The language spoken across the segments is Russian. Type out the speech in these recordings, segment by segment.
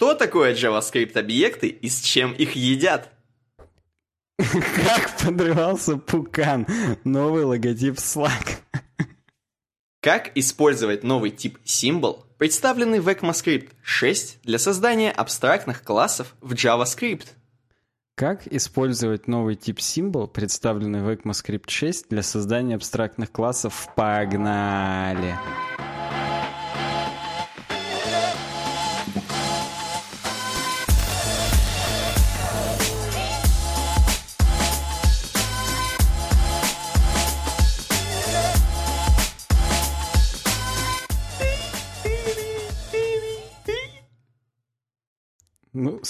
Что такое JavaScript объекты и с чем их едят? Как подрывался Пукан? Новый логотип Slack. Как использовать новый тип символ, представленный в ECMAScript 6 для создания абстрактных классов в JavaScript? Как использовать новый тип символ, представленный в ECMAScript 6 для создания абстрактных классов? Погнали! Погнали!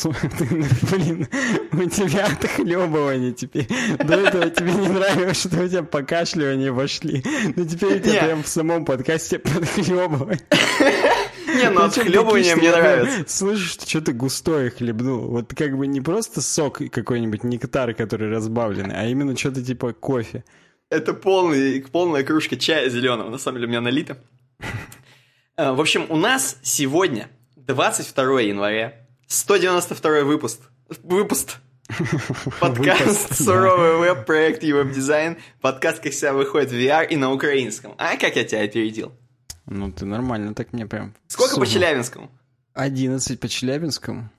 Блин, у тебя отхлебывание теперь. До этого тебе не нравилось, что у тебя покашливания вошли. Но теперь у тебя прям в самом подкасте подхлебывание. Не, ну отхлебывание мне нравится. Слышишь, что что-то густое хлебнул. Вот как бы не просто сок какой-нибудь, нектар, который разбавленный, а именно что-то типа кофе. Это полный, полная кружка чая зеленого, на самом деле у меня налито. Э, в общем, у нас сегодня 22 января 192 выпуск. Выпуск. Подкаст «Суровый веб», проект и веб-дизайн. Подкаст, как всегда, выходит в VR и на украинском. А как я тебя опередил? Ну, ты нормально, так мне прям... Сколько по Челябинскому? 11 по Челябинскому.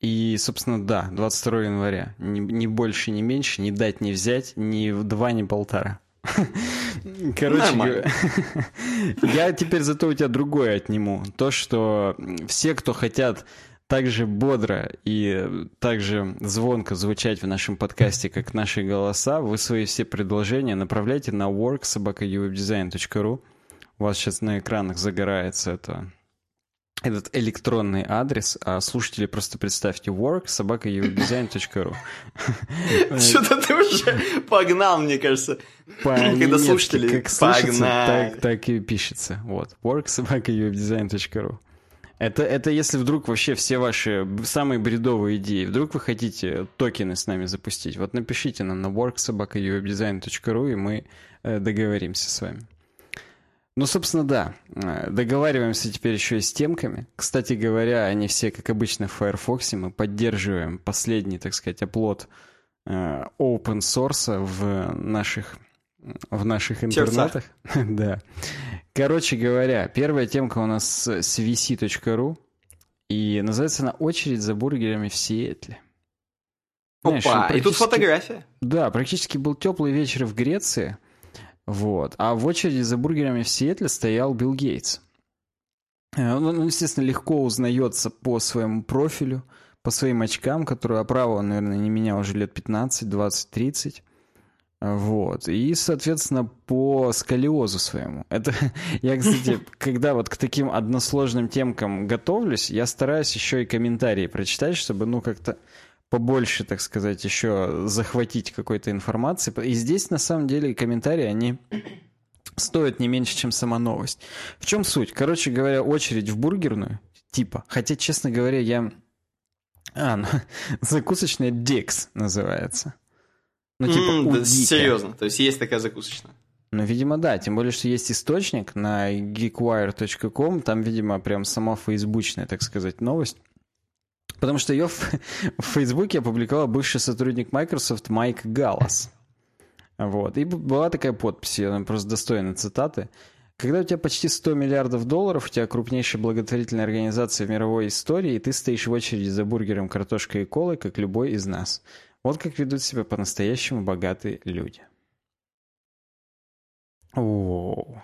И, собственно, да, 22 января. Ни, ни больше, ни меньше, ни дать, ни взять, ни в два, ни полтора. Короче, я теперь зато у тебя другое отниму. То, что все, кто хотят так же бодро и так же звонко звучать в нашем подкасте, как наши голоса, вы свои все предложения направляйте на worksobaka.uwebdesign.ru. У вас сейчас на экранах загорается это этот электронный адрес, а слушатели просто представьте work собака Что-то ты уже погнал, мне кажется. Когда слушатели как погнали. Так, и пишется. Вот. work собака это, это если вдруг вообще все ваши самые бредовые идеи, вдруг вы хотите токены с нами запустить, вот напишите нам на worksobaka.uwebdesign.ru, и мы э, договоримся с вами. Ну, собственно, да. Э, договариваемся теперь еще и с темками. Кстати говоря, они все, как обычно, в Firefox. Мы поддерживаем последний, так сказать, оплот э, open source в наших, в наших интернетах. да. Короче говоря, первая темка у нас с vc.ru, и называется она «Очередь за бургерами в Сиэтле». Знаешь, Опа, и тут фотография. Да, практически был теплый вечер в Греции, вот, а в очереди за бургерами в Сиэтле стоял Билл Гейтс. Э, он, ну, естественно, легко узнается по своему профилю, по своим очкам, которые оправа, наверное, не меня уже лет 15, 20, 30. Вот. И, соответственно, по сколиозу своему. Это я, кстати, когда вот к таким односложным темкам готовлюсь, я стараюсь еще и комментарии прочитать, чтобы, ну, как-то побольше, так сказать, еще захватить какой-то информации. И здесь, на самом деле, комментарии, они стоят не меньше, чем сама новость. В чем суть? Короче говоря, очередь в бургерную, типа. Хотя, честно говоря, я... А, ну, закусочная Дикс называется. Ну, типа, mm, да, серьезно, то есть есть такая закусочная. Ну, видимо, да. Тем более, что есть источник на geekwire.com. Там, видимо, прям сама фейсбучная, так сказать, новость. Потому что ее в, в Фейсбуке опубликовал бывший сотрудник Microsoft Майк Галлас. Вот. И была такая подпись, она просто достойна цитаты. Когда у тебя почти 100 миллиардов долларов, у тебя крупнейшая благотворительная организация в мировой истории, и ты стоишь в очереди за бургером, картошкой и колой, как любой из нас. Вот как ведут себя по-настоящему богатые люди. О,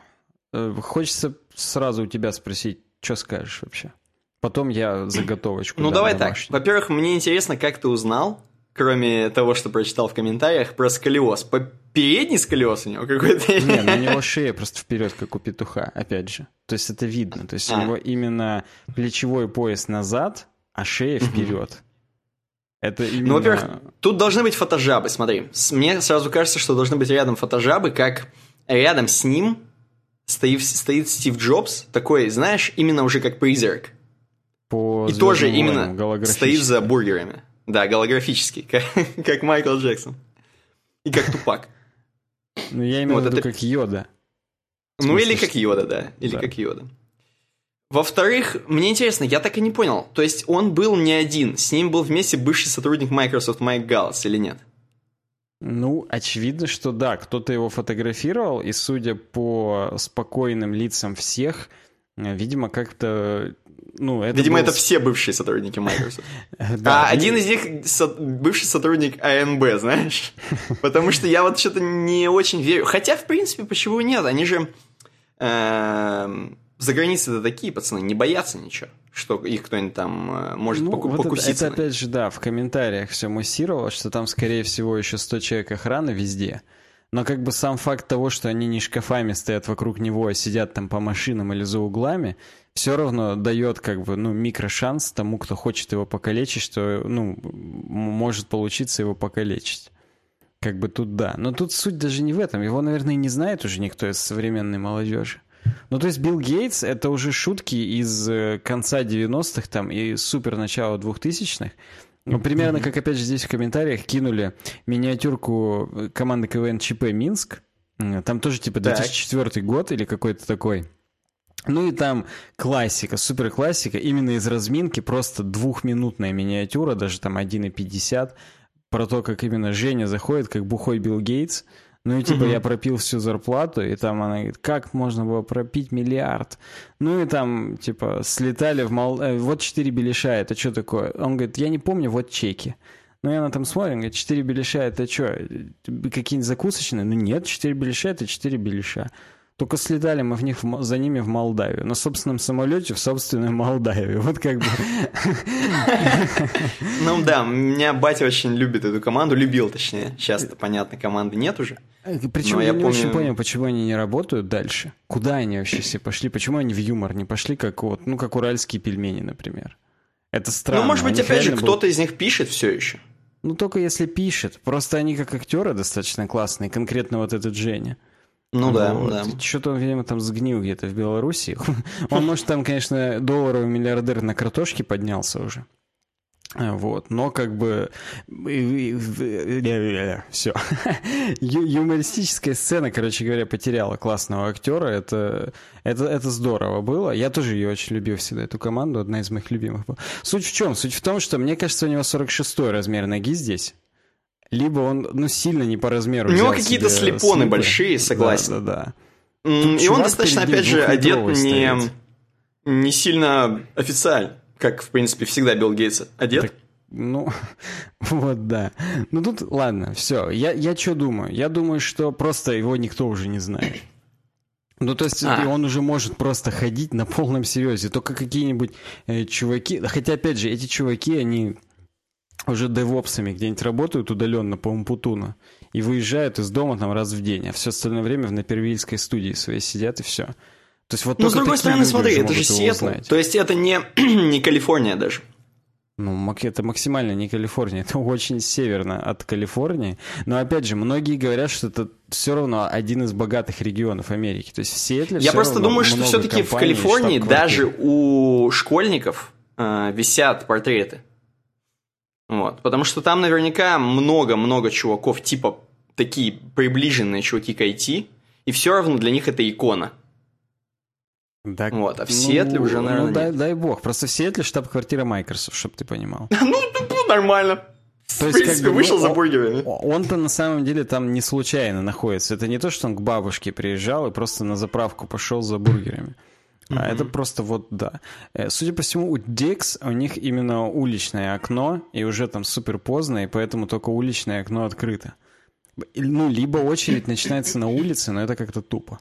э, хочется сразу у тебя спросить, что скажешь вообще? Потом я заготовочку. Ну давай так. Во-первых, мне интересно, как ты узнал, кроме того, что прочитал в комментариях, про сколиоз. По передний сколиоз у него какой-то? Не, ну у него шея просто вперед, как у петуха, опять же. То есть это видно. То есть а. у него именно плечевой пояс назад, а шея вперед. Это ну, именно... Ну, во-первых, тут должны быть фотожабы, смотри. Мне сразу кажется, что должны быть рядом фотожабы, как рядом с ним стоит, стоит Стив Джобс, такой, знаешь, именно уже как призрак. По И тоже именно стоит за бургерами. Да, голографический, как, как Майкл Джексон. И как Тупак. Ну, я имею вот в виду как Йода. Ну, или как Йода, да. Или как Йода. Во-вторых, мне интересно, я так и не понял. То есть он был не один, с ним был вместе бывший сотрудник Microsoft Майк Галлас или нет? Ну, очевидно, что да, кто-то его фотографировал, и судя по спокойным лицам всех, э, видимо, как-то ну, это Видимо, был... это все бывшие сотрудники Microsoft. да, а один из них со... бывший сотрудник АНБ, знаешь? Потому что я вот что-то не очень верю. Хотя, в принципе, почему нет? Они же эм, за границей-то такие пацаны, не боятся ничего, что их кто-нибудь там э, может ну, вот покуситься. Это, это опять же, да, в комментариях все муссировалось, что там, скорее всего, еще 100 человек охраны везде. Но как бы сам факт того, что они не шкафами стоят вокруг него, а сидят там по машинам или за углами, все равно дает как бы, ну, микрошанс тому, кто хочет его покалечить, что, ну, может получиться его покалечить. Как бы тут да. Но тут суть даже не в этом. Его, наверное, не знает уже никто из современной молодежи. Ну, то есть Билл Гейтс — это уже шутки из э, конца 90-х там и супер начала 2000-х. Ну, примерно, как опять же здесь в комментариях кинули миниатюрку э, команды КВН ЧП Минск. Там тоже типа 2004 так. год или какой-то такой. Ну и там классика, супер классика, именно из разминки, просто двухминутная миниатюра, даже там 1,50, про то, как именно Женя заходит, как бухой Билл Гейтс, ну и типа я пропил всю зарплату, и там она говорит, как можно было пропить миллиард? Ну и там типа слетали в Мол... Э, вот 4 беляша, это что такое? Он говорит, я не помню, вот чеки. Ну и она там смотрит, говорит, 4 беляша это что, какие-нибудь закусочные? Ну нет, 4 беляша это 4 беляша. Только слетали мы в них, за ними в Молдавию. На собственном самолете в собственной Молдавии. Вот как бы... Ну да, меня батя очень любит эту команду. Любил, точнее. Сейчас, понятно, команды нет уже. Э, Причем я, не очень понял, почему они не работают дальше. Куда они вообще все пошли? Почему они в юмор не пошли, как вот, ну, как уральские пельмени, например? Это странно. Ну, может быть, опять же, кто-то из них пишет все еще. Ну, только если пишет. Просто они как актеры достаточно классные, конкретно вот этот Женя. Ну да, вот. да. Что-то он, видимо, там сгнил где-то в Беларуси. Он, может, там, конечно, долларовый миллиардер на картошке поднялся уже. Вот, но как бы все. Юмористическая сцена, короче говоря, потеряла классного актера. Это, это, это здорово было. Я тоже ее очень любил всегда, эту команду, одна из моих любимых была. Суть в чем? Суть в том, что мне кажется, у него 46 размер ноги здесь. Либо он, ну, сильно не по размеру. У него какие-то слепоны слипы. большие, согласен. Да, да, да. И он достаточно, опять же, одет не, не сильно официально, как, в принципе, всегда Билл Гейтс одет. Так, ну, вот да. Ну тут, ладно, все. Я, я что думаю? Я думаю, что просто его никто уже не знает. Ну, то есть а. он уже может просто ходить на полном серьезе. Только какие-нибудь э, чуваки... Хотя, опять же, эти чуваки, они уже девопсами где-нибудь работают удаленно по Умпутуна и выезжают из дома там раз в день, а все остальное время в напервильской студии своей сидят и все. То есть вот ну, с другой стороны, смотри, это же Сиэтл. То есть это не, не Калифорния даже. Ну, это максимально не Калифорния, это очень северно от Калифорнии. Но опять же, многие говорят, что это все равно один из богатых регионов Америки. То есть в Сиэтле Я просто думаю, что все-таки в Калифорнии даже у школьников э, висят портреты. Вот, потому что там наверняка много-много чуваков, типа такие приближенные чуваки к IT, и все равно для них это икона. Так, вот, а в ну, Сиэтле уже, наверное, ну, дай, дай бог. Просто в Сиэтле штаб-квартира Microsoft, чтобы ты понимал. Ну, ну, нормально. То есть, в принципе, как бы, вышел ну, за бургерами. Он-то на самом деле там не случайно находится. Это не то, что он к бабушке приезжал и просто на заправку пошел за бургерами. Mm-hmm. А это просто вот, да. Э, судя по всему, у Dix у них именно уличное окно, и уже там супер поздно, и поэтому только уличное окно открыто. Ну, либо очередь начинается на улице, но это как-то тупо.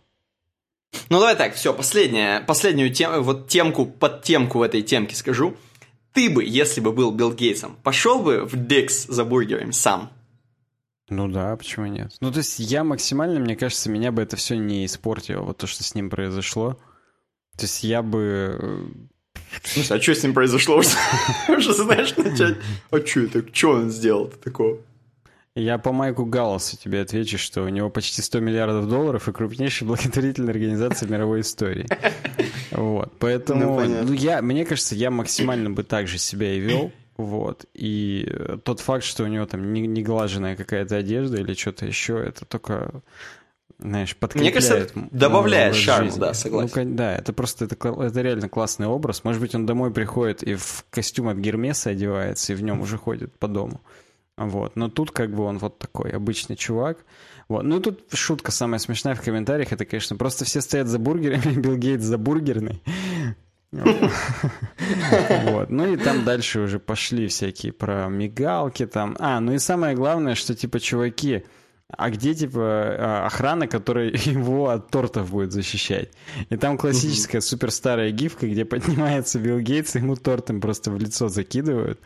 Ну, давай так, все, последняя, последнюю тему, вот темку, под темку в этой темке скажу. Ты бы, если бы был Билл Гейтсом, пошел бы в Dix за бургерами сам? Ну да, почему нет? Ну, то есть я максимально, мне кажется, меня бы это все не испортило, вот то, что с ним произошло. То есть я бы... Слушай, а что с ним произошло? Уже знаешь начать? А что это? Что он сделал-то такого? Я по Майку Галласу тебе отвечу, что у него почти 100 миллиардов долларов и крупнейшая благотворительная организация мировой истории. Вот, поэтому, ну, ну, я, мне кажется, я максимально бы так же себя и вел, вот, и тот факт, что у него там неглаженная какая-то одежда или что-то еще, это только знаешь, подкрепляет. Мне кажется, добавляет шарм, да, согласен. Ну, да, это просто, это, это реально классный образ. Может быть, он домой приходит и в костюм от Гермеса одевается, и в нем уже ходит по дому. Вот. Но тут как бы он вот такой обычный чувак. Вот. Ну тут шутка самая смешная в комментариях, это, конечно, просто все стоят за бургерами, Билл Гейтс за бургерный. Вот. Ну и там дальше уже пошли всякие про мигалки там. А, ну и самое главное, что типа чуваки, а где, типа, а, охрана, которая его от тортов будет защищать? И там классическая супер старая гифка, где поднимается Билл Гейтс, и ему тортом просто в лицо закидывают.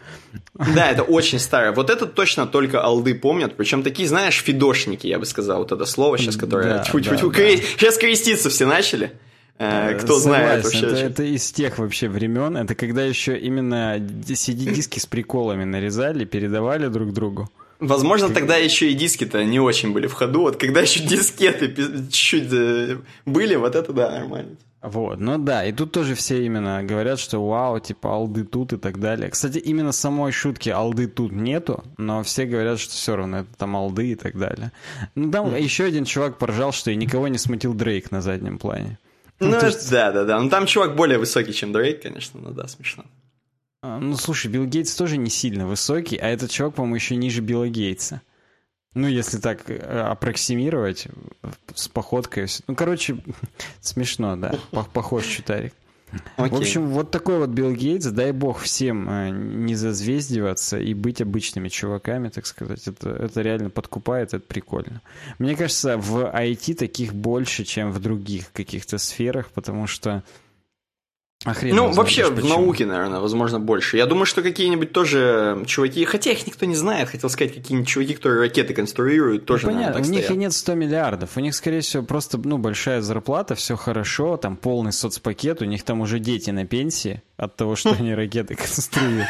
Да, это очень старое. Вот это точно только алды помнят, причем такие, знаешь, фидошники, я бы сказал, вот это слово сейчас, которое... Да, тьфу да. Сейчас креститься все начали. Э, кто Согласен, знает вообще. Это, это из тех вообще времен. Это когда еще именно CD-диски с приколами нарезали, передавали друг другу. Возможно, тогда еще и диски-то не очень были в ходу. Вот когда еще дискеты чуть-чуть э, были, вот это да, нормально. Вот, ну да, и тут тоже все именно говорят, что вау, типа алды тут и так далее. Кстати, именно самой шутки алды тут нету, но все говорят, что все равно это там алды и так далее. Ну там mm. еще один чувак поржал, что и никого не смутил Дрейк на заднем плане. Ну, ну есть... да, да, да. Ну там чувак более высокий, чем Дрейк, конечно, ну да, смешно. А, ну, слушай, Билл Гейтс тоже не сильно высокий, а этот чувак, по-моему, еще ниже Билла Гейтса. Ну, если так э, аппроксимировать с походкой. Ну, короче, смешно, да. Похож чутарик. Окей. В общем, вот такой вот Билл Гейтс. Дай бог всем э, не зазвездиваться и быть обычными чуваками, так сказать. Это, это реально подкупает, это прикольно. Мне кажется, в IT таких больше, чем в других каких-то сферах, потому что а хрен ну, вообще в науке, наверное, возможно, больше. Я думаю, что какие-нибудь тоже чуваки, хотя их никто не знает, хотел сказать, какие-нибудь чуваки, которые ракеты конструируют, тоже, ну, понятно, наверное, у них стоят. и нет 100 миллиардов. У них, скорее всего, просто, ну, большая зарплата, все хорошо, там полный соцпакет, у них там уже дети на пенсии от того, что они ракеты конструируют.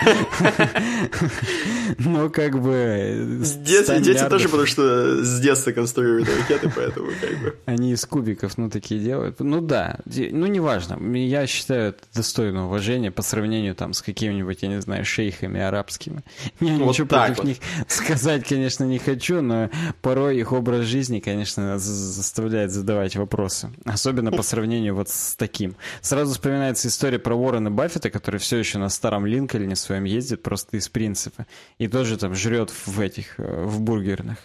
Но как бы... Дети тоже, потому что с детства конструируют ракеты, поэтому как бы... Они из кубиков, ну, такие делают. Ну да, ну, неважно. Я считаю, достойно уважения по сравнению там с какими-нибудь, я не знаю, шейхами арабскими. Я вот ничего против вот. них сказать, конечно, не хочу, но порой их образ жизни, конечно, заставляет задавать вопросы. Особенно по сравнению вот с таким. Сразу вспоминается история про Уоррена Баффета, который все еще на старом Линкольне своем ездит просто из принципа. И тоже там жрет в этих, э, в бургерных.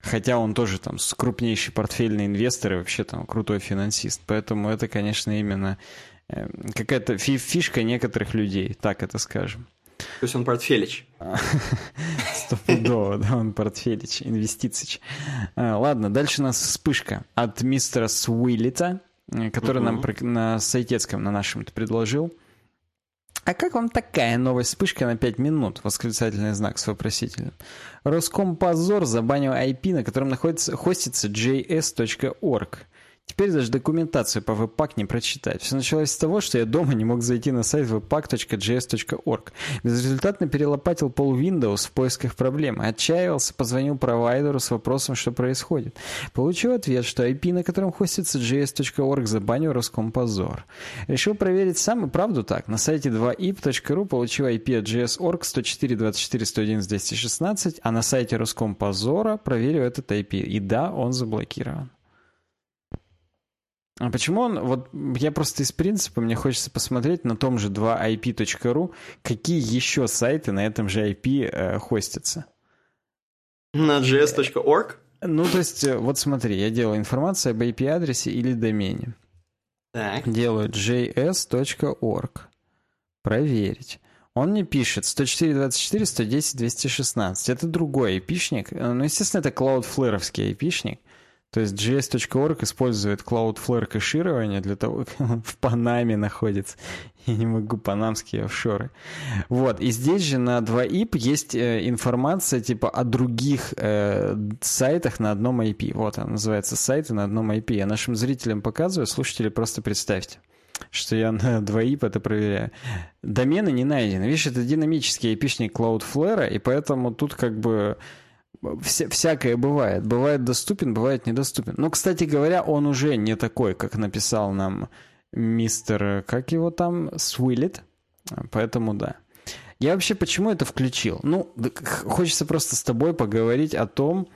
Хотя он тоже там крупнейший портфельный инвестор и вообще там крутой финансист. Поэтому это, конечно, именно Эм, какая-то фишка некоторых людей, так это скажем. То есть он портфелич. Стопудово, да, он портфелич, инвестицич. А, ладно, дальше у нас вспышка от мистера Суиллита, э, который нам на сайтецком, на нашем предложил. А как вам такая новая вспышка на 5 минут? Восклицательный знак с вопросительным. Роскомпозор забанил IP, на котором находится, хостится js.org. Теперь даже документацию по webpack не прочитать. Все началось с того, что я дома не мог зайти на сайт webpack.js.org. Безрезультатно перелопатил пол Windows в поисках проблемы. Отчаивался, позвонил провайдеру с вопросом, что происходит. Получил ответ, что IP, на котором хостится js.org, забанил Роскомпозор. Решил проверить сам, и правду так. На сайте 2ip.ru получил IP от js.org 104.24.111.216, а на сайте Роскомпозора проверил этот IP. И да, он заблокирован. А почему он... Вот я просто из принципа, мне хочется посмотреть на том же 2ip.ru, какие еще сайты на этом же IP э, хостятся. На js.org? Ну, то есть, э, вот смотри, я делаю информацию об IP-адресе или домене. Так. Делаю js.org. Проверить. Он мне пишет 104.24, 110, 216. Это другой айпишник. Э, ну, естественно, это Cloudflare-овский айпишник. То есть JS.org использует Cloudflare кэширование для того, как он в Панаме находится. Я не могу панамские офшоры. Вот. И здесь же на 2IP есть э, информация типа о других э, сайтах на одном IP. Вот она называется сайты на одном IP. Я нашим зрителям показываю, слушатели просто представьте что я на 2IP это проверяю. Домены не найдены. Видишь, это динамический IP-шник Cloudflare, и поэтому тут как бы вся, всякое бывает. Бывает доступен, бывает недоступен. Но, кстати говоря, он уже не такой, как написал нам мистер, как его там, Свиллет. Поэтому да. Я вообще почему это включил? Ну, хочется просто с тобой поговорить о том,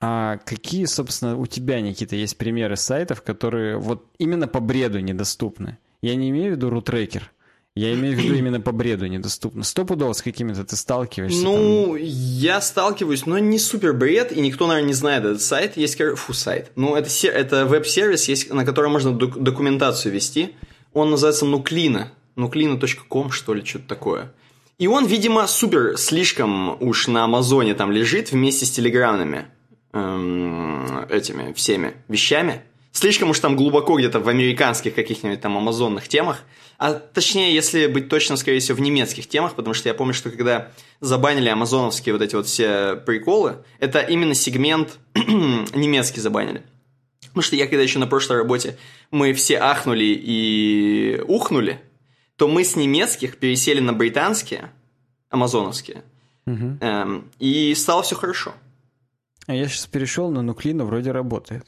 А какие, собственно, у тебя, Никита, есть примеры сайтов, которые вот именно по бреду недоступны? Я не имею в виду рутрекер. Я имею в виду именно по бреду недоступно. Стопудово с какими-то ты сталкиваешься? Ну, там? я сталкиваюсь, но не супер бред, и никто, наверное, не знает этот сайт. Есть, фу, сайт. Ну, это, это веб-сервис, есть, на котором можно документацию вести. Он называется Nuclina. Nuclina.com, что ли, что-то такое. И он, видимо, супер слишком уж на Амазоне там лежит вместе с телеграммами эм, этими всеми вещами. Слишком уж там глубоко где-то в американских каких-нибудь там амазонных темах. А точнее, если быть точно, скорее всего, в немецких темах, потому что я помню, что когда забанили амазоновские вот эти вот все приколы, это именно сегмент немецкий забанили. Потому что я когда еще на прошлой работе мы все ахнули и ухнули, то мы с немецких пересели на британские, амазоновские, угу. эм, и стало все хорошо. А я сейчас перешел на Нуклина, вроде работает.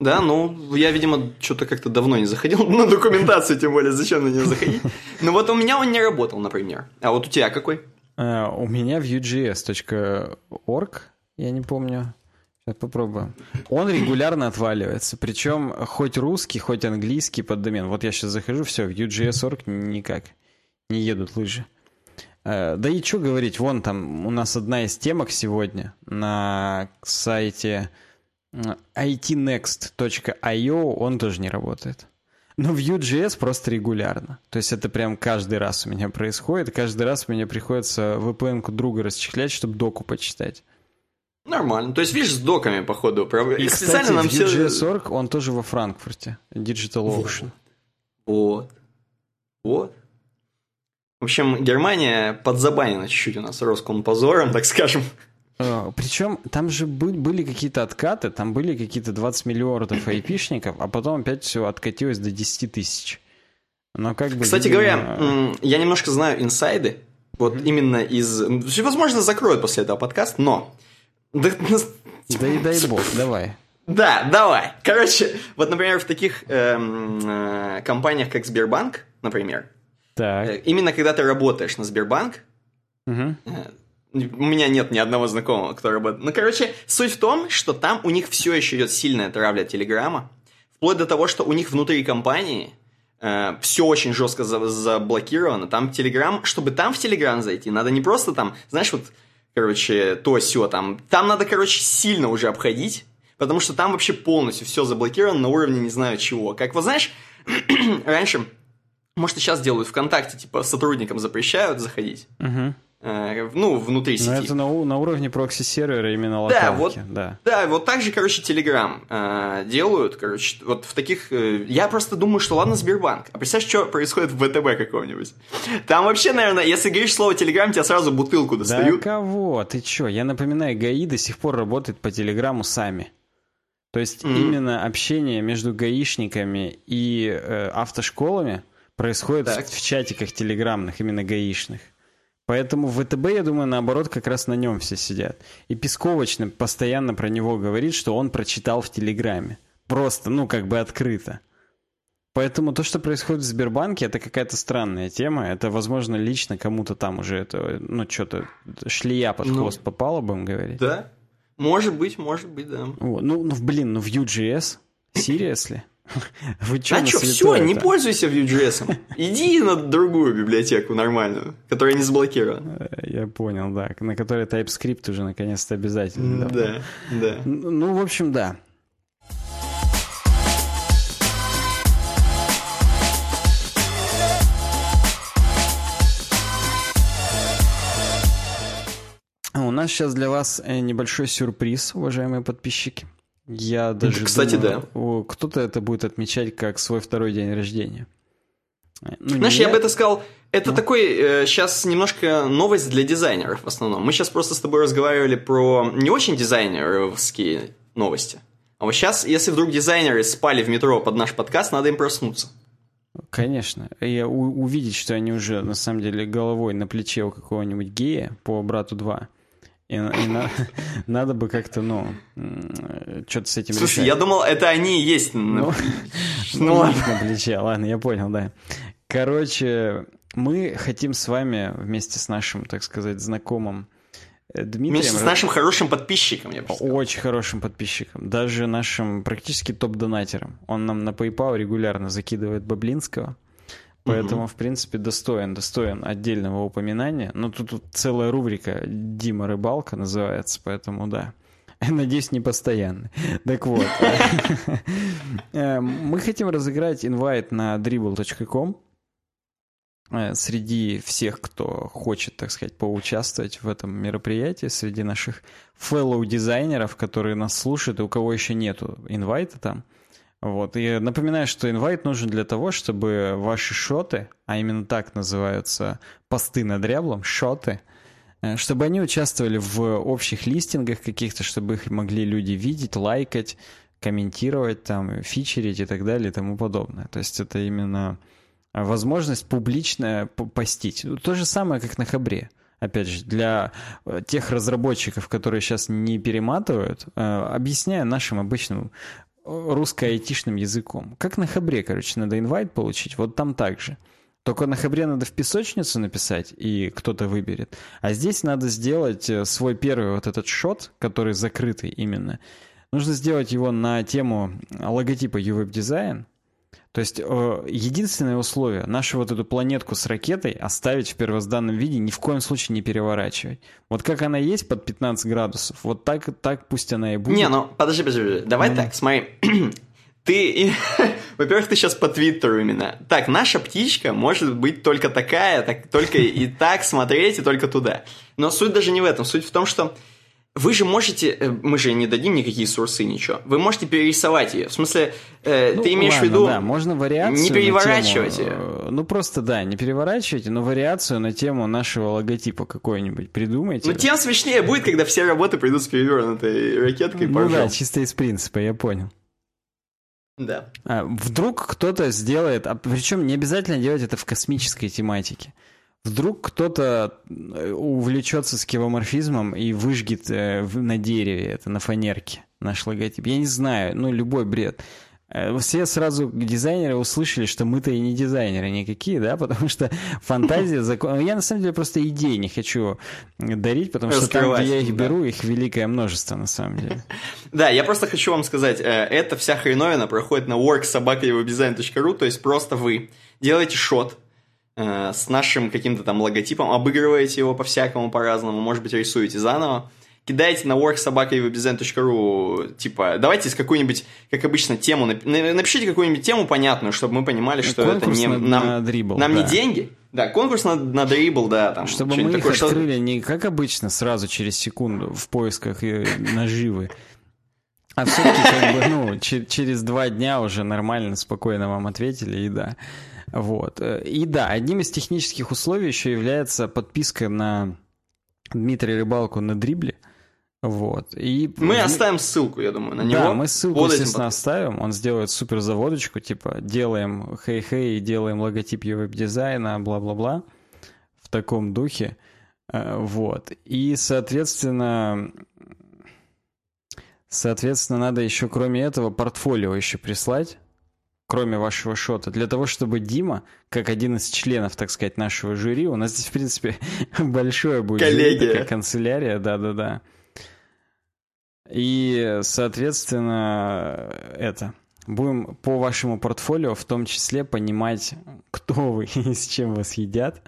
Да, ну, я, видимо, что-то как-то давно не заходил на документацию, тем более, зачем на нее заходить. Но вот у меня он не работал, например. А вот у тебя какой? Uh, у меня vue.js.org, я не помню. Сейчас попробуем. Он регулярно отваливается. Причем хоть русский, хоть английский под домен. Вот я сейчас захожу, все, Vue.js.org никак. Не едут лыжи. Э, да и что говорить, вон там у нас одна из темок сегодня на сайте itnext.io, он тоже не работает. Но Vue.js просто регулярно. То есть это прям каждый раз у меня происходит. Каждый раз мне приходится VPN-ку друга расчехлять, чтобы доку почитать. Нормально. То есть, видишь, с доками, походу, И, и кстати, нам Vue.js.org, все... он тоже во Франкфурте. Digital Ocean. Вот. Вот. В общем, Германия подзабанена чуть-чуть у нас Роскомпозором, так скажем. А, Причем там же были какие-то откаты, там были какие-то 20 миллиардов айпишников, а потом опять все откатилось до 10 тысяч. Но как бы, Кстати видимо... говоря, я немножко знаю инсайды, вот mm-hmm. именно из... Возможно, закроют после этого подкаст, но... Да, и дай бог, давай. Да, давай. Короче, вот, например, в таких эм, э, компаниях, как Сбербанк, например, так. Э, именно когда ты работаешь на Сбербанк, угу. У меня нет ни одного знакомого, кто работает. Ну, короче, суть в том, что там у них все еще идет сильная травля Телеграма, вплоть до того, что у них внутри компании э, все очень жестко заблокировано. Там Телеграм, чтобы там в Телеграм зайти, надо не просто там, знаешь, вот, короче, то все там. Там надо, короче, сильно уже обходить, потому что там вообще полностью все заблокировано на уровне не знаю чего. Как вот знаешь, раньше может, и сейчас делают ВКонтакте, типа, сотрудникам запрещают заходить. Угу. Э, ну, внутри сети. Но это на, на уровне прокси-сервера именно локалки. Да, вот, да. да, вот так же, короче, Telegram э, делают, короче, вот в таких... Э, я просто думаю, что ладно Сбербанк, а представь, что происходит в ВТБ каком-нибудь. Там вообще, наверное, если говоришь слово Telegram, тебя сразу бутылку достают. Да кого? Ты чё? Я напоминаю, ГАИ до сих пор работает по Телеграму сами. То есть mm-hmm. именно общение между гаишниками и э, автошколами происходит так. в, в чатиках телеграмных, именно гаишных. Поэтому в ВТБ, я думаю, наоборот, как раз на нем все сидят. И Песковочный постоянно про него говорит, что он прочитал в Телеграме. Просто, ну, как бы открыто. Поэтому то, что происходит в Сбербанке, это какая-то странная тема. Это, возможно, лично кому-то там уже это, ну, что-то шлия под ну, хвост попало, будем говорить. Да. Может быть, может быть, да. Вот. Ну, ну, блин, ну Vue.js? Seriously? Вы что, а что, все, не пользуйся Vue.js. Иди на другую библиотеку нормальную, которая не заблокирована. Э, я понял, да. На которой TypeScript уже наконец-то обязательно. Да, да. Ну, в общем, да. У нас сейчас для вас э, небольшой сюрприз, уважаемые подписчики. Я даже Кстати, думаю, да. Кто-то это будет отмечать как свой второй день рождения. Ну, Знаешь, я... я бы это сказал, это ну. такой э, сейчас немножко новость для дизайнеров в основном. Мы сейчас просто с тобой разговаривали про не очень дизайнеровские новости. А вот сейчас, если вдруг дизайнеры спали в метро под наш подкаст, надо им проснуться. Конечно. И увидеть, что они уже на самом деле головой на плече у какого-нибудь гея по брату 2 и, и на, надо бы как-то, ну, что-то с этим Слушай, решать. я думал, это они и есть. Ну, ну ладно. На плече, ладно, я понял, да. Короче, мы хотим с вами вместе с нашим, так сказать, знакомым э, Дмитрием. Вместе с нашим хорошим подписчиком, я бы сказал. Очень хорошим подписчиком. Даже нашим практически топ-донатером. Он нам на PayPal регулярно закидывает Баблинского. Поэтому, в принципе, достоин, достоин отдельного упоминания. Но тут, тут целая рубрика «Дима Рыбалка» называется, поэтому да. Надеюсь, не постоянно. Так вот. Э, мы хотим разыграть инвайт на dribble.com э, среди всех, кто хочет, так сказать, поучаствовать в этом мероприятии, среди наших fellow дизайнеров, которые нас слушают, и у кого еще нету инвайта там. Вот. И напоминаю, что инвайт нужен для того, чтобы ваши шоты, а именно так называются посты над ряблом, шоты, э, чтобы они участвовали в общих листингах каких-то, чтобы их могли люди видеть, лайкать, комментировать, там, фичерить и так далее и тому подобное. То есть это именно возможность публично постить. То же самое, как на Хабре. Опять же, для э, тех разработчиков, которые сейчас не перематывают, э, объясняю нашим обычным русско-айтишным языком. Как на Хабре, короче, надо инвайт получить, вот там так же. Только на Хабре надо в песочницу написать, и кто-то выберет. А здесь надо сделать э, свой первый вот этот шот, который закрытый именно. Нужно сделать его на тему логотипа UWeb Design, то есть э, единственное условие нашу вот эту планетку с ракетой оставить в первозданном виде, ни в коем случае не переворачивать. Вот как она есть под 15 градусов, вот так, так пусть она и будет. Не, ну подожди, подожди, давай mm. так, смотри. ты, во-первых, ты сейчас по Твиттеру именно. Так, наша птичка может быть только такая, так, только и так смотреть, и только туда. Но суть даже не в этом. Суть в том, что вы же можете, э, мы же не дадим никакие сурсы, ничего. Вы можете перерисовать ее. В смысле, э, ну, ты имеешь ладно, в виду... Да, можно вариацию Не переворачивать тему, ее. Э, ну, просто, да, не переворачивайте, но вариацию на тему нашего логотипа какой-нибудь придумайте. Ну, тем смешнее будет, когда все работы придут с перевернутой ракеткой. Ну да, чисто из принципа, я понял. Да. А, вдруг кто-то сделает, а причем не обязательно делать это в космической тематике. Вдруг кто-то э, увлечется скевоморфизмом и выжгет э, на дереве это, на фанерке наш логотип. Я не знаю, ну, любой бред. Э, все сразу дизайнеры услышали, что мы-то и не дизайнеры никакие, да, потому что фантазия, закон... Я на самом деле просто идеи не хочу дарить, потому что там, где я их беру, их великое множество на самом деле. Да, я просто хочу вам сказать, эта вся хреновина проходит на worksobakaевdesign.ru, то есть просто вы делаете шот, Э, с нашим каким-то там логотипом, обыгрываете его по-всякому, по-разному, может быть, рисуете заново, кидаете на worksobakaywebbdesign.ru, типа, давайте с какой-нибудь, как обычно, тему, напишите какую-нибудь тему понятную, чтобы мы понимали, что конкурс это не на, нам, на дрибл, нам да. не деньги. Да, конкурс на, на дрибл, да, там. Чтобы мы такое, их что... открыли не как обычно, сразу через секунду в поисках э, наживы, а все-таки как бы, ну, через два дня уже нормально, спокойно вам ответили, и да. Вот. И да, одним из технических условий еще является подписка на Дмитрия Рыбалку на дрибле. Вот. И мы оставим ссылку, я думаю, на него. Да, мы ссылку, естественно, оставим. Он сделает супер заводочку, типа делаем хей-хей, делаем логотип веб-дизайна, бла-бла-бла. В таком духе. Э, вот. И, соответственно, соответственно, надо еще, кроме этого, портфолио еще прислать кроме вашего шота, для того, чтобы Дима, как один из членов, так сказать, нашего жюри, у нас здесь, в принципе, большое будет Коллегия. жюри, такая канцелярия, да-да-да. И, соответственно, это... Будем по вашему портфолио в том числе понимать, кто вы и с чем вас едят.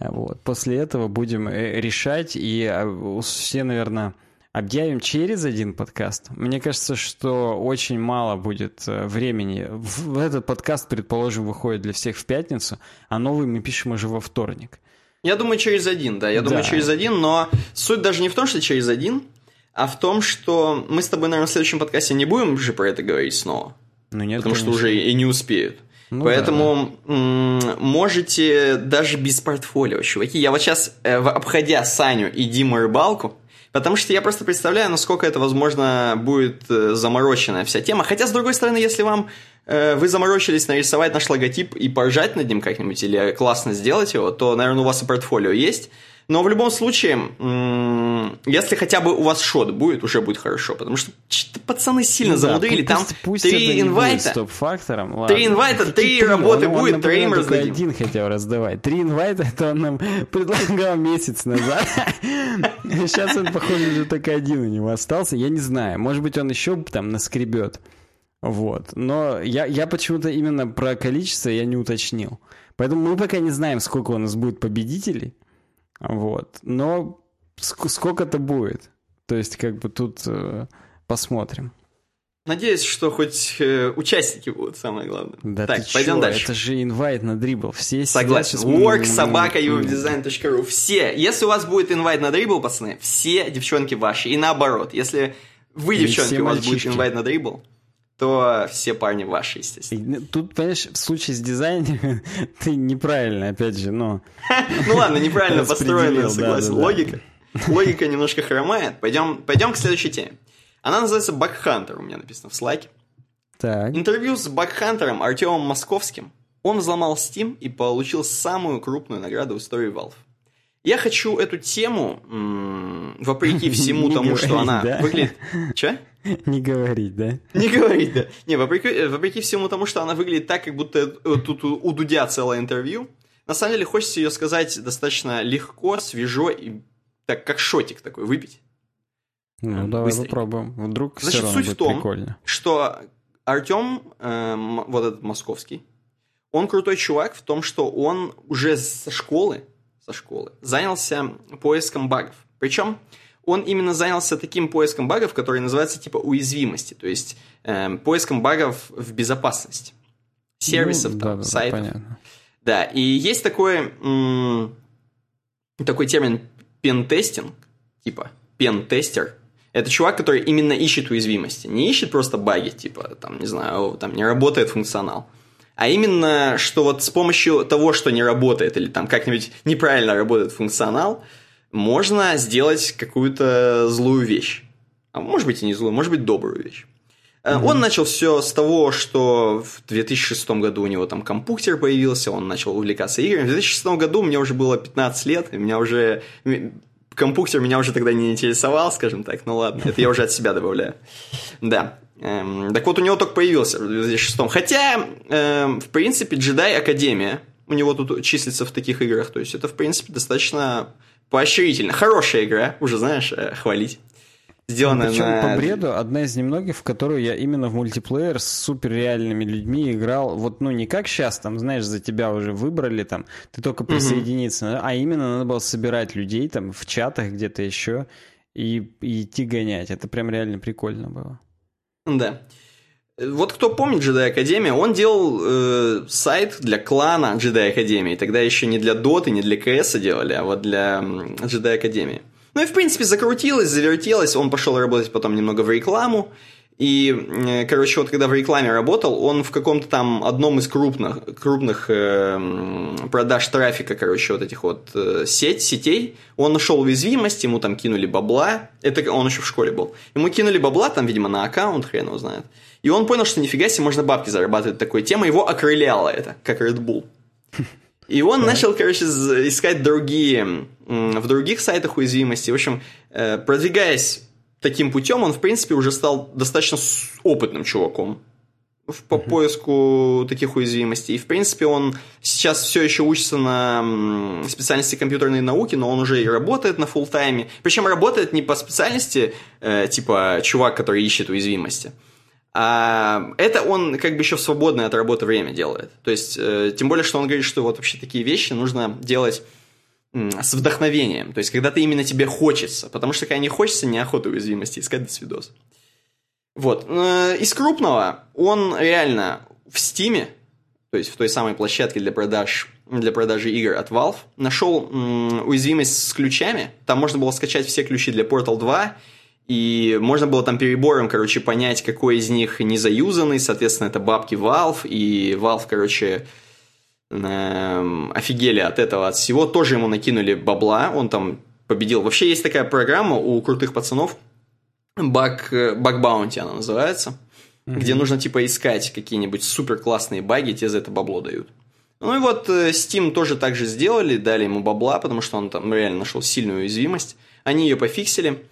Вот. После этого будем э, решать, и а, все, наверное, объявим через один подкаст. Мне кажется, что очень мало будет э, времени. В этот подкаст, предположим, выходит для всех в пятницу, а новый мы пишем уже во вторник. Я думаю, через один, да. Я да. думаю, через один, но суть даже не в том, что через один, а в том, что мы с тобой, наверное, в следующем подкасте не будем же про это говорить снова. Ну нет, Потому конечно. что уже и не успеют. Ну, Поэтому да, да. можете даже без портфолио, чуваки. Я вот сейчас, э, обходя Саню и Диму Рыбалку, Потому что я просто представляю, насколько это, возможно, будет э, замороченная вся тема. Хотя, с другой стороны, если вам э, вы заморочились нарисовать наш логотип и поржать над ним как-нибудь, или классно сделать его, то, наверное, у вас и портфолио есть. Но в любом случае, если хотя бы у вас шот будет, уже будет хорошо, потому что пацаны сильно ну, замудрили, да, там пусть, три инвайта, стоп-фактором, три инвайта, три работы он, будет, троим раздадим. один хотел раздавать, три инвайта, это он нам предлагал месяц назад, сейчас он, похоже, уже только один у него остался, я не знаю, может быть, он еще там наскребет, вот, но я, я почему-то именно про количество я не уточнил, поэтому мы пока не знаем, сколько у нас будет победителей, вот. Но ск- сколько это будет? То есть, как бы тут э, посмотрим. Надеюсь, что хоть э, участники будут, самое главное. Да так, пойдем чё? дальше. Это же инвайт на дрибл. Все Согласен. Work, собака, uwebdesign.ru. Все. Если у вас будет инвайт на дрибл, пацаны, все девчонки ваши. И наоборот. Если вы, девчонки, у вас будет инвайт на дрибл, то все парни ваши, естественно. Тут, понимаешь, в случае с дизайнером ты неправильно, опять же, но... Ну ладно, неправильно построена, согласен, логика. Логика немножко хромает. Пойдем, пойдем к следующей теме. Она называется Бакхантер, у меня написано в слайке. Так. Интервью с Бакхантером Артемом Московским. Он взломал Steam и получил самую крупную награду в истории Valve. Я хочу эту тему, вопреки всему тому, что она выглядит... Че? Не говорить, да? Не говорить, да. Не, вопреки, э, вопреки всему тому, что она выглядит так, как будто э, тут у Дудя целое интервью, на самом деле хочется ее сказать достаточно легко, свежо и так как шотик такой выпить. Ну, давай Быстренько. попробуем. Вдруг Значит, все равно суть будет в том, прикольно. что Артем, э, вот этот московский, он крутой чувак в том, что он уже со школы, со школы занялся поиском багов. Причем он именно занялся таким поиском багов, который называется типа уязвимости, то есть э, поиском багов в безопасности сервисов, ну, там, да, сайтов. Да, понятно. да, и есть такой, м- такой термин пентестинг, типа пентестер. Это чувак, который именно ищет уязвимости. Не ищет просто баги, типа, там, не знаю, там не работает функционал. А именно, что вот с помощью того, что не работает, или там как-нибудь неправильно работает функционал, можно сделать какую-то злую вещь. А может быть и не злую, может быть добрую вещь. Mm-hmm. Он начал все с того, что в 2006 году у него там компьютер появился, он начал увлекаться играми. В 2006 году мне уже было 15 лет, и меня уже... Компьютер меня уже тогда не интересовал, скажем так, ну ладно, это я уже от себя добавляю. Да. Эм, так вот, у него только появился в 2006. Хотя, эм, в принципе, Jedi Академия у него тут числится в таких играх. То есть это, в принципе, достаточно поощрительно. Хорошая игра, уже знаешь, э, хвалить. Сделанная Причем на... по бреду одна из немногих, в которую я именно в мультиплеер с суперреальными людьми играл. Вот, ну, не как сейчас, там, знаешь, за тебя уже выбрали, там, ты только присоединиться, mm-hmm. а именно надо было собирать людей там в чатах где-то еще и, и идти гонять. Это прям реально прикольно было. Да. Вот кто помнит Jedi Академия, он делал э, сайт для клана Jedi Академии. Тогда еще не для Доты, не для КС делали, а вот для Jedi Академии. Ну и, в принципе, закрутилось, завертелось. Он пошел работать потом немного в рекламу. И, э, короче, вот когда в рекламе работал, он в каком-то там одном из крупных, крупных э, продаж трафика, короче, вот этих вот э, сеть, сетей, он нашел уязвимость, ему там кинули бабла, это он еще в школе был, ему кинули бабла, там, видимо, на аккаунт, хрен его знает, и он понял, что нифига себе можно бабки зарабатывать такой. Темой, его окрыляло это, как Red Bull. И он начал, короче, искать другие, в других сайтах уязвимости. В общем, э, продвигаясь таким путем, он, в принципе, уже стал достаточно опытным чуваком по uh-huh. поиску таких уязвимостей. И, в принципе, он сейчас все еще учится на специальности компьютерной науки, но он уже и работает на full тайме. Причем работает не по специальности, э, типа чувак, который ищет уязвимости, а это он как бы еще в свободное от работы время делает. То есть, э, тем более, что он говорит, что вот вообще такие вещи нужно делать с вдохновением. То есть, когда ты именно тебе хочется. Потому что когда не хочется, неохота уязвимости искать до свидос. Вот. Э, из крупного он реально в Стиме, то есть в той самой площадке для продаж для продажи игр от Valve, нашел уязвимость с ключами. Там можно было скачать все ключи для Portal 2 и можно было там перебором, короче, понять, какой из них не заюзанный, соответственно, это бабки Valve, и Valve, короче, офигели от этого, от всего, тоже ему накинули бабла, он там победил. Вообще есть такая программа у крутых пацанов, Bug, Bug Bounty она называется, mm-hmm. где нужно типа искать какие-нибудь супер классные баги, тебе за это бабло дают. Ну и вот э, Steam тоже так же сделали, дали ему бабла, потому что он там реально нашел сильную уязвимость. Они ее пофиксили.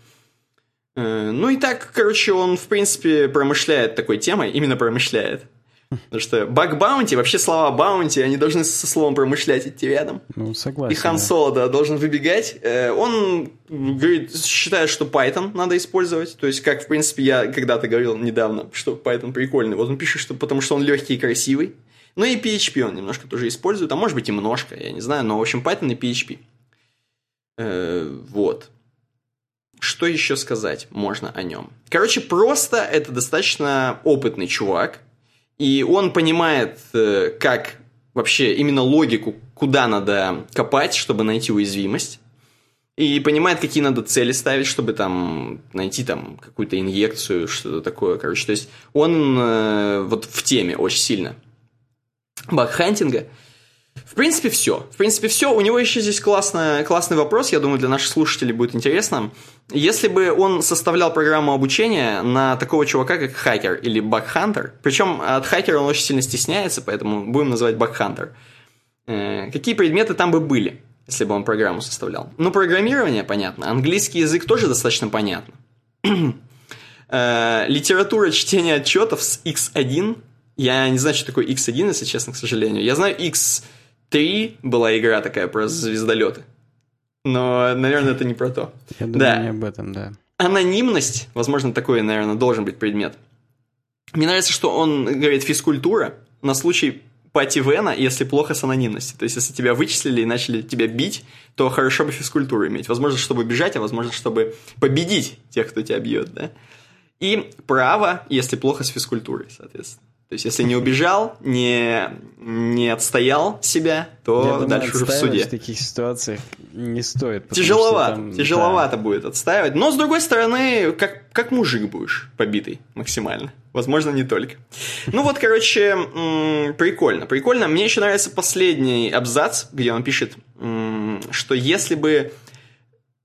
Э, ну и так, короче, он, в принципе, промышляет такой темой, именно промышляет. Потому что баг баунти, вообще слова баунти, они должны со словом промышлять идти рядом. Ну, согласен. И Хан Соло, да, должен выбегать. Э, он говорит, считает, что Python надо использовать. То есть, как, в принципе, я когда-то говорил недавно, что Python прикольный. Вот он пишет, что потому что он легкий и красивый. Ну и PHP он немножко тоже использует, а может быть и немножко, я не знаю, но в общем Python и PHP. Э, вот. Что еще сказать можно о нем? Короче, просто это достаточно опытный чувак, и он понимает, э, как вообще именно логику, куда надо копать, чтобы найти уязвимость. И понимает, какие надо цели ставить, чтобы там найти там какую-то инъекцию, что-то такое. Короче, то есть он э, вот в теме очень сильно. Багхантинга. В принципе, все. В принципе, все. У него еще здесь классный, классный вопрос, я думаю, для наших слушателей будет интересно. Если бы он составлял программу обучения на такого чувака, как хакер или багхантер, причем от хакера он очень сильно стесняется, поэтому будем называть багхантер, э, какие предметы там бы были, если бы он программу составлял? Ну, программирование, понятно. Английский язык тоже достаточно понятно. Э, литература чтения отчетов с X1. Я не знаю, что такое X1, если честно, к сожалению. Я знаю X 3 была игра такая про звездолеты. Но, наверное, это не про то. Я думаю, да. не об этом, да. Анонимность, возможно, такой, наверное, должен быть предмет. Мне нравится, что он говорит физкультура на случай пати Вена, если плохо с анонимностью. То есть, если тебя вычислили и начали тебя бить, то хорошо бы физкультуру иметь. Возможно, чтобы бежать, а возможно, чтобы победить тех, кто тебя бьет, да? И право, если плохо с физкультурой, соответственно. То есть, если не убежал, не, не отстоял себя, то Я дальше думаю, уже в суде. в таких ситуациях не стоит. Тяжеловато, там, тяжеловато да. будет отстаивать. Но, с другой стороны, как, как мужик будешь побитый максимально. Возможно, не только. Ну вот, короче, прикольно. Прикольно. Мне еще нравится последний абзац, где он пишет, что если бы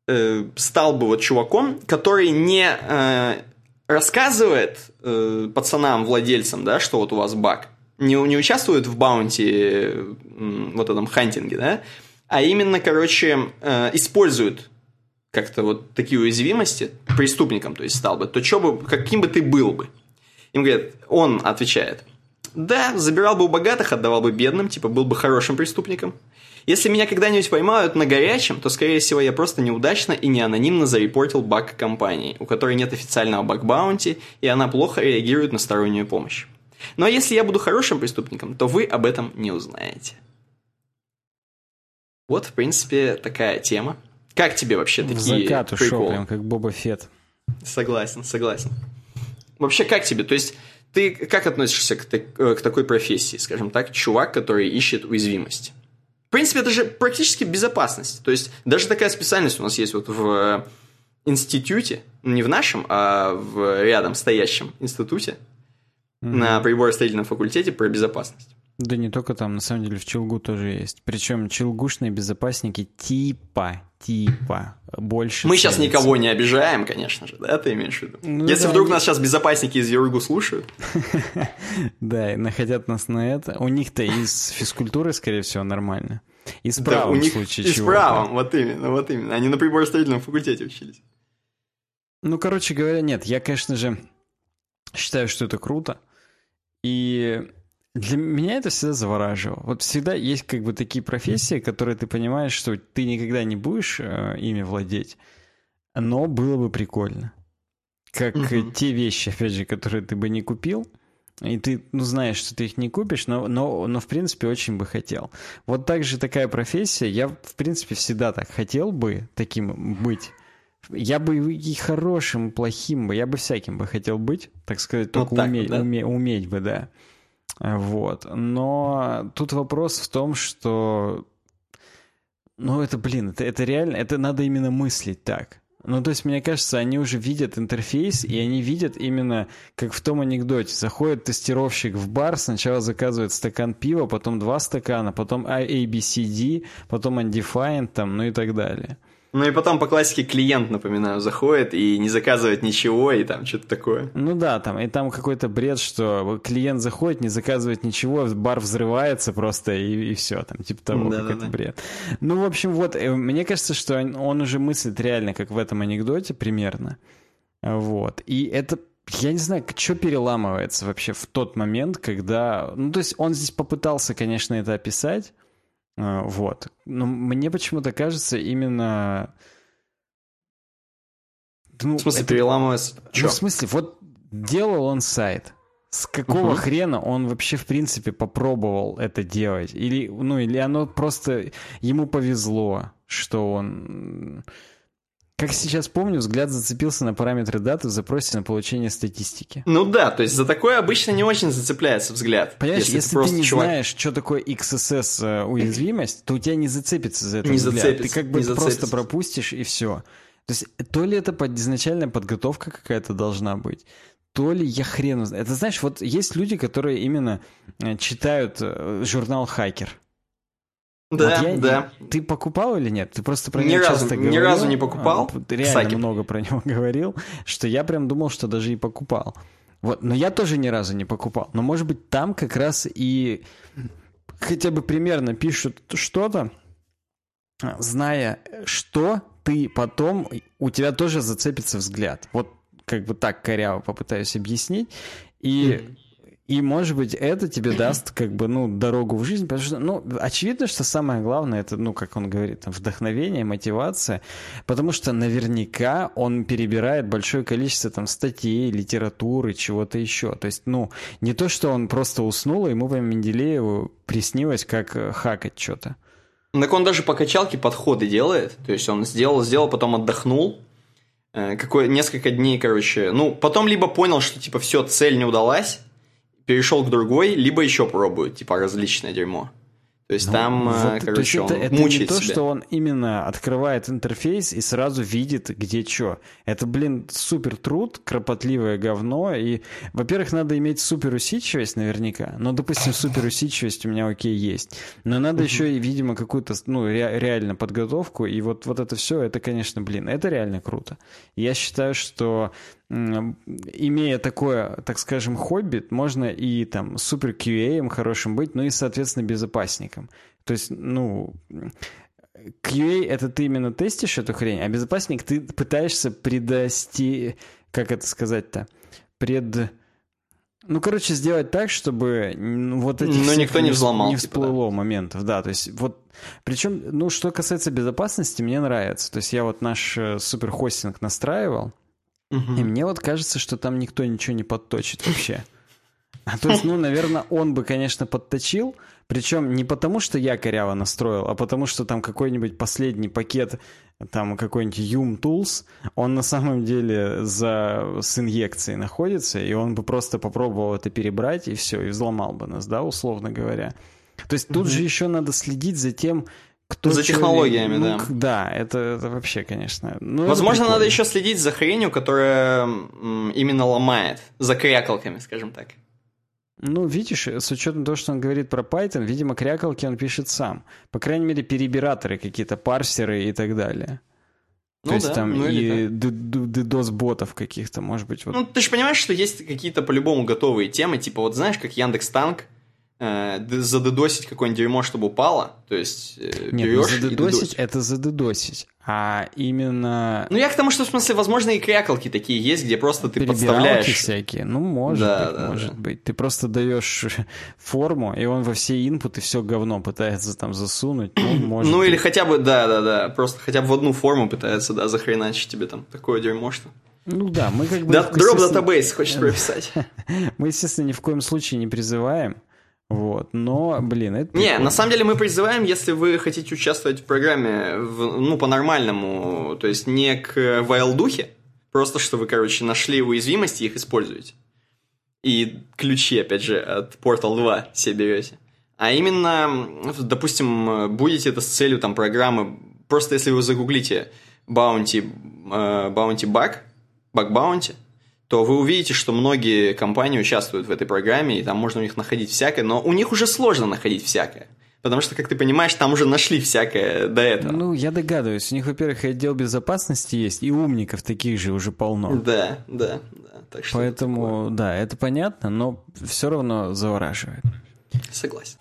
э, стал бы вот чуваком, который не э, рассказывает э, пацанам, владельцам, да, что вот у вас баг, не, не участвует в баунти, вот этом хантинге, да, а именно, короче, э, использует как-то вот такие уязвимости преступником, то есть стал бы, то что бы, каким бы ты был бы? Им говорят, он отвечает, да, забирал бы у богатых, отдавал бы бедным, типа был бы хорошим преступником. Если меня когда-нибудь поймают на горячем, то, скорее всего, я просто неудачно и не анонимно зарепортил баг компании, у которой нет официального баг-баунти, и она плохо реагирует на стороннюю помощь. Но если я буду хорошим преступником, то вы об этом не узнаете. Вот, в принципе, такая тема. Как тебе вообще такие закат ушел, прям как Боба Фет. Согласен, согласен. Вообще, как тебе? То есть, ты как относишься к, к такой профессии, скажем так, чувак, который ищет уязвимость? В принципе, это же практически безопасность. То есть, даже такая специальность у нас есть вот в э, институте, не в нашем, а в рядом стоящем институте mm-hmm. на приборостроительном факультете про безопасность. Да не только там, на самом деле в Челгу тоже есть. Причем челгушные безопасники типа, типа больше. Мы сейчас никого не обижаем, конечно же, да, ты имеешь в виду? Ну, Если да, вдруг нас сейчас безопасники из Юргу слушают. Да, и находят нас на это. У них-то из физкультуры, скорее всего, нормально. И с правом в случае чего. И с правом, вот именно, вот именно. Они на приборостроительном факультете учились. Ну, короче говоря, нет, я, конечно же, считаю, что это круто. И для меня это всегда завораживало. Вот всегда есть как бы такие профессии, которые ты понимаешь, что ты никогда не будешь э, ими владеть, но было бы прикольно. Как угу. те вещи, опять же, которые ты бы не купил, и ты, ну, знаешь, что ты их не купишь, но, но, но в принципе, очень бы хотел. Вот так же такая профессия, я, в принципе, всегда так хотел бы таким быть. Я бы и хорошим, и плохим бы, я бы всяким бы хотел быть, так сказать, только вот так уметь, да? уметь, уметь бы, да. Вот. Но тут вопрос в том, что... Ну, это, блин, это, это реально, это надо именно мыслить так. Ну, то есть, мне кажется, они уже видят интерфейс, и они видят именно, как в том анекдоте. Заходит тестировщик в бар, сначала заказывает стакан пива, потом два стакана, потом A, B, C, D, потом undefined, там, ну и так далее. Ну и потом по классике клиент, напоминаю, заходит и не заказывает ничего, и там что-то такое. Ну да, там, и там какой-то бред, что клиент заходит, не заказывает ничего, бар взрывается просто, и, и все, там, типа того, да, какой-то да, да. бред. Ну, в общем, вот, э, мне кажется, что он уже мыслит реально, как в этом анекдоте примерно. Вот. И это я не знаю, что переламывается вообще в тот момент, когда... Ну, то есть он здесь попытался, конечно, это описать, вот. Но мне почему-то кажется именно... Ну, в смысле, это... переламывается? Ну, в смысле, вот делал он сайт. С какого угу. хрена он вообще, в принципе, попробовал это делать? Или, ну, или оно просто ему повезло, что он как сейчас помню, взгляд зацепился на параметры даты в запросе на получение статистики. Ну да, то есть за такое обычно не очень зацепляется взгляд. Понимаешь, если, если ты, ты не чувак... знаешь, что такое XSS э, уязвимость, то у тебя не зацепится за это не взгляд. Зацепится, ты как бы просто пропустишь и все. То есть то ли это под, изначальная подготовка какая-то должна быть, то ли я хрен. Это знаешь, вот есть люди, которые именно э, читают э, журнал «Хакер». Да, вот я, да. Ты покупал или нет? Ты просто про него разу, часто говорил. Ни разу не покупал. А, реально Кстати. много про него говорил, что я прям думал, что даже и покупал. Вот, но я тоже ни разу не покупал. Но, может быть, там как раз и хотя бы примерно пишут что-то, зная, что ты потом, у тебя тоже зацепится взгляд. Вот как бы так коряво попытаюсь объяснить. И mm-hmm. И, может быть, это тебе даст, как бы, ну, дорогу в жизнь, потому что, ну, очевидно, что самое главное, это, ну, как он говорит, там, вдохновение, мотивация, потому что наверняка он перебирает большое количество, там, статей, литературы, чего-то еще. То есть, ну, не то, что он просто уснул, и ему по Менделееву приснилось, как э, хакать что-то. Так он даже по качалке подходы делает, то есть он сделал, сделал, потом отдохнул, э, какое несколько дней, короче, ну, потом либо понял, что, типа, все, цель не удалась, перешел к другой, либо еще пробует, типа, различное дерьмо. То есть ну, там, вот, э, короче, то есть он это, мучает не себя. то, что он именно открывает интерфейс и сразу видит, где что. Это, блин, супер труд, кропотливое говно. И, во-первых, надо иметь супер усидчивость наверняка. Ну, допустим, супер усидчивость у меня окей есть. Но надо еще и, видимо, какую-то, ну, ре- реально подготовку. И вот, вот это все, это, конечно, блин, это реально круто. Я считаю, что имея такое, так скажем, хобби, можно и там супер QA хорошим быть, ну и, соответственно, безопасником. То есть, ну, QA — это ты именно тестишь эту хрень, а безопасник ты пытаешься предости... Как это сказать-то? Пред... Ну, короче, сделать так, чтобы вот эти Но никто не взломал. Не всплыло типа, да. моментов, да. То есть вот, причем, ну, что касается безопасности, мне нравится. То есть я вот наш э, суперхостинг настраивал, Угу. И мне вот кажется, что там никто ничего не подточит вообще. А то есть, ну, наверное, он бы, конечно, подточил, причем не потому, что я коряво настроил, а потому, что там какой-нибудь последний пакет, там какой-нибудь Yum Tools, он на самом деле за, с инъекцией находится, и он бы просто попробовал это перебрать, и все, и взломал бы нас, да, условно говоря. То есть тут mm же еще надо следить за тем, кто за технологиями, ну, да. Да, это, это вообще, конечно. Ну, Возможно, надо еще следить за хренью, которая именно ломает, за крякалками, скажем так. Ну, видишь, с учетом того, что он говорит про Python, видимо, крякалки он пишет сам. По крайней мере, перебираторы какие-то, парсеры и так далее. То ну, есть да, там ну, и DDoS-ботов каких-то, может быть. Вот. Ну, ты же понимаешь, что есть какие-то по-любому готовые темы, типа вот знаешь, как Яндекс Танк, задедосить какое-нибудь дерьмо, чтобы упало. То есть э, Нет, берешь задедосить и это задедосить. А именно... Ну, я к тому, что, в смысле, возможно, и крякалки такие есть, где просто ты подставляешь... всякие. Ну, может да, быть, да, может да. быть. Ты просто даешь форму, и он во все инпуты все говно пытается там засунуть. Ну, может ну быть. или хотя бы, да-да-да, просто хотя бы в одну форму пытается, да, захреначить тебе там такое дерьмо, что... Ну да, мы как бы... Да, дроп датабейс хочешь прописать. мы, естественно, ни в коем случае не призываем. Вот, но, блин, это... Не, на самом деле мы призываем, если вы хотите участвовать в программе, в, ну, по-нормальному, то есть не к вайлдухе, просто что вы, короче, нашли уязвимости и их используете. И ключи, опять же, от Portal 2 себе берете. А именно, допустим, будете это с целью там программы, просто если вы загуглите Bounty, э, Bounty Bug, Bug Bounty, то вы увидите, что многие компании участвуют в этой программе, и там можно у них находить всякое, но у них уже сложно находить всякое. Потому что, как ты понимаешь, там уже нашли всякое до этого. Ну, я догадываюсь. У них, во-первых, и отдел безопасности есть, и умников таких же уже полно. Да, да, да. Так что Поэтому, это да, это понятно, но все равно завораживает. Согласен.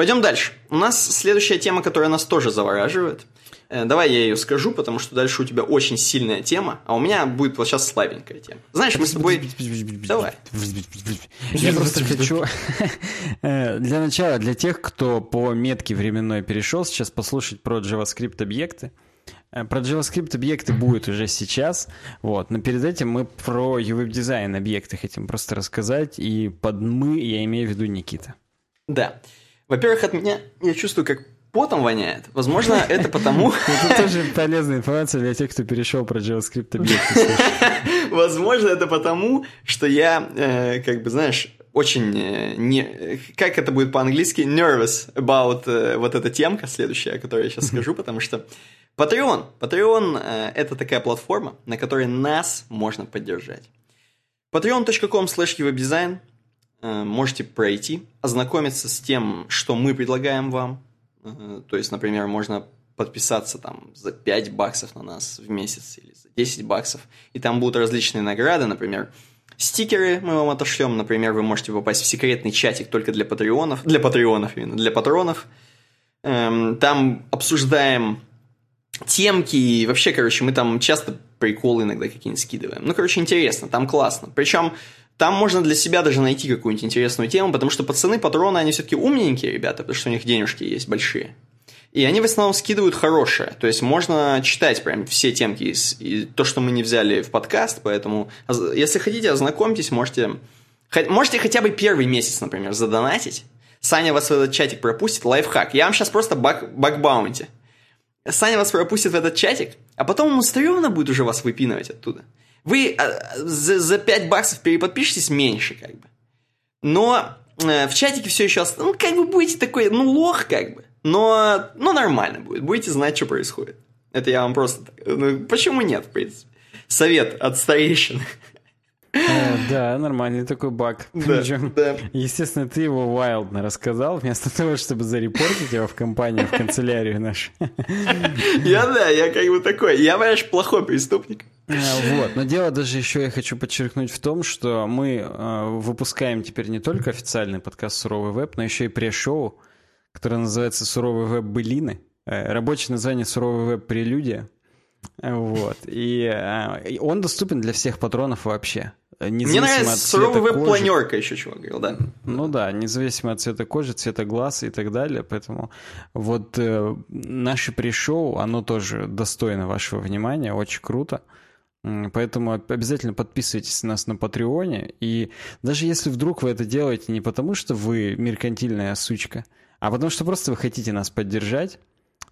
Пойдем дальше. У нас следующая тема, которая нас тоже завораживает. Э, давай я ее скажу, потому что дальше у тебя очень сильная тема, а у меня будет вот сейчас слабенькая тема. Знаешь, мы с тобой... Давай. Я просто хочу... Для начала, для тех, кто по метке временной перешел, сейчас послушать про JavaScript объекты. Про JavaScript объекты будет уже сейчас, вот, но перед этим мы про UWeb дизайн объекты хотим просто рассказать, и под мы я имею в виду Никита. Да. Во-первых, от меня я чувствую, как потом воняет. Возможно, это потому... Это тоже полезная информация для тех, кто перешел про JavaScript объекты. Возможно, это потому, что я, э, как бы, знаешь, очень э, не... Как это будет по-английски? Nervous about э, вот эта темка следующая, о которой я сейчас скажу, потому что Patreon. Patreon – это такая платформа, на которой нас можно поддержать. patreon.com slash webdesign можете пройти, ознакомиться с тем, что мы предлагаем вам. Э, то есть, например, можно подписаться там за 5 баксов на нас в месяц или за 10 баксов. И там будут различные награды, например, стикеры мы вам отошлем. Например, вы можете попасть в секретный чатик только для патреонов. Для патреонов именно, для патронов. Эм, там обсуждаем темки и вообще, короче, мы там часто приколы иногда какие-нибудь скидываем. Ну, короче, интересно, там классно. Причем там можно для себя даже найти какую-нибудь интересную тему, потому что пацаны, патроны, они все-таки умненькие ребята, потому что у них денежки есть большие. И они в основном скидывают хорошее. То есть можно читать прям все темки из и то, что мы не взяли в подкаст. Поэтому, если хотите, ознакомьтесь, можете, можете хотя бы первый месяц, например, задонатить. Саня вас в этот чатик пропустит. Лайфхак. Я вам сейчас просто баг, баг Саня вас пропустит в этот чатик, а потом ему стрёмно будет уже вас выпинывать оттуда. Вы а, за, за 5 баксов переподпишитесь меньше, как бы. Но э, в чатике все еще ну, как бы будете такой, ну, лох, как бы. Но, ну, нормально будет. Будете знать, что происходит. Это я вам просто... Ну, почему нет, в принципе? Совет от старейшин. Э, да, нормальный такой баг. Да, да. Естественно, ты его вайлдно рассказал, вместо того, чтобы зарепортить его в компанию, в канцелярию нашу. Я, да, я как бы такой, я, понимаешь, плохой преступник. Э, вот, но дело даже еще я хочу подчеркнуть в том, что мы э, выпускаем теперь не только официальный подкаст «Суровый веб», но еще и пре-шоу, которое называется «Суровый веб былины». Э, рабочее название «Суровый веб прелюдия». Вот. И, и он доступен для всех патронов вообще. Мне нравится суровый веб-планерка еще, чего говорил, да. Ну да, независимо от цвета кожи, цвета глаз и так далее. Поэтому вот э, наше пришоу, оно тоже достойно вашего внимания, очень круто. Поэтому обязательно подписывайтесь на нас на Патреоне. И даже если вдруг вы это делаете не потому, что вы меркантильная сучка, а потому что просто вы хотите нас поддержать,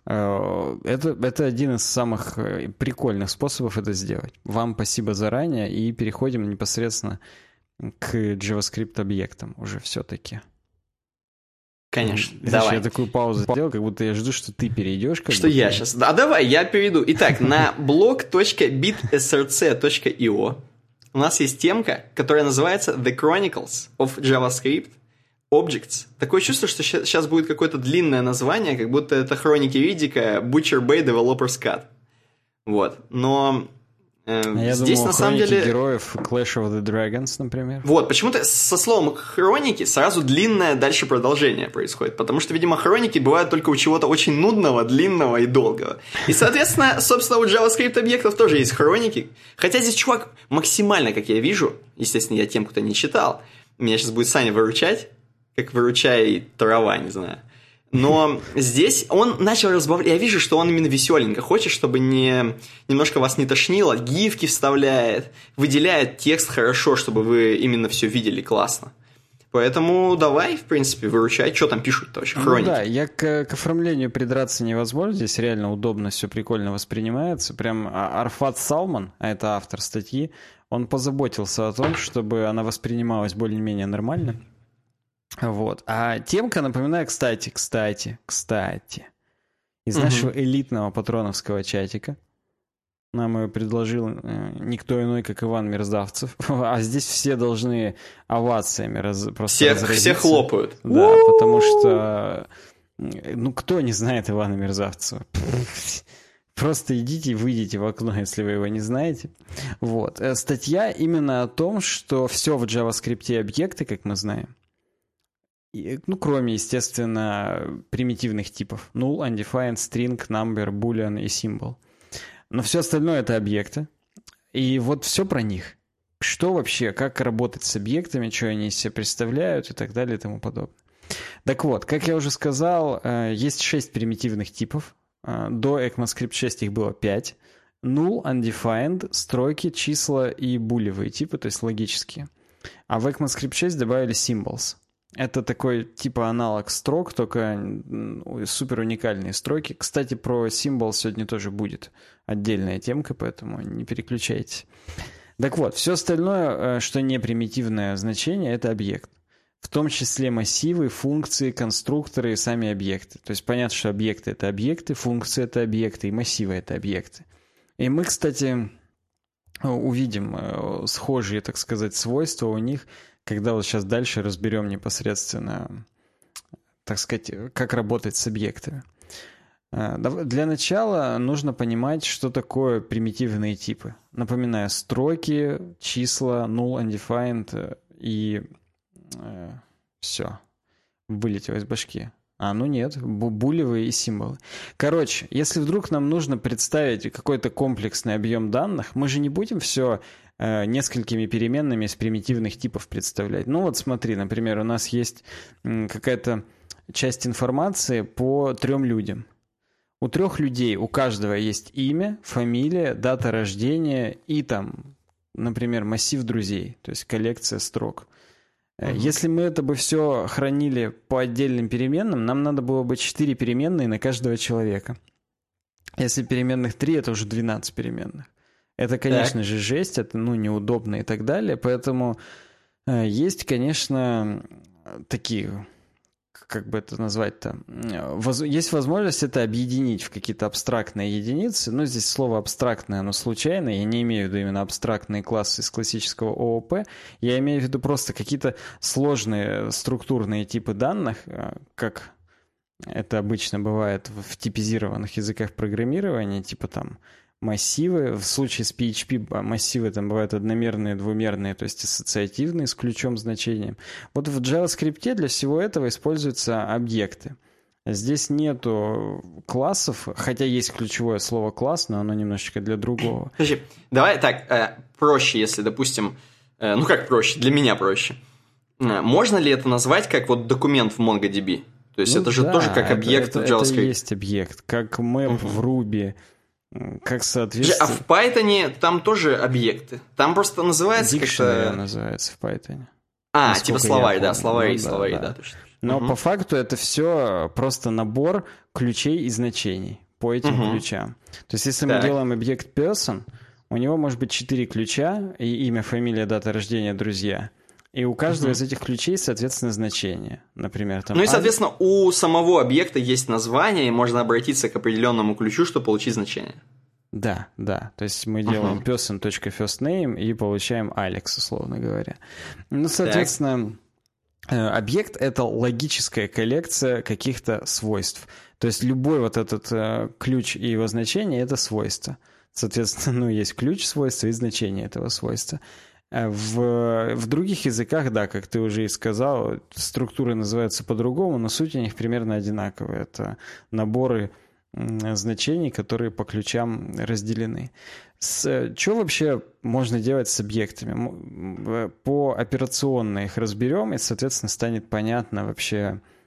э, это, это один из самых э, прикольных способов это сделать. Вам спасибо заранее и переходим непосредственно к JavaScript объектам уже все-таки. Конечно, Видишь, давай. Я такую паузу сделал, как будто я жду, что ты перейдешь. Как что я сейчас. А давай, я перейду. Итак, на blog.bitsrc.io у нас есть темка, которая называется The Chronicles of JavaScript Objects. Такое чувство, что сейчас будет какое-то длинное название, как будто это хроники Ридика Butcher Bay Developer's Cut. Вот. Но а я Здесь думал, на самом деле героев Clash of the Dragons, например. Вот, почему-то со словом хроники сразу длинное дальше продолжение происходит, потому что, видимо, хроники бывают только у чего-то очень нудного, длинного и долгого. И, соответственно, собственно, у JavaScript объектов тоже есть хроники, хотя здесь чувак максимально, как я вижу, естественно, я тем, кто не читал, меня сейчас будет Саня выручать, как выручай трава, не знаю. Но здесь он начал разбавлять. Я вижу, что он именно веселенько хочет, чтобы не немножко вас не тошнило. Гифки вставляет, выделяет текст хорошо, чтобы вы именно все видели классно. Поэтому давай, в принципе, выручай. Что там пишут-то вообще? Хроники. Ну да, я к, к оформлению придраться невозможно. Здесь реально удобно, все прикольно воспринимается. Прям а, Арфат Салман, а это автор статьи, он позаботился о том, чтобы она воспринималась более-менее нормально. Вот. А темка, напоминаю, кстати, кстати, кстати, из угу. нашего элитного патроновского чатика. Нам ее предложил э, никто иной, как Иван Мерзавцев. А здесь все должны овациями раз, просто все, все хлопают. Да, потому что... Ну, кто не знает Ивана Мерзавцева? Просто идите и выйдите в окно, если вы его не знаете. Вот. Э, статья именно о том, что все в JavaScript объекты, как мы знаем. Ну, кроме, естественно, примитивных типов. Null, undefined, string, number, boolean и symbol. Но все остальное это объекты. И вот все про них. Что вообще, как работать с объектами, что они из себя представляют и так далее и тому подобное. Так вот, как я уже сказал, э, есть шесть примитивных типов. А, до ECMAScript 6 их было 5. Null, undefined, строки, числа и булевые типы, то есть логические. А в ECMAScript 6 добавили symbols. Это такой типа аналог строк, только супер уникальные строки. Кстати, про символ сегодня тоже будет отдельная темка, поэтому не переключайтесь. Так вот, все остальное, э, что не примитивное значение, это объект в том числе массивы, функции, конструкторы и сами объекты. То есть понятно, что объекты — это объекты, функции — это объекты, и массивы — это объекты. И мы, кстати, увидим э, схожие, так сказать, свойства у них, когда вот сейчас дальше разберем непосредственно, так сказать, как работать с объектами. Э, для начала нужно понимать, что такое примитивные типы. Напоминаю, строки, числа, null, undefined э, и э, все, вылетело из башки. А, ну нет, булевые и символы. Короче, если вдруг нам нужно представить какой-то комплексный объем данных, мы же не будем все э, несколькими переменными из примитивных типов представлять. Ну вот смотри, например, у нас есть какая-то часть информации по трем людям. У трех людей, у каждого есть имя, фамилия, дата рождения и там, например, массив друзей, то есть коллекция строк. Угу. Если мы это бы все хранили по отдельным переменным, нам надо было бы 4 переменные на каждого человека. Если переменных 3, это уже 12 переменных. Это, конечно так. же, жесть, это ну, неудобно и так далее. Поэтому э, есть, конечно, такие как бы это назвать-то, есть возможность это объединить в какие-то абстрактные единицы. Ну, здесь слово абстрактное, оно случайно. Я не имею в виду именно абстрактные классы из классического ООП. Я имею в виду просто какие-то сложные структурные типы данных, э, как это обычно бывает в типизированных языках программирования, типа там массивы. В случае с PHP массивы там бывают одномерные, двумерные, то есть ассоциативные с ключом значением. Вот в JavaScript для всего этого используются объекты. Здесь нету классов, хотя есть ключевое слово класс, но оно немножечко для другого. Подожди, давай так, э, проще, если, допустим, э, ну как проще, для меня проще. Э, можно ли это назвать как вот документ в MongoDB? То есть ну, это же да, тоже как объект это, в JavaScript. Это есть объект, как map uh-huh. в Ruby, как соответственно... А в Python там тоже объекты. Там просто называется как-то... называется в Python. А, типа словарь, да, словари, ну, словари, да, да. да точно. Но угу. по факту это все просто набор ключей и значений по этим угу. ключам. То есть если так. мы делаем объект person, у него может быть четыре ключа, и имя, фамилия, дата рождения, друзья. И у каждого uh-huh. из этих ключей, соответственно, значение. Например, там... Ну и, соответственно, у самого объекта есть название, и можно обратиться к определенному ключу, чтобы получить значение. Да, да. То есть мы делаем uh-huh. person.firstname и получаем Alex, условно говоря. Ну, соответственно, так. Э, объект — это логическая коллекция каких-то свойств. То есть любой вот этот э, ключ и его значение — это свойство. Соответственно, ну, есть ключ свойства и значение этого свойства. Э, в, в других языках, да, как ты уже и сказал, структуры называются по-другому, но суть у них примерно одинаковая. Это наборы значений, которые по ключам разделены. С, что вообще можно делать с объектами? По операционной их разберем, и, соответственно, станет понятно вообще, Э,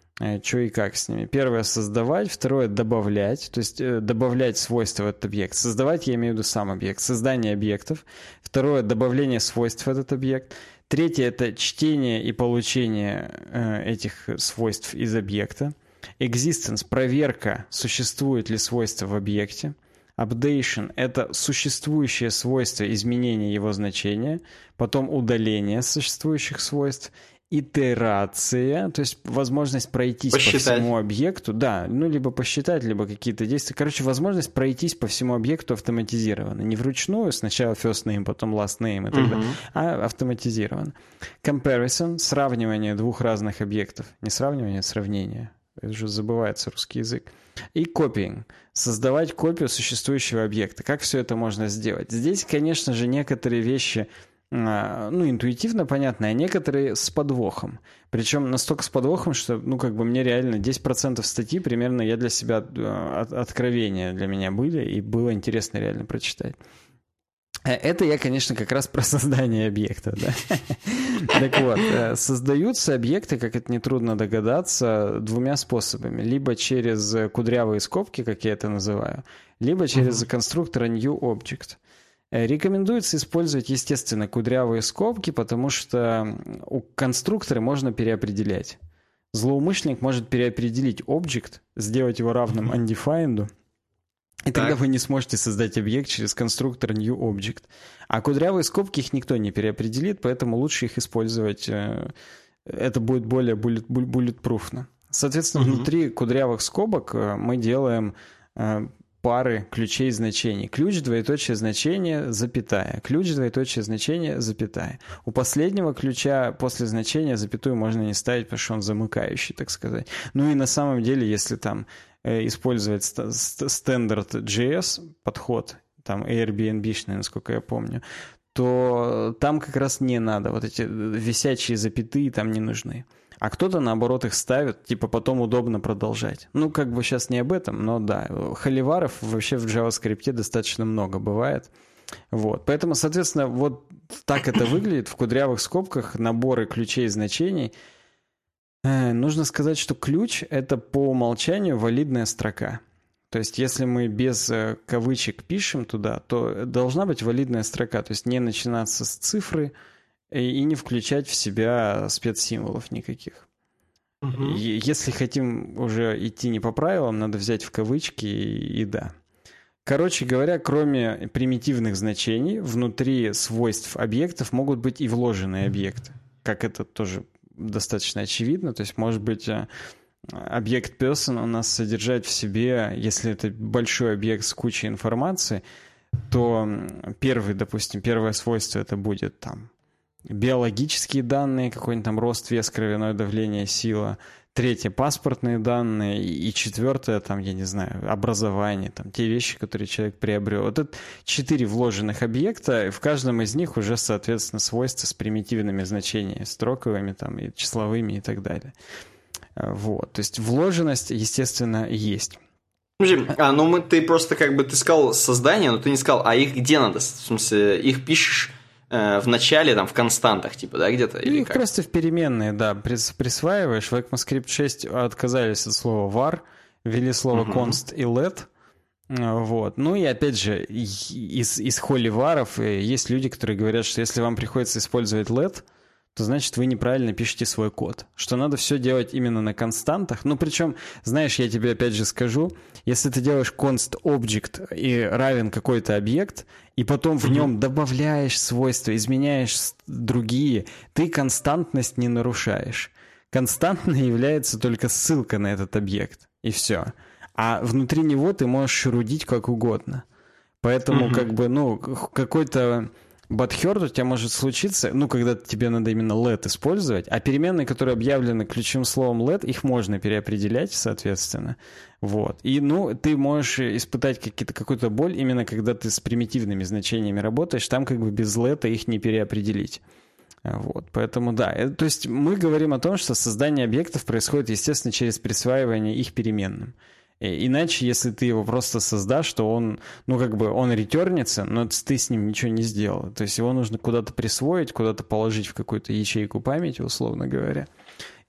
что и как с ними. Первое — создавать, второе — добавлять, то есть э, добавлять свойства в этот объект. Создавать я имею в виду сам объект, создание объектов. Второе — добавление свойств в этот объект. Третье — это чтение и получение э, этих свойств из объекта. Existence — проверка, существует ли свойство в объекте. Updation — это существующее свойство изменения его значения, потом удаление существующих свойств итерация, то есть возможность пройтись посчитать. по всему объекту, да, ну, либо посчитать, либо какие-то действия. Короче, возможность пройтись по всему объекту автоматизированно. Не вручную, сначала first name, потом last name и так uh-huh. далее, а автоматизированно. Comparison, сравнивание двух разных объектов. Не сравнивание, а сравнение. Это уже забывается русский язык. И копиинг. Создавать копию существующего объекта. Как все это можно сделать? Здесь, конечно же, некоторые вещи ну, интуитивно понятно, а некоторые с подвохом. Причем настолько с подвохом, что, ну, как бы мне реально 10% статьи примерно я для себя, а, от, откровения для меня были, и было интересно реально прочитать. Э, это я, конечно, как раз про создание объекта, да. Так вот, э, создаются объекты, как это нетрудно догадаться, двумя способами. Либо через кудрявые скобки, как я это называю, либо через конструктора New Object. Э, рекомендуется использовать, естественно, кудрявые скобки, потому что у конструктора можно переопределять. Злоумышленник может переопределить объект, сделать его равным undefined, и тогда вы не сможете создать объект через конструктор new object. А кудрявые скобки их никто не переопределит, поэтому лучше их использовать. Э, это будет более bullet, bulletproofно. Соответственно, угу. внутри кудрявых скобок э, мы делаем пары ключей значений. Ключ, двоеточие значение, запятая. Ключ, двоеточие значение, запятая. У последнего ключа после значения запятую можно не ставить, потому что он замыкающий, так сказать. Ну и на самом деле, если там э, использовать стандарт JS подход, там Airbnb-шный, насколько я помню, то там как раз не надо. Вот эти висячие запятые там не нужны а кто-то, наоборот, их ставит, типа потом удобно продолжать. Ну, как бы сейчас не об этом, но да, холиваров вообще в JavaScript достаточно много бывает. Вот, поэтому, соответственно, вот так это выглядит в кудрявых скобках наборы ключей значений. Э, нужно сказать, что ключ — это по умолчанию валидная строка. То есть, если мы без э, кавычек пишем туда, то должна быть валидная строка, то есть не начинаться с цифры, и не включать в себя спецсимволов никаких. Угу. Если хотим уже идти не по правилам, надо взять в кавычки и, и да. Короче говоря, кроме примитивных значений, внутри свойств объектов могут быть и вложенные объекты. Как это тоже достаточно очевидно. То есть, может быть, э, объект person у нас содержать в себе, если это большой объект с кучей информации, то первый, допустим, первое свойство это будет там биологические данные, какой-нибудь там рост, вес, кровяное давление, сила. Третье — паспортные данные. И четвертое, там, я не знаю, образование, там, те вещи, которые человек приобрел. Вот это четыре вложенных объекта, и в каждом из них уже, соответственно, свойства с примитивными значениями, строковыми, там, и числовыми и так далее. Вот. То есть вложенность, естественно, есть. Подожди, а, ну мы, ты просто как бы, ты сказал создание, но ты не сказал, а их где надо? В смысле, их пишешь Э, в начале, там, в константах, типа, да, где-то? Или их как? просто в переменные, да, присваиваешь. В ECMAScript 6 отказались от слова var, ввели слово uh-huh. const и let. Э, вот. Ну и опять же, из, из холиваров э, есть люди, которые говорят, что если вам приходится использовать let, то значит вы неправильно пишете свой код. Что надо все делать именно на константах. Ну, причем, знаешь, я тебе опять же скажу, если ты делаешь const object и равен какой-то объект, и потом в нем добавляешь свойства, изменяешь другие, ты константность не нарушаешь. Константной является только ссылка на этот объект, и все. А внутри него ты можешь шерудить как угодно. Поэтому, mm-hmm. как бы, ну, какой-то Бадхерд у тебя может случиться, ну, когда тебе надо именно let использовать, а переменные, которые объявлены ключевым словом let, их можно переопределять, соответственно. Вот. И, ну, ты можешь испытать какие-то, какую-то боль именно когда ты с примитивными значениями работаешь, там как бы без let их не переопределить. Вот, поэтому да, это, то есть мы говорим о том, что создание объектов происходит, естественно, через присваивание их переменным. Иначе, если ты его просто создашь, то он, ну, как бы, он ретернится, но ты с ним ничего не сделал. То есть его нужно куда-то присвоить, куда-то положить в какую-то ячейку памяти, условно говоря.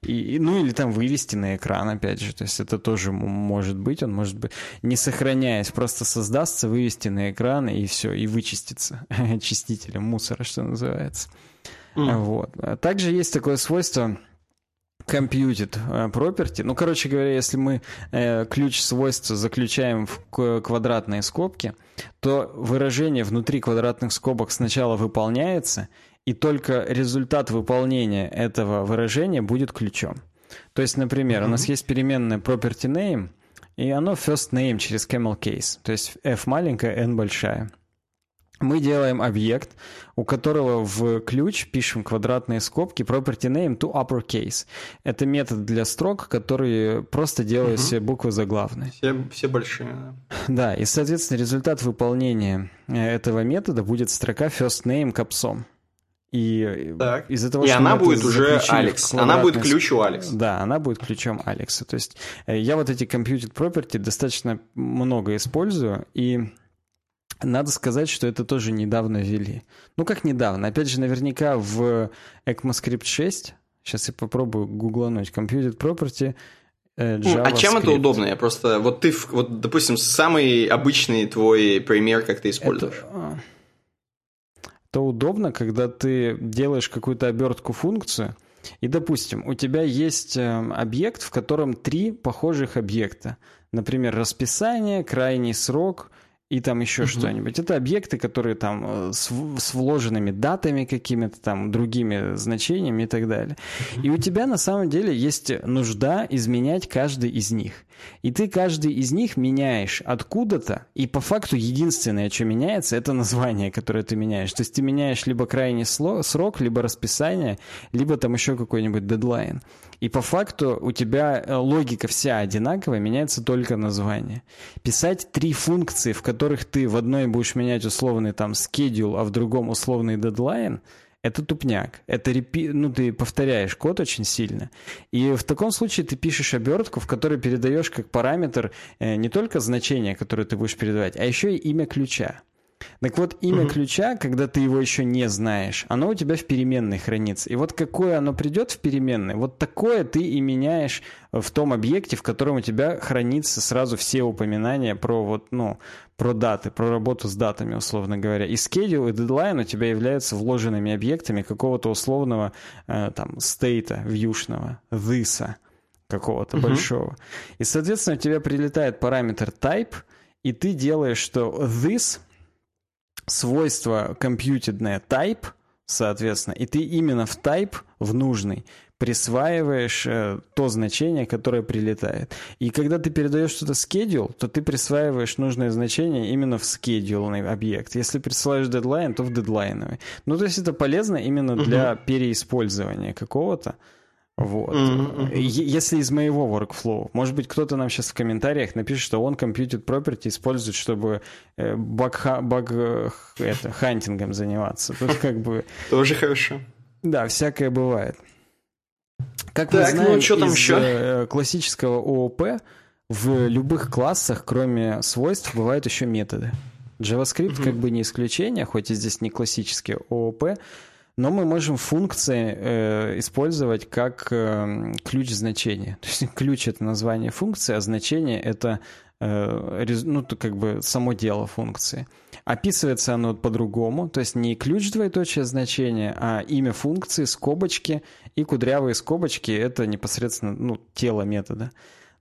И, ну, или там вывести на экран, опять же. То есть это тоже может быть. Он может быть, не сохраняясь, просто создастся, вывести на экран, и все, и вычистится очистителем мусора, что называется. Mm. Вот. Также есть такое свойство computed э, property. Ну, короче говоря, если мы э, ключ свойства заключаем в квадратные скобки, то выражение внутри квадратных скобок сначала выполняется, и только результат выполнения этого выражения будет ключом. То есть, например, mm-hmm. у нас есть переменная property name, и оно first name через camel case, то есть f маленькая, n большая мы делаем объект, у которого в ключ пишем квадратные скобки property name to uppercase. Это метод для строк, который просто делает угу. все буквы заглавные. Все, все большие. Да, и, соответственно, результат выполнения э, этого метода будет строка first name капсом. И так. из-за того, и что она будет уже Алекс. Она будет ключ у Алекс. Да, она будет ключом Алекса. То есть э, я вот эти computed property достаточно много использую, и надо сказать, что это тоже недавно ввели. Ну, как недавно? Опять же, наверняка в ECMAScript 6, сейчас я попробую гуглануть, Computed Property, э, JavaScript. А чем это удобно? Я просто... Вот ты, вот, допустим, самый обычный твой пример, как ты используешь. Это, а, это удобно, когда ты делаешь какую-то обертку функцию, и, допустим, у тебя есть э, объект, в котором три похожих объекта. Например, расписание, крайний срок – и там еще угу. что-нибудь. Это объекты, которые там э, с, с вложенными датами какими-то там, другими значениями и так далее. И у тебя на самом деле есть нужда изменять каждый из них. И ты каждый из них меняешь откуда-то, и по факту единственное, что меняется, это название, которое ты меняешь. То есть ты меняешь либо крайний срок, либо расписание, либо там еще какой-нибудь дедлайн. И по факту у тебя э, логика вся одинаковая, меняется только название. Писать три функции, в которых ты в одной будешь менять условный там schedule, а в другом условный дедлайн, это тупняк. Это репи... ну, ты повторяешь код очень сильно. И в таком случае ты пишешь обертку, в которой передаешь как параметр э, не только значение, которое ты будешь передавать, а еще и имя ключа. Так вот, имя угу. ключа, когда ты его еще не знаешь, оно у тебя в переменной хранится. И вот какое оно придет в переменной, вот такое ты и меняешь в том объекте, в котором у тебя хранится сразу все упоминания про вот, ну, про даты, про работу с датами, условно говоря. И schedule, и deadline у тебя являются вложенными объектами какого-то условного э, там стейта вьюшного, this какого-то угу. большого. И, соответственно, у тебя прилетает параметр type, и ты делаешь, что this — свойство компьютерное type, соответственно, и ты именно в type, в нужный, присваиваешь э, то значение, которое прилетает. И когда ты передаешь что-то schedule, то ты присваиваешь нужное значение именно в schedule объект. Если присылаешь deadline, то в дедлайновый. Ну, то есть это полезно именно для переиспользования какого-то. Вот. Mm-hmm. Если из моего workflow, может быть, кто-то нам сейчас в комментариях напишет, что он computed property использует, чтобы э, баг, баг э, это, хантингом заниматься. Тут как бы... Тоже хорошо. Да, всякое бывает. Как так, мы знаем ну, что там из еще? Классического ООП, в любых классах, кроме свойств, бывают еще методы. JavaScript угу. как бы не исключение, хоть и здесь не классический ООП, но мы можем функции э, использовать как э, ключ значения. То есть ключ это название функции, а значение это э, ну, как бы само дело функции. Описывается оно по-другому, то есть не ключ двоеточие значения, а имя функции, скобочки и кудрявые скобочки это непосредственно ну, тело метода.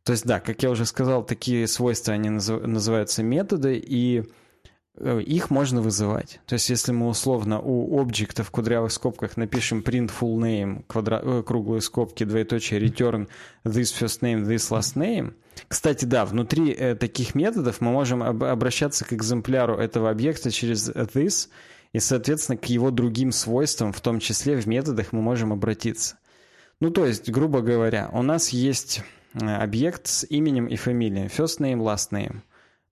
То есть да, как я уже сказал, такие свойства они называются методы, и их можно вызывать. То есть, если мы условно у объекта в кудрявых скобках напишем print full name, квадра... Э, круглые скобки, двоеточие, return this first name, this last name. Кстати, да, внутри э, таких методов мы можем об... обращаться к экземпляру этого объекта через this, и, соответственно, к его другим свойствам, в том числе в методах, мы можем обратиться. Ну, то есть, грубо говоря, у нас есть э, объект с именем и фамилией. First name, last name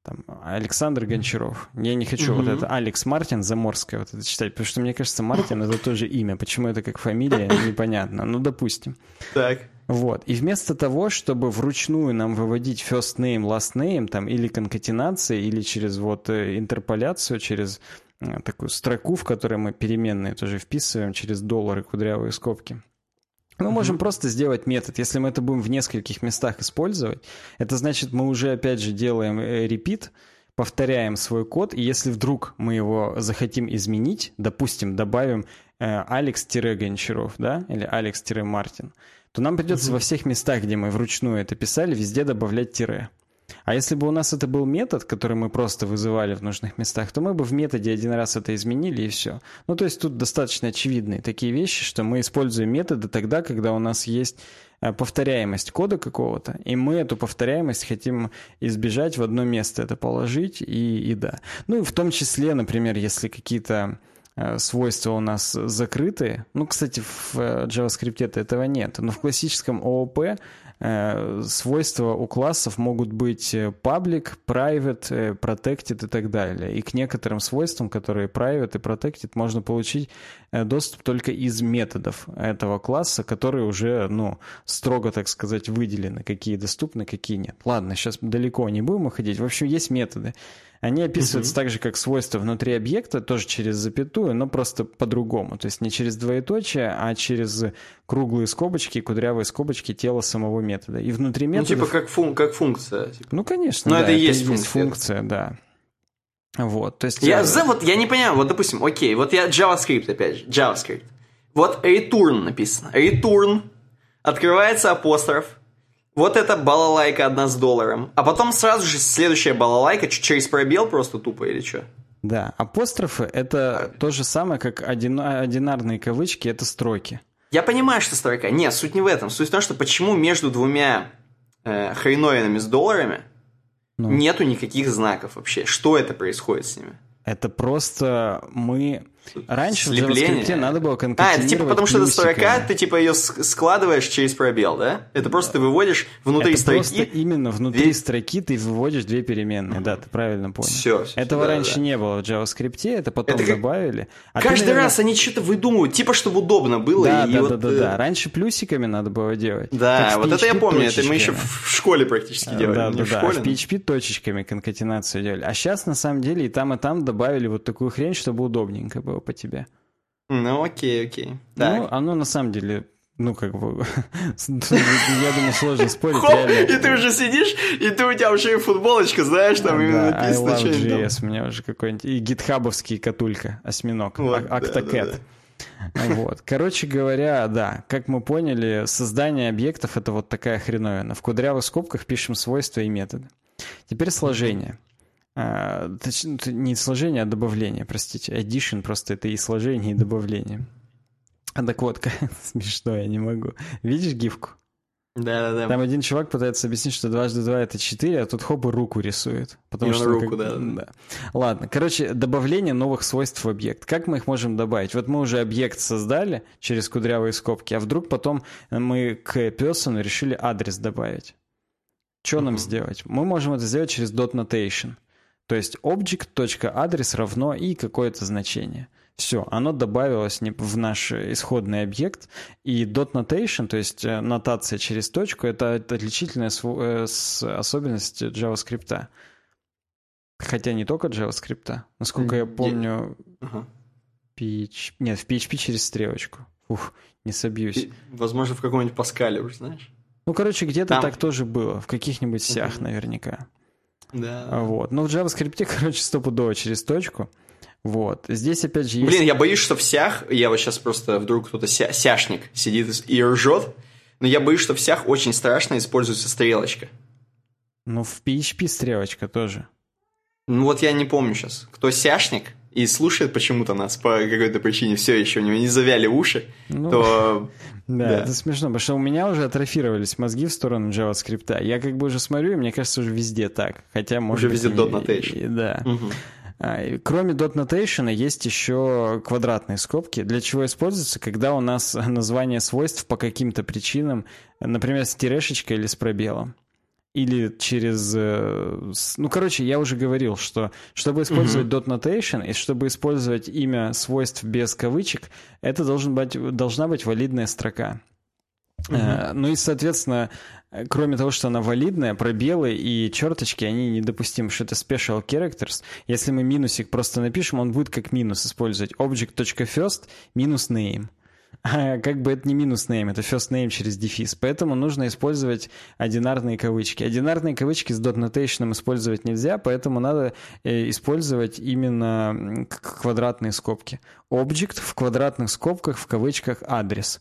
там, Александр Гончаров. Я не хочу угу. вот это Алекс Мартин Заморская вот это читать, потому что мне кажется, Мартин это тоже имя. Почему это как фамилия, непонятно. Ну, допустим. Так. Вот. И вместо того, чтобы вручную нам выводить first name, last name, там, или конкатенация, или через вот э, интерполяцию, через э, такую строку, в которой мы переменные тоже вписываем, через доллары, кудрявые скобки. Мы можем mm-hmm. просто сделать метод. Если мы это будем в нескольких местах использовать, это значит, мы уже, опять же, делаем repeat, повторяем свой код, и если вдруг мы его захотим изменить, допустим, добавим э, Алекс-Гончаров, да, или Алекс-Мартин, то нам придется во всех местах, где мы вручную это писали, везде добавлять тире. А если бы у нас это был метод, который мы просто вызывали в нужных местах, то мы бы в методе один раз это изменили и все. Ну, то есть тут достаточно очевидные такие вещи, что мы используем методы тогда, когда у нас есть э, повторяемость кода какого-то, и мы эту повторяемость хотим избежать, в одно место это положить, и, и да. Ну, и в том числе, например, если какие-то э, свойства у нас закрытые. Ну, кстати, в э, JavaScript этого нет. Но в классическом ООП Э, свойства у классов могут быть э, public, private, э, protected и так далее. И к некоторым свойствам, которые private и protected, можно получить доступ только из методов этого класса, которые уже, ну, строго, так сказать, выделены, какие доступны, какие нет. Ладно, сейчас далеко не будем уходить. В общем, есть методы. Они описываются угу. так же, как свойства внутри объекта, тоже через запятую, но просто по-другому. То есть не через двоеточие, а через круглые скобочки, кудрявые скобочки тела самого метода. И внутри метода... Ну, типа как, фун как функция. Типа. Ну, конечно, Но да, это и есть, функция. да. Вот, то есть... Я, за, вот, я не понимаю, вот, допустим, окей, вот я JavaScript, опять же, JavaScript. Вот return написано. Return, открывается апостроф, вот это балалайка одна с долларом. А потом сразу же следующая балалайка через пробел просто тупо или что? Да, апострофы — это то же самое, как один, одинарные кавычки — это строки. Я понимаю, что строка. Нет, суть не в этом. Суть в том, что почему между двумя э, хреновинами с долларами ну. нету никаких знаков вообще. Что это происходит с ними? Это просто мы Раньше Слепление. в JavaScript надо было А, это типа потому что это строка, ты типа ее складываешь через пробел, да? Это просто ты выводишь внутри это строки. Просто именно внутри две... строки ты выводишь две переменные, да, ты правильно понял. Все. все Этого да, раньше да. не было в JavaScript, это потом это как... добавили. А Каждый ты, наверное... раз они что-то выдумывают, типа чтобы удобно было. Да, и да, вот... да, да, да. Раньше плюсиками надо было делать. Да, вот это я помню, это мы еще в школе практически делали. Да, да, да. В PHP точечками конкатинацию делали. А сейчас на самом деле и там, и там добавили вот такую хрень, чтобы удобненько было по тебе. Ну, окей, окей. Так. Ну, оно на самом деле ну, как бы, я думаю, сложно спорить. Хоп, и ты уже сидишь, и ты у тебя уже и футболочка, знаешь, там именно написано что-нибудь. у меня уже какой-нибудь, и гитхабовский катулька, осьминог, вот, Octocat. Вот. Короче говоря, да, как мы поняли, создание объектов — это вот такая хреновина. В кудрявых скобках пишем свойства и методы. Теперь сложение. А, точнее, не сложение, а добавление, простите. Addition просто это и сложение, и добавление. А так вот, смешно, я не могу. Видишь гифку? Да, да, да. Там один чувак пытается объяснить, что дважды два это четыре, а тут хоп и руку рисует. Потому и что руку, как... да, да. Ладно, короче, добавление новых свойств в объект. Как мы их можем добавить? Вот мы уже объект создали через кудрявые скобки, а вдруг потом мы к person решили адрес добавить. Что uh-huh. нам сделать? Мы можем это сделать через dot notation. То есть object.адрес равно и какое-то значение. Все, оно добавилось в наш исходный объект, и dot notation, то есть э, нотация через точку, это отличительная э, особенность JavaScript. Хотя не только JavaScript. Насколько я помню, ага. PHP... Нет, в PHP через стрелочку. Ух, не собьюсь. Возможно, в каком-нибудь Паскале уже, знаешь? Ну, короче, где-то Там... так тоже было. В каких-нибудь сях угу. наверняка. Да. Вот. Но в JavaScript, короче, стопудово через точку. Вот. Здесь, опять же, есть... Блин, я боюсь, что в сях, я вот сейчас просто вдруг кто-то ся, сяшник сидит и ржет, но я боюсь, что в сях очень страшно используется стрелочка. Ну, в PHP стрелочка тоже. Ну, вот я не помню сейчас. Кто сяшник и слушает почему-то нас по какой-то причине все еще, у него не завяли уши, ну... то да, да, это смешно, потому что у меня уже атрофировались мозги в сторону JavaScript. Я как бы уже смотрю, и мне кажется, уже везде так. Хотя, может Уже везде dot notation. Да. Угу. Кроме dot notation есть еще квадратные скобки, для чего используются, когда у нас название свойств по каким-то причинам, например, с тирешечкой или с пробелом или через... Э, ну, короче, я уже говорил, что чтобы использовать uh-huh. dot notation и чтобы использовать имя свойств без кавычек, это должен быть, должна быть валидная строка. Uh-huh. Ну и, соответственно, кроме того, что она валидная, пробелы и черточки, они недопустимы, что это special characters. Если мы минусик просто напишем, он будет как минус использовать object.first минус name. А как бы это не минус name, это first name через дефис. Поэтому нужно использовать одинарные кавычки. Одинарные кавычки с dot использовать нельзя, поэтому надо э, использовать именно квадратные скобки. Object в квадратных скобках в кавычках адрес.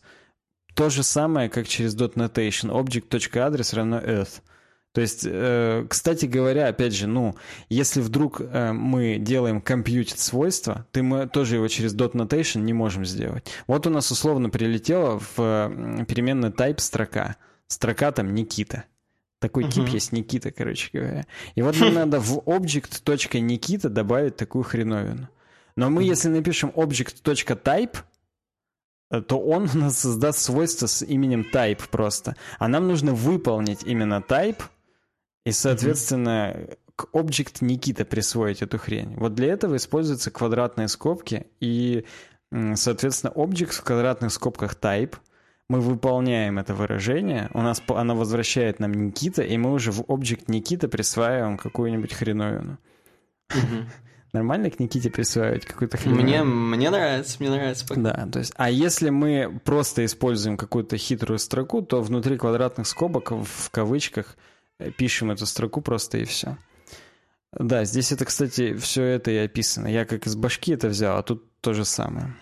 То же самое, как через dot notation. Object.address равно earth. То есть, э, кстати говоря, опять же, ну, если вдруг э, мы делаем компьютер свойства, то мы тоже его через dot notation не можем сделать. Вот у нас условно прилетела в э, переменную type строка. Строка там Никита. Такой uh-huh. тип есть Никита, короче говоря. И вот нам надо в object.nikita добавить такую хреновину. Но мы, если напишем object.type, то он у нас создаст свойство с именем type просто. А нам нужно выполнить именно type — и, соответственно, mm-hmm. к Object Никита присвоить эту хрень. Вот для этого используются квадратные скобки, и, соответственно, Object в квадратных скобках type. Мы выполняем это выражение, у нас оно возвращает нам Никита, и мы уже в Object Никита присваиваем какую-нибудь хреновину. Mm-hmm. Нормально к Никите присваивать какую-то хреновину? Мне, мне нравится, мне нравится. Да, то есть, а если мы просто используем какую-то хитрую строку, то внутри квадратных скобок в кавычках – пишем эту строку просто и все. Да, здесь это, кстати, все это и описано. Я как из башки это взял, а тут то же самое.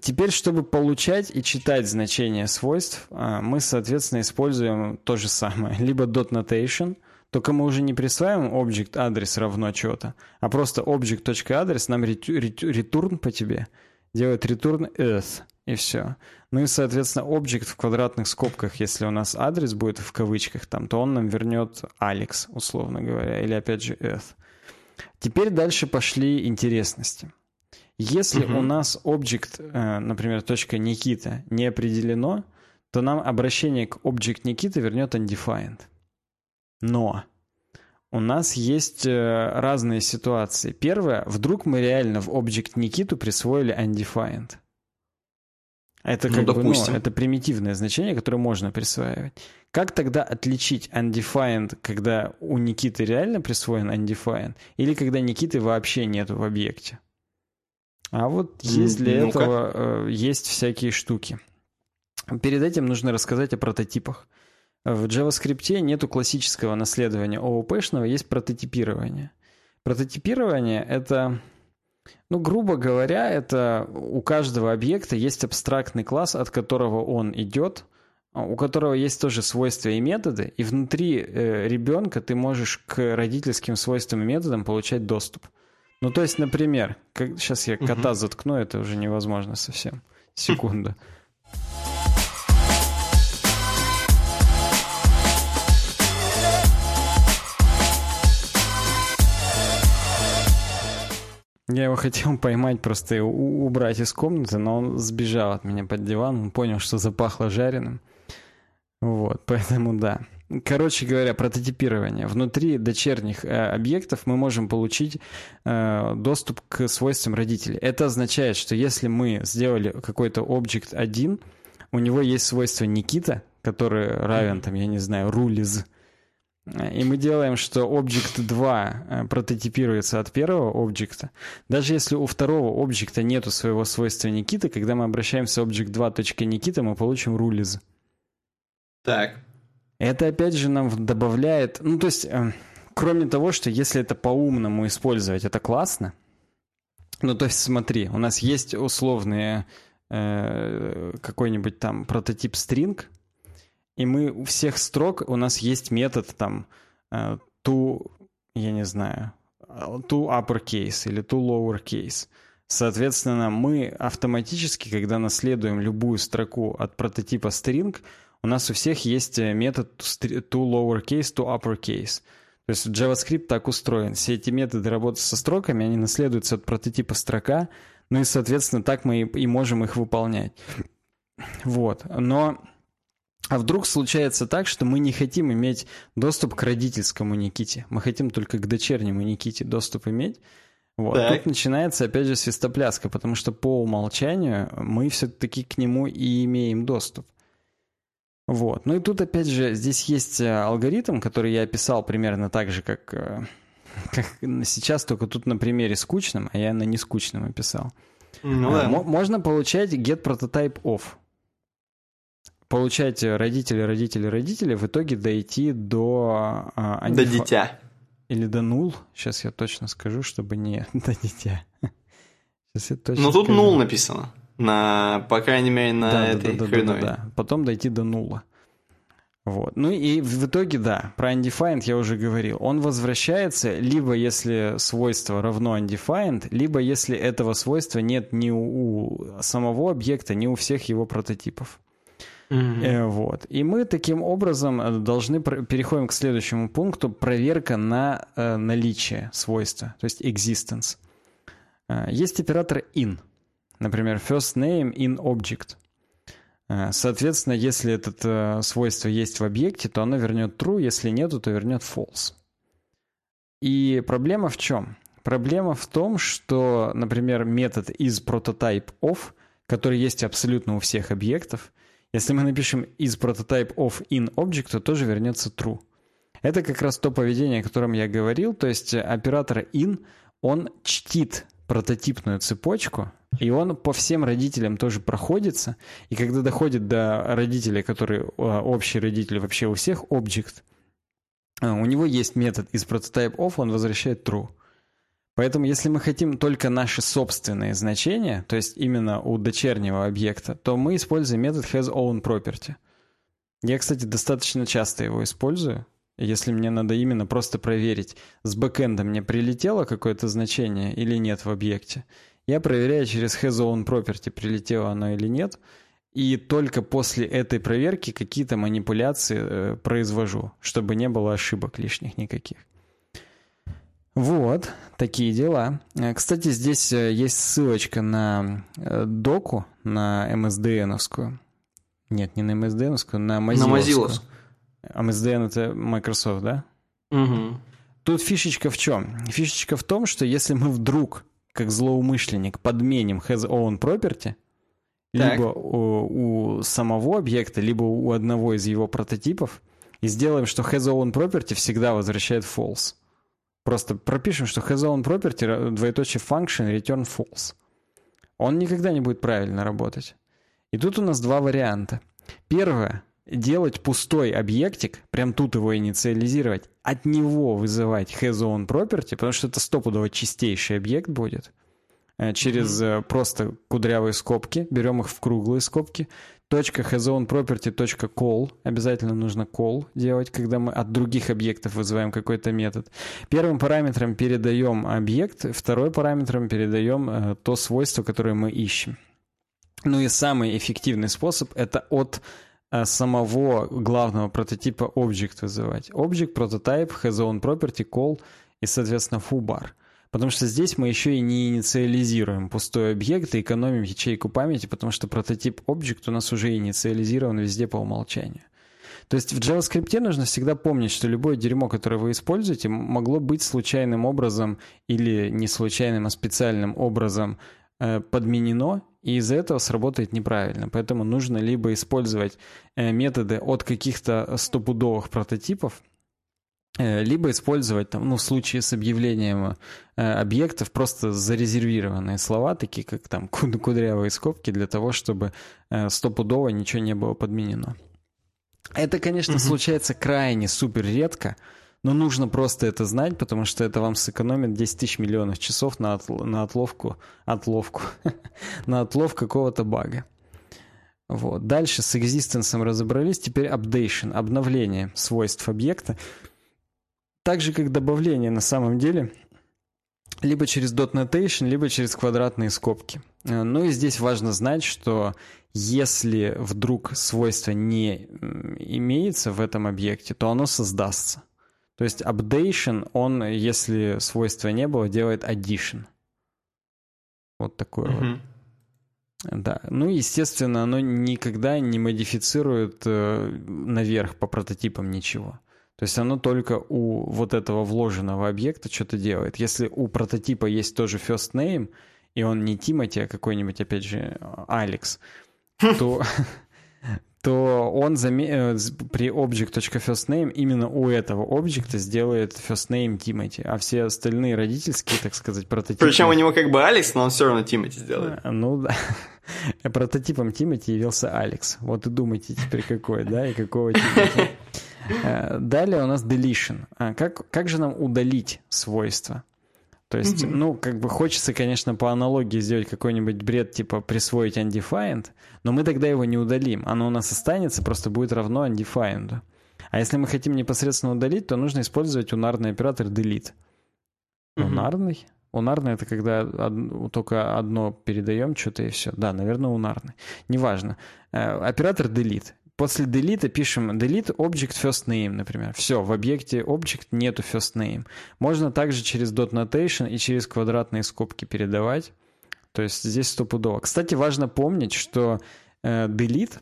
Теперь, чтобы получать и читать значения свойств, а, мы, соответственно, используем то же самое. Либо dot notation, только мы уже не присваиваем object адрес равно что-то, а просто object.адрес нам return по тебе делает return earth, и все. Ну и, соответственно, object в квадратных скобках, если у нас адрес будет в кавычках там, то он нам вернет Alex, условно говоря, или опять же Earth. Теперь дальше пошли интересности. Если uh-huh. у нас объект, э, например, точка Никита не определено, то нам обращение к объект Никита вернет undefined. Но у нас есть э, разные ситуации. Первое, вдруг мы реально в объект Никиту присвоили undefined. Это ну, как ну, бы, допустим. ну, это примитивное значение, которое можно присваивать. Как тогда отличить undefined, когда у Никиты реально присвоен undefined, или когда Никиты вообще нету в объекте? А вот есть для ну этого э, есть всякие штуки. Перед этим нужно рассказать о прототипах. В JavaScript нету классического наследования ООП-шного, есть прототипирование. Прототипирование — это ну, грубо говоря, это у каждого объекта есть абстрактный класс, от которого он идет, а, у которого есть тоже свойства и методы, и внутри э, ребенка ты можешь к родительским свойствам и методам получать доступ. Ну, то есть, например, как, сейчас я кота заткну, это уже невозможно совсем. Секунду. Я его хотел поймать, просто убрать из комнаты, но он сбежал от меня под диван, он понял, что запахло жареным. Вот, поэтому да. Короче говоря, прототипирование. Внутри дочерних э, объектов мы можем получить э, доступ к свойствам родителей. Это означает, что если мы сделали какой-то объект один, у него есть свойство Никита, который равен, там, я не знаю, рулиз, и мы делаем, что объект 2 э, прототипируется от первого объекта. Даже если у второго объекта нету своего свойства Никита, когда мы обращаемся объект 2.Никита, мы получим рулиз. Так. Это опять же нам добавляет... Ну, то есть, э, кроме того, что если это по-умному использовать, это классно. Ну, то есть, смотри, у нас есть условные э, какой-нибудь там прототип string, и мы у всех строк, у нас есть метод там uh, to, я не знаю, to uppercase или to lowercase. Соответственно, мы автоматически, когда наследуем любую строку от прототипа string, у нас у всех есть э, метод to lowercase, to uppercase. То есть JavaScript так устроен. Все эти методы работы со строками, они наследуются от прототипа строка, ну и, соответственно, так мы и можем их выполнять. Вот. Но а вдруг случается так, что мы не хотим иметь доступ к родительскому Никите. Мы хотим только к дочернему Никите доступ иметь. Вот. Так. Тут начинается, опять же, свистопляска, потому что по умолчанию мы все-таки к нему и имеем доступ. Вот. Ну и тут, опять же, здесь есть э, алгоритм, который я описал примерно так же, как, э, как сейчас, только тут на примере скучном, а я на нескучном описал. Ну да. Можно получать get prototype off. Получать родители, родители, родители, в итоге дойти до... А, до дитя. Или до нул. Сейчас я точно скажу, чтобы не до дитя. Сейчас я точно Ну тут скажу. нул написано. На, по крайней мере, на да, этой да, да, хреновой. Да, да, да. Потом дойти до нула. Вот. Ну и в итоге, да, про undefined я уже говорил. Он возвращается либо если свойство равно undefined, либо если этого свойства нет ни у самого объекта, ни у всех его прототипов. Mm-hmm. Вот. И мы таким образом э, должны переходим к следующему пункту проверка на э, наличие свойства, то есть existence. Есть оператор in, например, first name in object. Соответственно, если это свойство есть в объекте, то оно вернет true, если нету, то вернет false. И проблема в чем? Проблема в том, что, например, метод из prototype of, который есть абсолютно у всех объектов, если мы напишем из prototype of in object, то тоже вернется true. Это как раз то поведение, о котором я говорил, то есть оператор in, он чтит прототипную цепочку, и он по всем родителям тоже проходится, и когда доходит до родителей, которые а, общие родители вообще у всех, object, а, у него есть метод из prototype of, он возвращает true. Поэтому если мы хотим только наши собственные значения, то есть именно у дочернего объекта, то мы используем метод has own property. Я, кстати, достаточно часто его использую, если мне надо именно просто проверить, с бэкэнда мне прилетело какое-то значение или нет в объекте. Я проверяю через has own property, прилетело оно или нет, и только после этой проверки какие-то манипуляции э, произвожу, чтобы не было ошибок лишних никаких. Вот, такие дела. Э, кстати, здесь э, есть ссылочка на э, доку, на MSDN-овскую. Нет, не на MSDN-овскую, на Mozilla. На Mozilla. А MSDN это Microsoft, да? Угу. Тут фишечка в чем? Фишечка в том, что если мы вдруг, как злоумышленник, подменим has own property, так. либо у, у самого объекта, либо у одного из его прототипов, и сделаем, что has own property всегда возвращает false. Просто пропишем, что has own property, двоеточие function, return false. Он никогда не будет правильно работать. И тут у нас два варианта. Первое. Делать пустой объектик, прям тут его инициализировать, от него вызывать has own property, потому что это стопудово чистейший объект будет. Э, через mm-hmm. просто кудрявые скобки, берем их в круглые скобки, точка call обязательно нужно call делать, когда мы от других объектов вызываем какой-то метод. Первым параметром передаем объект, второй параметром передаем э, то свойство, которое мы ищем. Ну и самый эффективный способ это от э, самого главного прототипа object вызывать. Object, prototype, has call и, соответственно, foobar. Потому что здесь мы еще и не инициализируем пустой объект и экономим ячейку памяти, потому что прототип Object у нас уже инициализирован везде по умолчанию. То есть в JavaScript нужно всегда помнить, что любое дерьмо, которое вы используете, могло быть случайным образом или не случайным, а специальным образом э, подменено, и из-за этого сработает неправильно. Поэтому нужно либо использовать э, методы от каких-то стопудовых прототипов, либо использовать там, ну, в случае с объявлением э, объектов просто зарезервированные слова, такие как там кудрявые скобки, для того, чтобы э, стопудово ничего не было подменено. Это, конечно, угу. случается крайне супер редко, но нужно просто это знать, потому что это вам сэкономит 10 тысяч миллионов часов на, от, на отловку, отловку, на отлов какого-то бага. Вот. Дальше с экзистенсом разобрались, теперь updation, обновление свойств объекта так же, как добавление на самом деле, либо через dot notation, либо через квадратные скобки. Э, ну и здесь важно знать, что если вдруг свойство не имеется в этом объекте, то оно создастся. То есть updation, он, если свойства не было, делает addition. Вот такое mm-hmm. вот. Да. Ну, естественно, оно никогда не модифицирует э, наверх по прототипам ничего. То есть оно только у вот этого вложенного объекта что-то делает. Если у прототипа есть тоже first name, и он не Тимати, а какой-нибудь, опять же, Алекс, то, то он. Э, при object.firstname именно у этого объекта сделает firstname Тимати, а все остальные родительские, так сказать, прототипы... Причем у него как бы Алекс, но он все равно Тимати сделает. А, ну да. Прототипом Тимати явился Алекс. Вот и думайте теперь какой, да, и какого Тимати. Э, далее у нас deletion. А как, как же нам удалить свойства? То есть, mm-hmm. ну, как бы хочется, конечно, по аналогии сделать какой-нибудь бред, типа присвоить undefined, но мы тогда его не удалим. Оно у нас останется, просто будет равно undefined. А если мы хотим непосредственно удалить, то нужно использовать унарный оператор delete. Mm-hmm. Унарный? Унарный это когда од... только одно передаем что-то и все. Да, наверное, унарный. Неважно. Э, оператор delete. После delete пишем delete object first name, например. Все, в объекте object нету first name. Можно также через dot notation и через квадратные скобки передавать. То есть здесь стопудово. Кстати, важно помнить, что э, delete,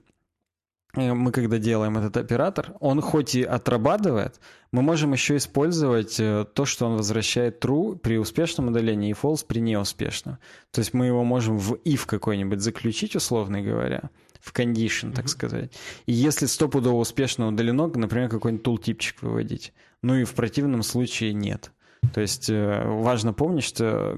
э, мы когда делаем этот оператор, он хоть и отрабатывает, мы можем еще использовать э, то, что он возвращает true при успешном удалении и false при неуспешном. То есть мы его можем в if какой-нибудь заключить, условно говоря в condition, так mm-hmm. сказать. И если стопудово успешно удалено, например, какой-нибудь тултипчик выводить. Ну и в противном случае нет. То есть э, важно помнить, что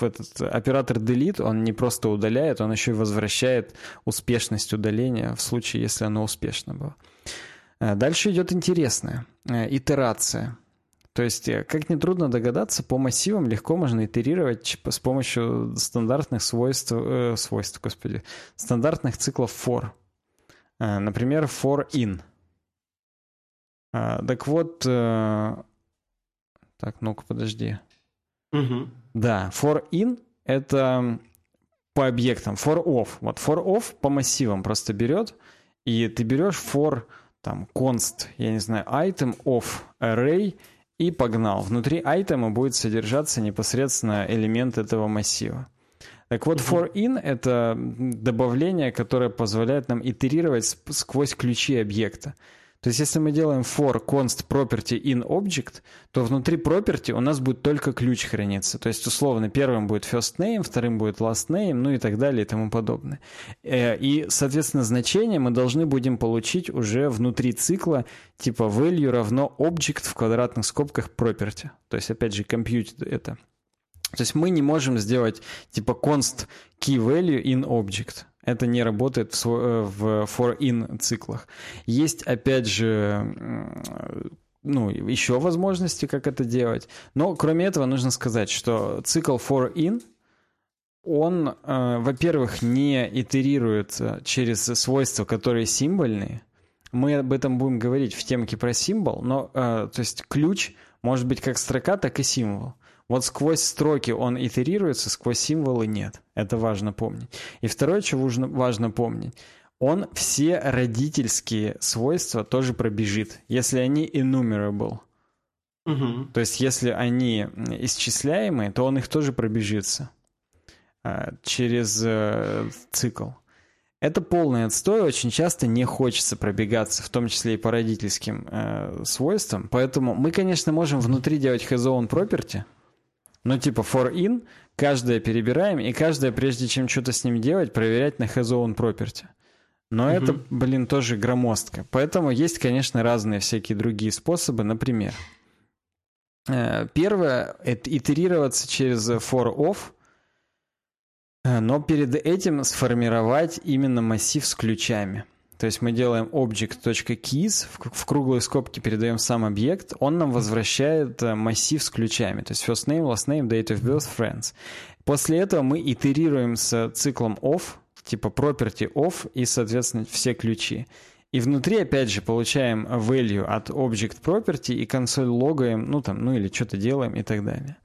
этот оператор delete, он не просто удаляет, он еще и возвращает успешность удаления в случае, если оно успешно было. Э, дальше идет интересная э, итерация. То есть, э, как нетрудно догадаться, по массивам легко можно итерировать с помощью стандартных свойств, э, свойств, господи, стандартных циклов for. Э, например, for in. Э, так вот, э, так, ну-ка, подожди. Угу. Да, for in — это по объектам. For off. Вот for off по массивам просто берет, и ты берешь for там const, я не знаю, item of array — и погнал. Внутри айтема будет содержаться непосредственно элемент этого массива. Так вот, for in — это добавление, которое позволяет нам итерировать сквозь ключи объекта. То есть, если мы делаем for const property in object, то внутри property у нас будет только ключ храниться. То есть, условно, первым будет first name, вторым будет last name, ну и так далее и тому подобное. Э, и, соответственно, значение мы должны будем получить уже внутри цикла, типа value равно object в квадратных скобках property. То есть, опять же, compute это. То есть мы не можем сделать типа const key value in object. Это не работает в, э, в for-in циклах. Есть, опять же, ну, еще возможности, как это делать. Но, кроме этого, нужно сказать, что цикл for-in, он, э, во-первых, не итерируется через свойства, которые символьные. Мы об этом будем говорить в темке про символ, но, э, то есть, ключ может быть как строка, так и символ. Вот сквозь строки он итерируется, сквозь символы нет. Это важно помнить. И второе, чего важно помнить, он все родительские свойства тоже пробежит, если они enumerable. Угу. То есть, если они исчисляемые, то он их тоже пробежится э, через э, цикл. Это полный отстой, очень часто не хочется пробегаться, в том числе и по родительским э, свойствам. Поэтому мы, конечно, можем внутри делать has own property, ну, типа for in, каждое перебираем, и каждое, прежде чем что-то с ним делать, проверять на has own property. Но угу. это, блин, тоже громоздко. Поэтому есть, конечно, разные всякие другие способы. Например, э, первое — это итерироваться через for off, э, но перед этим сформировать именно массив с ключами. То есть мы делаем object.keys, в круглые скобки передаем сам объект, он нам возвращает э, массив с ключами. То есть first name, last name, date of birth, friends. После этого мы итерируем с циклом of, типа property of и, соответственно, все ключи. И внутри, опять же, получаем value от object property и консоль логаем, ну там, ну или что-то делаем и так далее.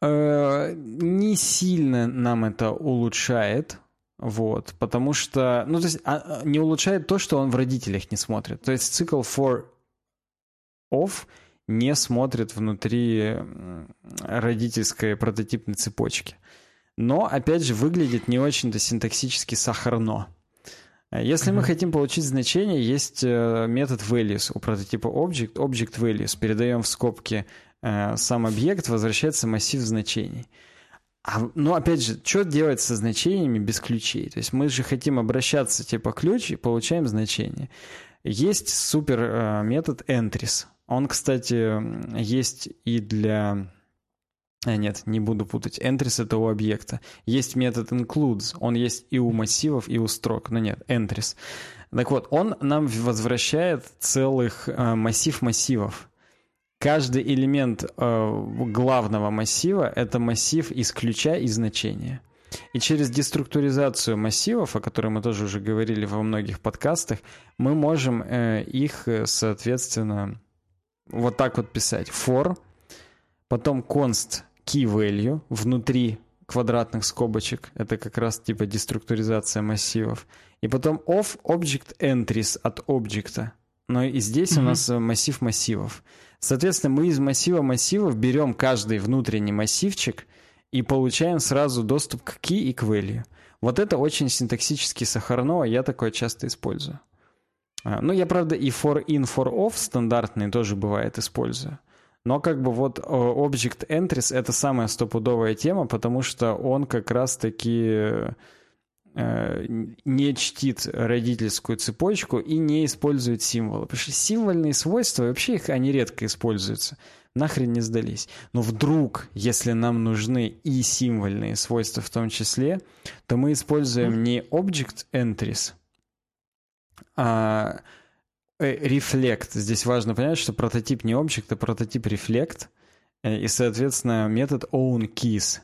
Э, не сильно нам это улучшает вот, потому что, ну, то есть, а, а, не улучшает то, что он в родителях не смотрит. То есть цикл for off не смотрит внутри родительской прототипной цепочки. Но, опять же, выглядит не очень-то синтаксически сахарно. Если mm-hmm. мы хотим получить значение, есть э, метод values у прототипа object, object values. Передаем в скобки э, сам объект, возвращается массив значений. А, ну, опять же, что делать со значениями без ключей? То есть мы же хотим обращаться типа ключ и получаем значение. Есть супер э, метод entries. Он, кстати, есть и для... А, нет, не буду путать. Entries — это у объекта. Есть метод includes. Он есть и у массивов, и у строк. Но нет, entries. Так вот, он нам возвращает целых э, массив массивов. Каждый элемент э, главного массива — это массив из ключа и значения. И через деструктуризацию массивов, о которой мы тоже уже говорили во многих подкастах, мы можем э, их, э, соответственно, вот так вот писать. For, потом const key value внутри квадратных скобочек. Это как раз типа деструктуризация массивов. И потом of object entries от объекта. Но и здесь mm-hmm. у нас э, массив массивов. Соответственно, мы из массива массивов берем каждый внутренний массивчик и получаем сразу доступ к key и к value. Вот это очень синтаксически сахарно, а я такое часто использую. А, ну, я, правда, и for in, for off стандартный тоже бывает использую. Но как бы вот Object Entries — это самая стопудовая тема, потому что он как раз-таки э, не чтит родительскую цепочку и не использует символы. Потому что символьные свойства, вообще их они редко используются. Нахрен не сдались. Но вдруг, если нам нужны и символьные свойства в том числе, то мы используем не Object Entries, а Reflect. Здесь важно понять, что прототип не Object, а прототип Reflect. Э, и, соответственно, метод OwnKeys.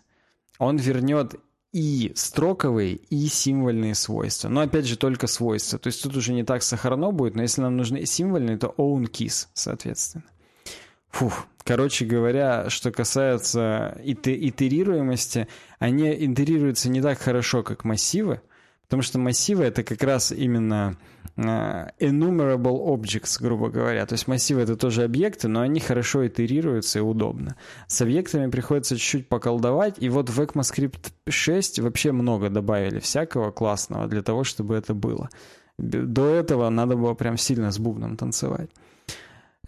Он вернет и строковые, и символьные свойства. Но опять же только свойства. То есть тут уже не так сахарно будет, но если нам нужны символьные, то OwnKeys, соответственно. Фух. Короче говоря, что касается итерируемости, они итерируются не так хорошо, как массивы, потому что массивы это как раз именно Э, enumerable objects, грубо говоря. То есть массивы это тоже объекты, но они хорошо итерируются и удобно. С объектами приходится чуть-чуть поколдовать, и вот в ECMAScript 6 вообще много добавили всякого классного для того, чтобы это было. До этого надо было прям сильно с бубном танцевать.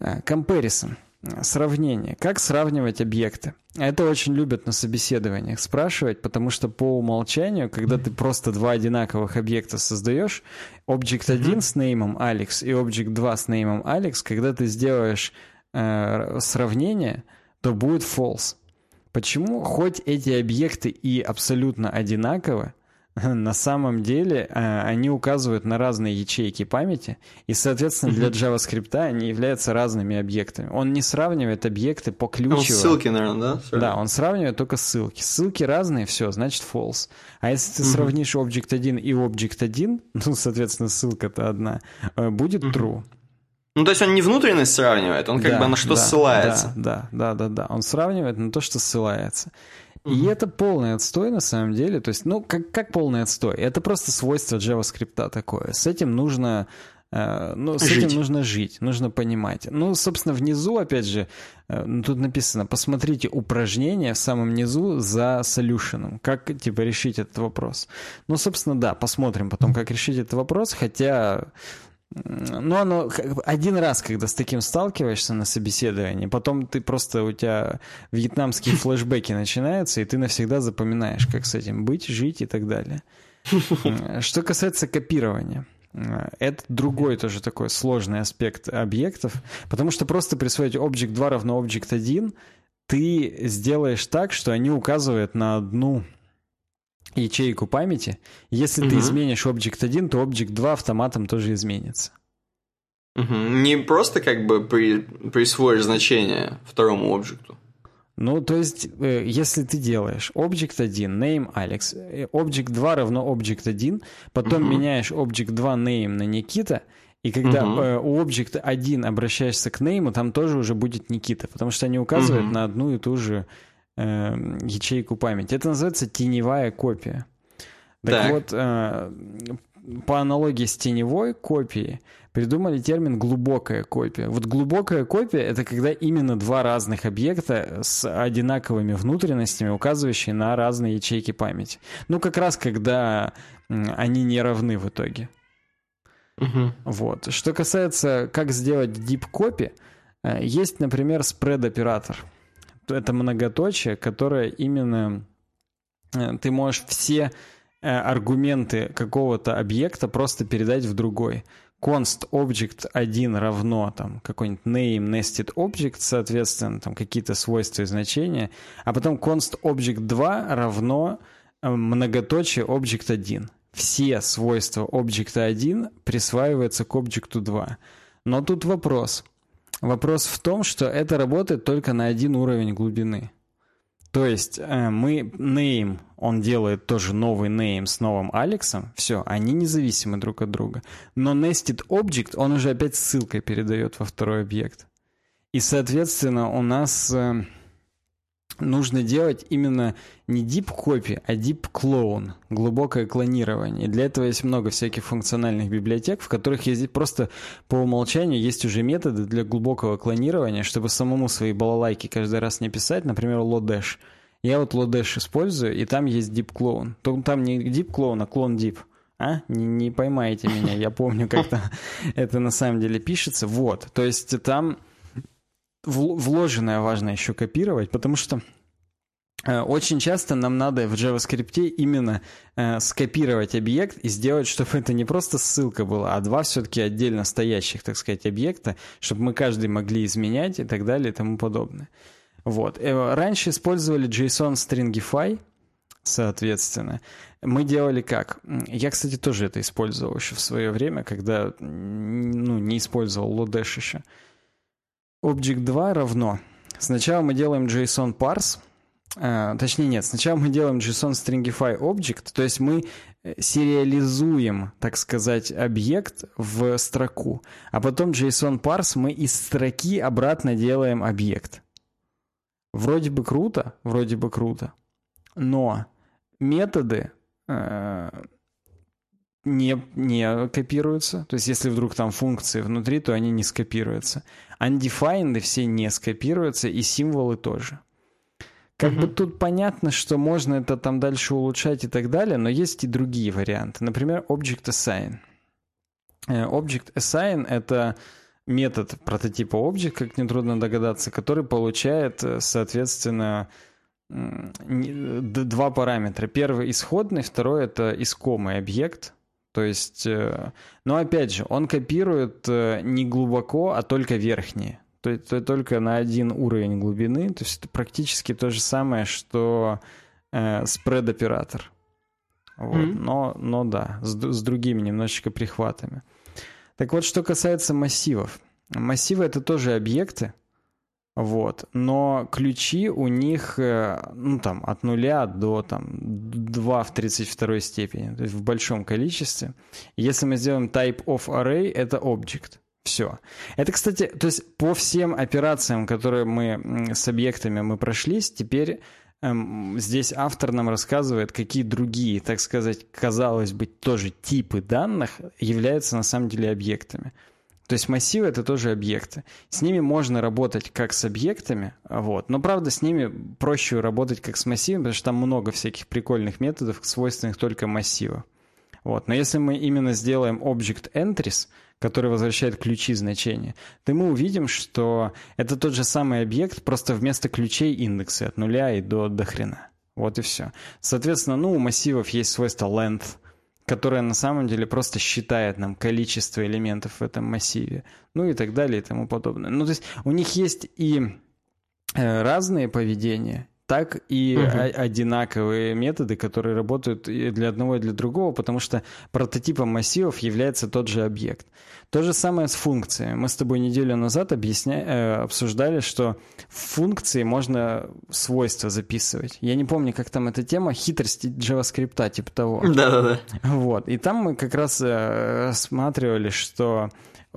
Э, comparison. Сравнение. Как сравнивать объекты? Это очень любят на собеседованиях спрашивать, потому что по умолчанию, когда ты просто два одинаковых объекта создаешь, Object 1 с неймом Alex и Object 2 с неймом Alex, когда ты сделаешь э, сравнение, то будет false. Почему? Хоть эти объекты и абсолютно одинаковы, на самом деле э, они указывают на разные ячейки памяти, и, соответственно, для JavaScript они являются разными объектами. Он не сравнивает объекты по ключу. Он ссылки, наверное, да? Да, он сравнивает только ссылки. Ссылки разные, все, значит false. А если ты сравнишь Object 1 и Object 1, ну, соответственно, ссылка-то одна, э, будет true. Ну, то есть он не внутренность сравнивает, он как да, бы на что да, ссылается. Да, да, да, да, да. Он сравнивает на то, что ссылается. И это полный отстой на самом деле. То есть, ну, как, как полный отстой? Это просто свойство JavaScript такое. С этим нужно Uh, ну, с жить. этим нужно жить, нужно понимать. Ну, собственно, внизу, опять же, uh, тут написано, посмотрите упражнение в самом низу за солюшеном, как, типа, решить этот вопрос. Ну, собственно, да, посмотрим потом, как решить этот вопрос, хотя ну, оно один раз, когда с таким сталкиваешься на собеседовании, потом ты просто, у тебя вьетнамские флешбеки начинаются, и ты навсегда запоминаешь, как с этим быть, жить и так далее. Что касается копирования. Это другой тоже такой сложный аспект объектов, потому что просто присвоить Object 2 равно Object 1 ты сделаешь так, что они указывают на одну ячейку памяти. Если угу. ты изменишь Object 1, то Object 2 автоматом тоже изменится. Угу. Не просто как бы при, присвоишь значение второму объекту. Ну, то есть, э, если ты делаешь Object 1, name Alex, э, Object 2 равно Object 1, потом угу. меняешь Object 2 name на Никита, и когда угу. э, у Object 1 обращаешься к name, там тоже уже будет Никита, потому что они указывают угу. на одну и ту же э, ячейку памяти. Это называется теневая копия. Так, так. вот, э, по аналогии с теневой копией придумали термин глубокая копия. Вот глубокая копия это когда именно два разных объекта с одинаковыми внутренностями, указывающие на разные ячейки памяти. Ну, как раз когда они не равны в итоге. Угу. Вот. Что касается, как сделать deep copy, э, есть, например, spread оператор это многоточие, которое именно э, ты можешь все э, аргументы какого-то объекта просто передать в другой. Const object 1 равно там какой-нибудь name nested object, соответственно, там какие-то свойства и значения, а потом const object 2 равно э, многоточие object 1. Все свойства object 1 присваиваются к object 2. Но тут вопрос. Вопрос в том, что это работает только на один уровень глубины. То есть э, мы name, он делает тоже новый name с новым Алексом, все, они независимы друг от друга. Но nested object, он уже опять ссылкой передает во второй объект. И, соответственно, у нас э, нужно делать именно не deep copy, а deep clone, глубокое клонирование. И для этого есть много всяких функциональных библиотек, в которых есть просто по умолчанию есть уже методы для глубокого клонирования, чтобы самому свои балалайки каждый раз не писать, например, Lodash. Я вот Lodash использую, и там есть deep clone. Там не deep clone, а clone deep. А? Не, не поймаете меня, я помню, как это на самом деле пишется. Вот, то есть там вложенное важно еще копировать, потому что э, очень часто нам надо в JavaScript именно э, скопировать объект и сделать, чтобы это не просто ссылка была, а два все-таки отдельно стоящих, так сказать, объекта, чтобы мы каждый могли изменять и так далее и тому подобное. Вот. Э, раньше использовали JSON Stringify, соответственно. Мы делали как? Я, кстати, тоже это использовал еще в свое время, когда ну, не использовал Lodash еще. Object 2 равно. Сначала мы делаем JSON parse, э, точнее нет, сначала мы делаем JSON stringify object, то есть мы э, сериализуем, так сказать, объект в строку, а потом JSON parse мы из строки обратно делаем объект. Вроде бы круто, вроде бы круто, но методы э, не, не копируются. То есть, если вдруг там функции внутри, то они не скопируются. Undefined все не скопируются, и символы тоже. Как uh-huh. бы тут понятно, что можно это там дальше улучшать и так далее, но есть и другие варианты. Например, Object Assign. Э, Object Assign — это метод прототипа Object, как нетрудно догадаться, который получает, э, соответственно, два параметра. Первый исходный, второй это искомый объект. То есть, э, но опять же, он копирует э, не глубоко, а только верхние. То есть только на один уровень глубины. То есть это практически то же самое, что э, спред-оператор. Вот. Mm-hmm. Но, но да, с, с другими немножечко прихватами. Так вот, что касается массивов. Массивы это тоже объекты, вот. Но ключи у них, э, ну, там, от нуля до, там, 2 в 32 степени, то есть в большом количестве. Если мы сделаем type of array, это object. Все. Это, кстати, то есть по всем операциям, которые мы с объектами мы прошлись, теперь эм, здесь автор нам рассказывает, какие другие, так сказать, казалось бы, тоже типы данных являются на самом деле объектами. То есть массивы это тоже объекты. С ними можно работать как с объектами, вот. но правда с ними проще работать как с массивами, потому что там много всяких прикольных методов, свойственных только массиву. Вот. Но если мы именно сделаем object entries, который возвращает ключи значения, то мы увидим, что это тот же самый объект, просто вместо ключей индексы от нуля и до, до хрена. Вот и все. Соответственно, ну, у массивов есть свойство length, которая на самом деле просто считает нам количество элементов в этом массиве, ну и так далее и тому подобное. Ну, то есть у них есть и э, разные поведения, так и угу. одинаковые методы, которые работают и для одного и для другого, потому что прототипом массивов является тот же объект. То же самое с функциями. Мы с тобой неделю назад объясня... Э, обсуждали, что в функции можно свойства записывать. Я не помню, как там эта тема, хитрости JavaScript, типа того. Да-да-да. Вот. И там мы как раз э, рассматривали, что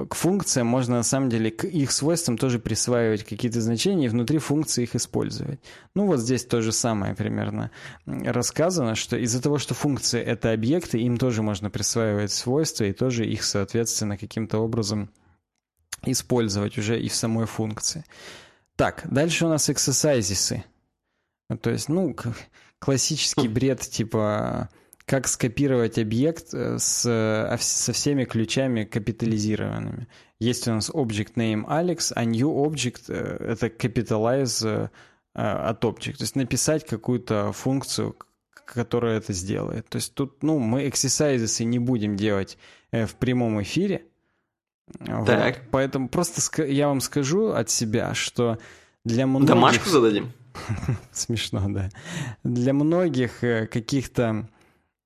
к функциям можно на самом деле к их свойствам тоже присваивать какие-то значения и внутри функции их использовать. Ну вот здесь то же самое примерно рассказано, что из-за того, что функции это объекты, им тоже можно присваивать свойства и тоже их, соответственно, каким-то образом использовать уже и в самой функции. Так, дальше у нас exercises. То есть, ну, классический бред типа как скопировать объект э, с, э, со всеми ключами капитализированными. Есть у нас object name Alex, а new object э, — это capitalize от object. То есть написать какую-то функцию, которая это сделает. То есть тут, ну, мы exercises не будем делать в прямом эфире. Так. Вот. Поэтому просто я вам скажу от себя, что для многих... Домашку зададим? Смешно, да. Для многих каких-то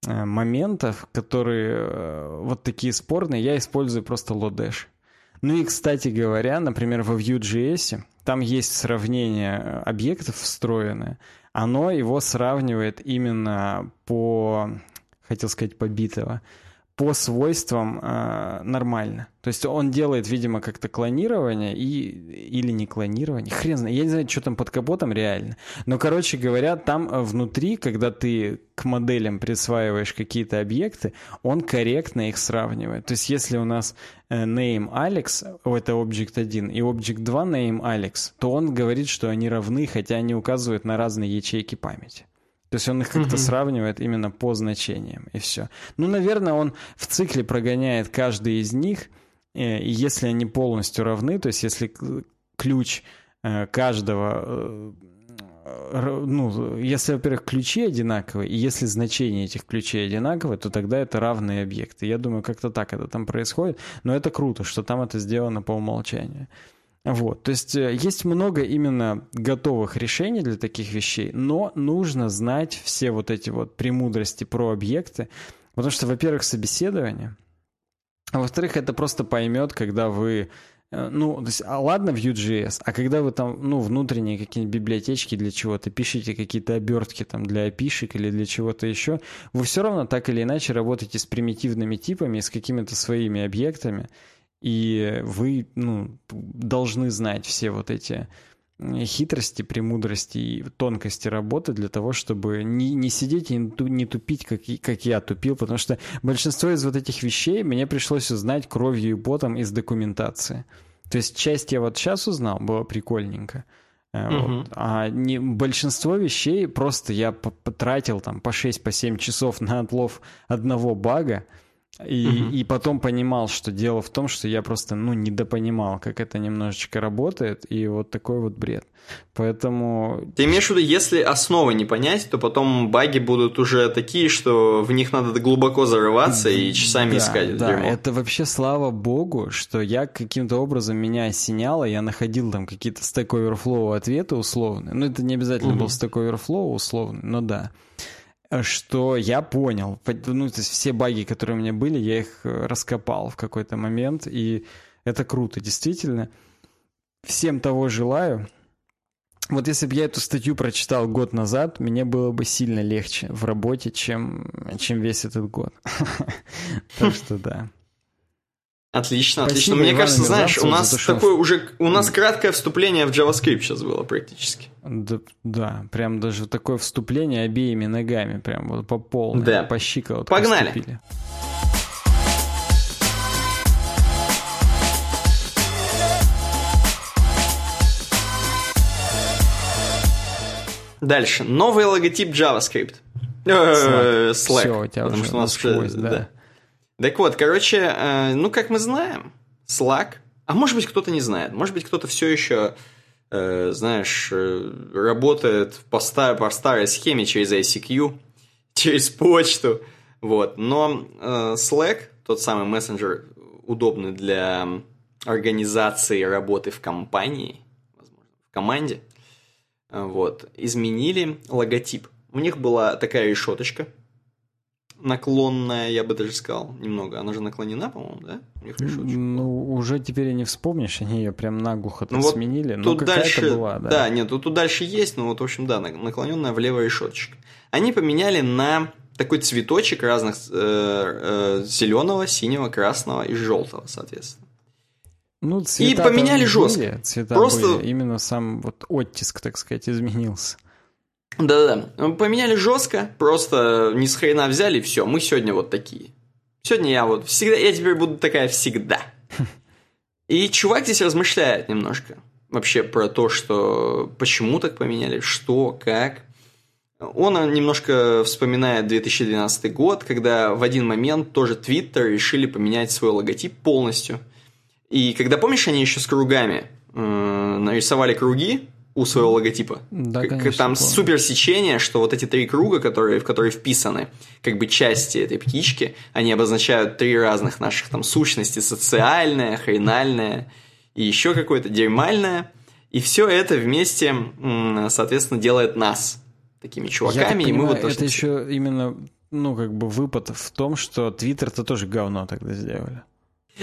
моментов, которые э, вот такие спорные, я использую просто Lodash. Ну и, кстати говоря, например, во Vue.js там есть сравнение объектов встроенное. Оно его сравнивает именно по, хотел сказать, по битово, по свойствам э, нормально. То есть он делает, видимо, как-то клонирование и, или не клонирование. Хрен знает. Я не знаю, что там под капотом реально. Но, короче говоря, там э, внутри, когда ты к моделям присваиваешь какие-то объекты, он корректно их сравнивает. То есть если у нас э, name Alex, это Object 1, и Object 2 name Alex, то он говорит, что они равны, хотя они указывают на разные ячейки памяти. То есть он их как-то угу. сравнивает именно по значениям, и все. Ну, наверное, он в цикле прогоняет каждый из них, э, и если они полностью равны, то есть если ключ э, каждого э, ну, если, во-первых, ключи одинаковые, и если значение этих ключей одинаковое, то тогда это равные объекты. Я думаю, как-то так это там происходит, но это круто, что там это сделано по умолчанию. Вот, то есть э, есть много именно готовых решений для таких вещей, но нужно знать все вот эти вот премудрости про объекты, потому что, во-первых, собеседование, а во-вторых, это просто поймет, когда вы э, ну, то есть, а ладно Vue.js, а когда вы там, ну, внутренние какие-нибудь библиотечки для чего-то, пишете какие-то обертки там для опишек или для чего-то еще, вы все равно так или иначе работаете с примитивными типами, с какими-то своими объектами, и вы ну, должны знать все вот эти хитрости, премудрости и тонкости работы для того, чтобы не, не сидеть и не тупить, как, как я тупил, потому что большинство из вот этих вещей мне пришлось узнать кровью и потом из документации. То есть часть я вот сейчас узнал, было прикольненько. Uh-huh. Вот. А не, большинство вещей просто я потратил там по 6-7 по часов на отлов одного бага, и, угу. и потом понимал, что дело в том, что я просто, ну, недопонимал, как это немножечко работает, и вот такой вот бред. Поэтому... Ты имеешь в виду, если основы не понять, то потом баги будут уже такие, что в них надо глубоко зарываться и часами да, искать да, дерьмо. это вообще слава богу, что я каким-то образом меня осеняло, я находил там какие-то Stack Overflow ответы условные. Ну, это не обязательно угу. был Stack Overflow условный, но да что я понял. Ну, то есть все баги, которые у меня были, я их э, раскопал в какой-то момент, и это круто, действительно. Всем того желаю. Вот если бы я эту статью прочитал год назад, мне было бы сильно легче в работе, чем, чем весь этот год. Так что да. Отлично, Спасибо, отлично. Мне Иван кажется, знаешь, у нас то, такое уже у нас краткое вступление в JavaScript сейчас было практически. Да, да, прям даже такое вступление обеими ногами, прям вот по полной, да. по щиколотку Погнали. Вступили. Дальше. Новый логотип JavaScript. Slack. Slack. Все, у тебя потому уже что у нас уже, да. да. Так вот, короче, э, ну, как мы знаем, Slack, а может быть, кто-то не знает, может быть, кто-то все еще, э, знаешь, э, работает по, стар, по старой схеме через ICQ, через почту, вот. Но э, Slack, тот самый мессенджер, удобный для организации работы в компании, возможно, в команде, э, вот, изменили логотип. У них была такая решеточка – наклонная, я бы даже сказал, немного. Она же наклонена, по-моему, да? Ну, уже теперь и не вспомнишь, они ее прям наглухо ну, вот сменили. Тут но дальше, была, да. Да, нет, тут, тут дальше есть, но вот, в общем, да, наклоненная влево решеточка. Они поменяли на такой цветочек разных э, э, зеленого, синего, красного и желтого, соответственно. Ну, и поменяли жестко. Цвета Просто были. именно сам вот оттиск, так сказать, изменился. Да-да-да. Поменяли жестко, просто ни с хрена взяли, все, мы сегодня вот такие. Сегодня я вот всегда, я теперь буду такая всегда. И чувак здесь размышляет немножко вообще про то, что почему так поменяли, что, как. Он немножко вспоминает 2012 год, когда в один момент тоже Twitter решили поменять свой логотип полностью. И когда, помнишь, они еще с кругами э, нарисовали круги, у своего логотипа. Да, конечно, Там помню. супер сечение, что вот эти три круга, которые, в которые вписаны как бы части этой птички, они обозначают три разных наших там сущности. Социальная, хренальная и еще какое-то дерьмальное. И все это вместе, соответственно, делает нас такими Я так чуваками, и мы понимаю, вот должны- это еще именно, ну, как бы выпад в том, что Твиттер-то тоже говно тогда сделали.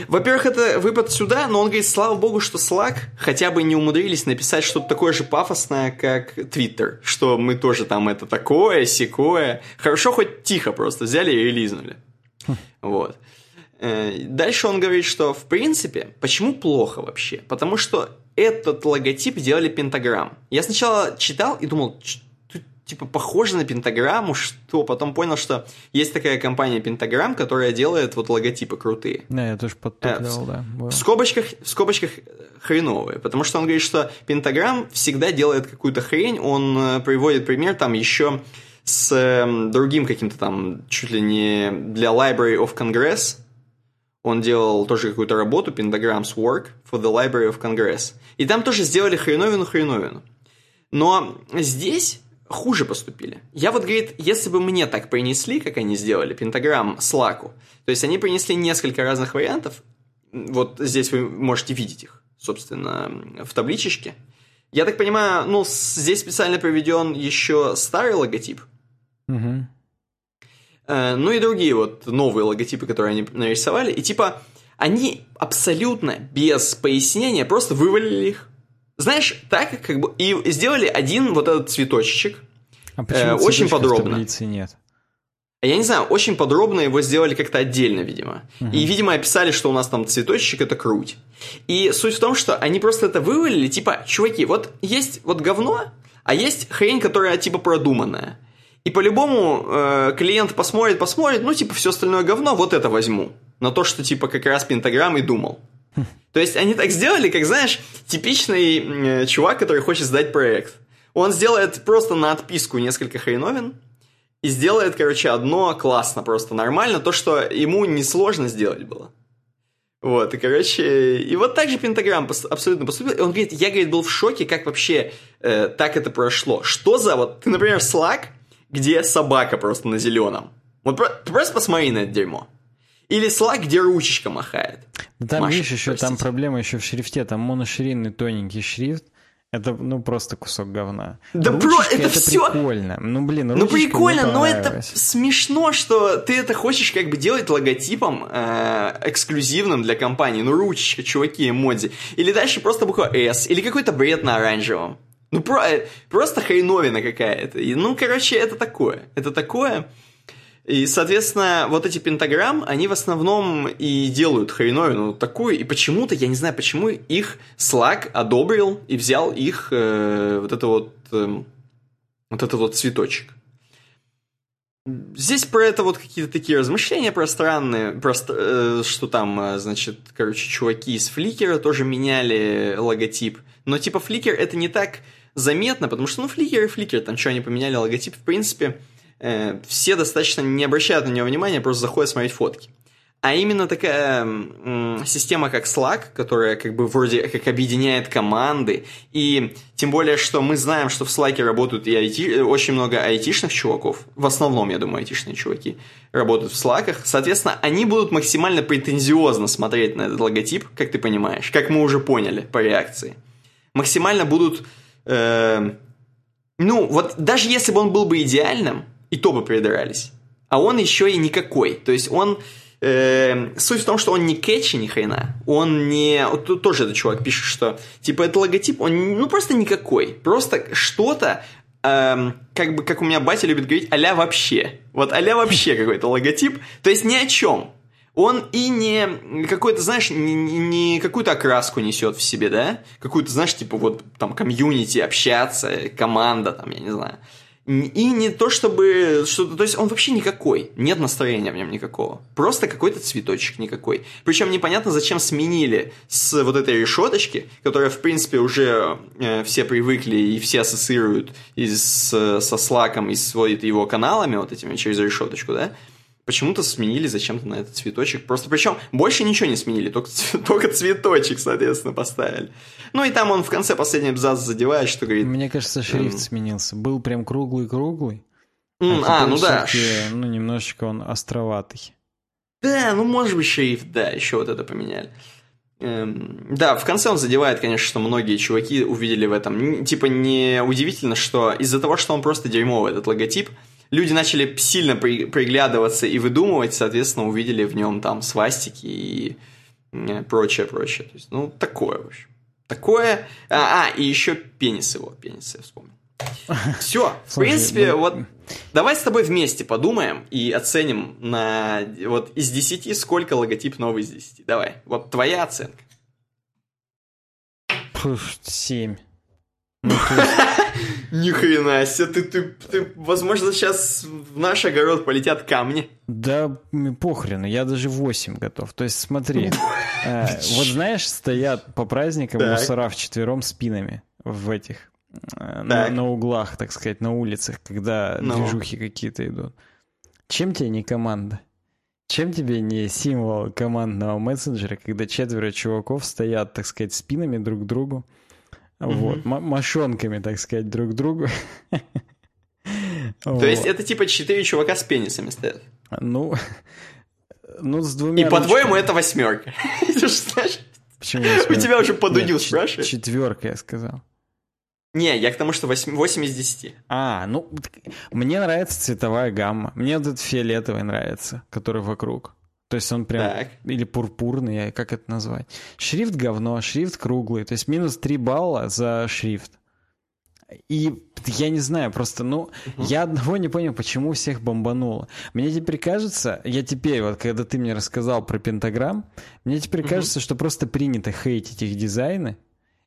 Во-первых, это выпад сюда, но он говорит, слава богу, что Slack хотя бы не умудрились написать что-то такое же пафосное, как Twitter, что мы тоже там это такое, секое. Хорошо, хоть тихо просто взяли и релизнули. Вот. Э, Дальше он говорит, что в принципе, почему плохо вообще? Потому что этот логотип делали пентаграмм. Я сначала читал и думал, «Ч- тут типа похоже на пентаграмму, что потом понял, что есть такая компания Пентаграмм, которая делает вот логотипы крутые. Да, я тоже подтопливал, да. было. В скобочках, в скобочках хреновые, потому что он говорит, что Пентаграмм всегда делает какую-то хрень, он э, приводит пример там еще с э, другим каким-то там, чуть ли не для Library of Congress, он делал тоже какую-то работу, Pentagram's Work for the Library of Congress. И там тоже сделали хреновину-хреновину. Но здесь хуже поступили. Я вот, говорит, если бы мне так принесли, как они сделали, пентаграмм Слаку, то есть они принесли несколько разных вариантов, вот здесь вы можете видеть их, собственно, в табличечке. Я так понимаю, ну, здесь специально приведен еще старый логотип. Э, Ну и другие вот новые логотипы, которые они нарисовали. И типа они абсолютно без пояснения просто вывалили их. Знаешь, так как бы и сделали один вот этот цветочек. А почему Э, очень в подробно. таблице нет? Я не знаю, очень подробно его сделали как-то отдельно, видимо. И, видимо, описали, что у нас там цветочек это круть. И суть в том, что они просто это вывалили, типа, чуваки, вот есть вот говно, а есть хрень, которая типа продуманная. И по-любому э, клиент посмотрит, посмотрит, ну, типа, все остальное говно, вот это возьму. На то, что, типа, как раз пентаграмм и думал. То есть они так сделали, как, знаешь, типичный э, чувак, который хочет сдать проект. Он сделает просто на отписку несколько хреновин, и сделает, короче, одно классно, просто нормально, то, что ему несложно сделать было. Вот, и, короче, и вот так же Пентаграмм пос- абсолютно поступил. И он говорит, я, говорит, был в шоке, как вообще э, так это прошло. Что за вот, ты, например, Slack, где собака просто на зеленом. Вот про- просто посмотри на это дерьмо. Или Slack, где ручечка махает. Там, Маша, видишь, еще там простите. проблема еще в шрифте. Там моноширинный тоненький шрифт. Это, ну, просто кусок говна. Да про- это это всё- прикольно. Ну, блин, Ну прикольно, но это смешно, что ты это хочешь как бы делать логотипом э, эксклюзивным для компании. Ну ручечка, чуваки, эмодзи. Или дальше просто буква S. Или какой-то бред на оранжевом. Ну про- э, просто хреновина какая-то. И, ну, короче, это такое. Это такое. И, соответственно, вот эти пентаграмм, они в основном и делают хреновину такую. И почему-то, я не знаю, почему их Slack одобрил и взял их э, вот это вот... эм, вот этот вот цветочек. Здесь про это вот какие-то такие размышления пространные, просто, э, что там, э, значит, короче, чуваки из Фликера тоже меняли логотип. Но типа Фликер это не так заметно, потому что, ну, Фликер и Фликер, там что они поменяли логотип, в принципе, э, все достаточно не обращают на него внимания, просто заходят смотреть фотки. А именно такая система, как Slack, которая как бы вроде как объединяет команды, и тем более, что мы знаем, что в Slack работают и IT, э, очень много айтишных чуваков, в основном, я думаю, айтишные чуваки работают в Slack, соответственно, они будут максимально претензиозно смотреть на этот логотип, как ты понимаешь, как мы уже поняли по реакции. Максимально будут... э, ну, вот даже если бы он был бы идеальным, и то бы придрались. А он еще и никакой. То есть он... э, суть в том, что он не кетчи ни хрена. Он не... Вот тут тоже этот чувак пишет, что типа этот логотип, он ну просто никакой. Просто что-то эм, как бы, как у меня батя любит говорить, а вообще. Вот а вообще какой-то логотип. То есть ни о чем. Он и не какой-то, знаешь, не- не какую-то окраску несет в себе, да? Какую-то, знаешь, типа вот там комьюнити, общаться, команда, там, я не знаю. И не то чтобы что-то, то есть он вообще никакой, нет настроения в нем никакого, просто какой-то цветочек никакой. Причем непонятно, зачем сменили с вот этой решеточки, которая в принципе уже э, все привыкли и все ассоциируют и с, со Слаком и сводят его каналами вот этими через решеточку, да? Почему-то сменили зачем-то на этот цветочек. Просто причем больше ничего не сменили, только, только цветочек, соответственно, поставили. Ну и там он в конце последний абзац задевает, что говорит... Мне кажется, шрифт эм... сменился. Был прям круглый-круглый. Mm, а, а ну да. Ну, немножечко он островатый. Да, ну может быть шрифт, да, еще вот это поменяли. Эм, да, в конце он задевает, конечно, что многие чуваки увидели в этом. Типа не удивительно, что из-за того, что он просто дерьмовый, этот логотип, люди начали сильно при, приглядываться и выдумывать, соответственно, увидели в нем там свастики и прочее, прочее. То есть, ну, такое, в общем. Такое. А, а и еще пенис его, пенис я вспомнил. Все, в принципе, ну, вот давай с тобой вместе подумаем и оценим на вот из 10 сколько логотип новый из 10. Давай, вот твоя оценка. Семь. Ну, Ни хрена себе, ты, ты, ты, возможно, сейчас в наш огород полетят камни. Да похрен, я даже 8 готов. То есть смотри, э, вот знаешь, стоят по праздникам мусора в четвером спинами в этих Э, на, на углах, так сказать, на улицах, когда ну. движухи какие-то идут. Чем тебе не команда? Чем тебе не символ командного мессенджера, когда четверо чуваков стоят, так сказать, спинами друг к другу, вот, мошонками, так сказать, друг другу. То есть это типа четыре чувака с пенисами стоят? Ну, ну с двумя... И по-твоему это восьмерка? Почему У тебя уже подудил спрашивает. Четверка, я сказал. Не, я к тому, что 8, 8 из 10. А, ну, мне нравится цветовая гамма. Мне вот этот фиолетовый нравится, который вокруг. То есть он прям... Так. Или пурпурный, как это назвать? Шрифт говно, шрифт круглый. То есть минус 3 балла за шрифт. И я не знаю, просто, ну, uh-huh. я одного не понял, почему всех бомбануло. Мне теперь кажется, я теперь, вот когда ты мне рассказал про Pentagram, мне теперь uh-huh. кажется, что просто принято хейтить их дизайны,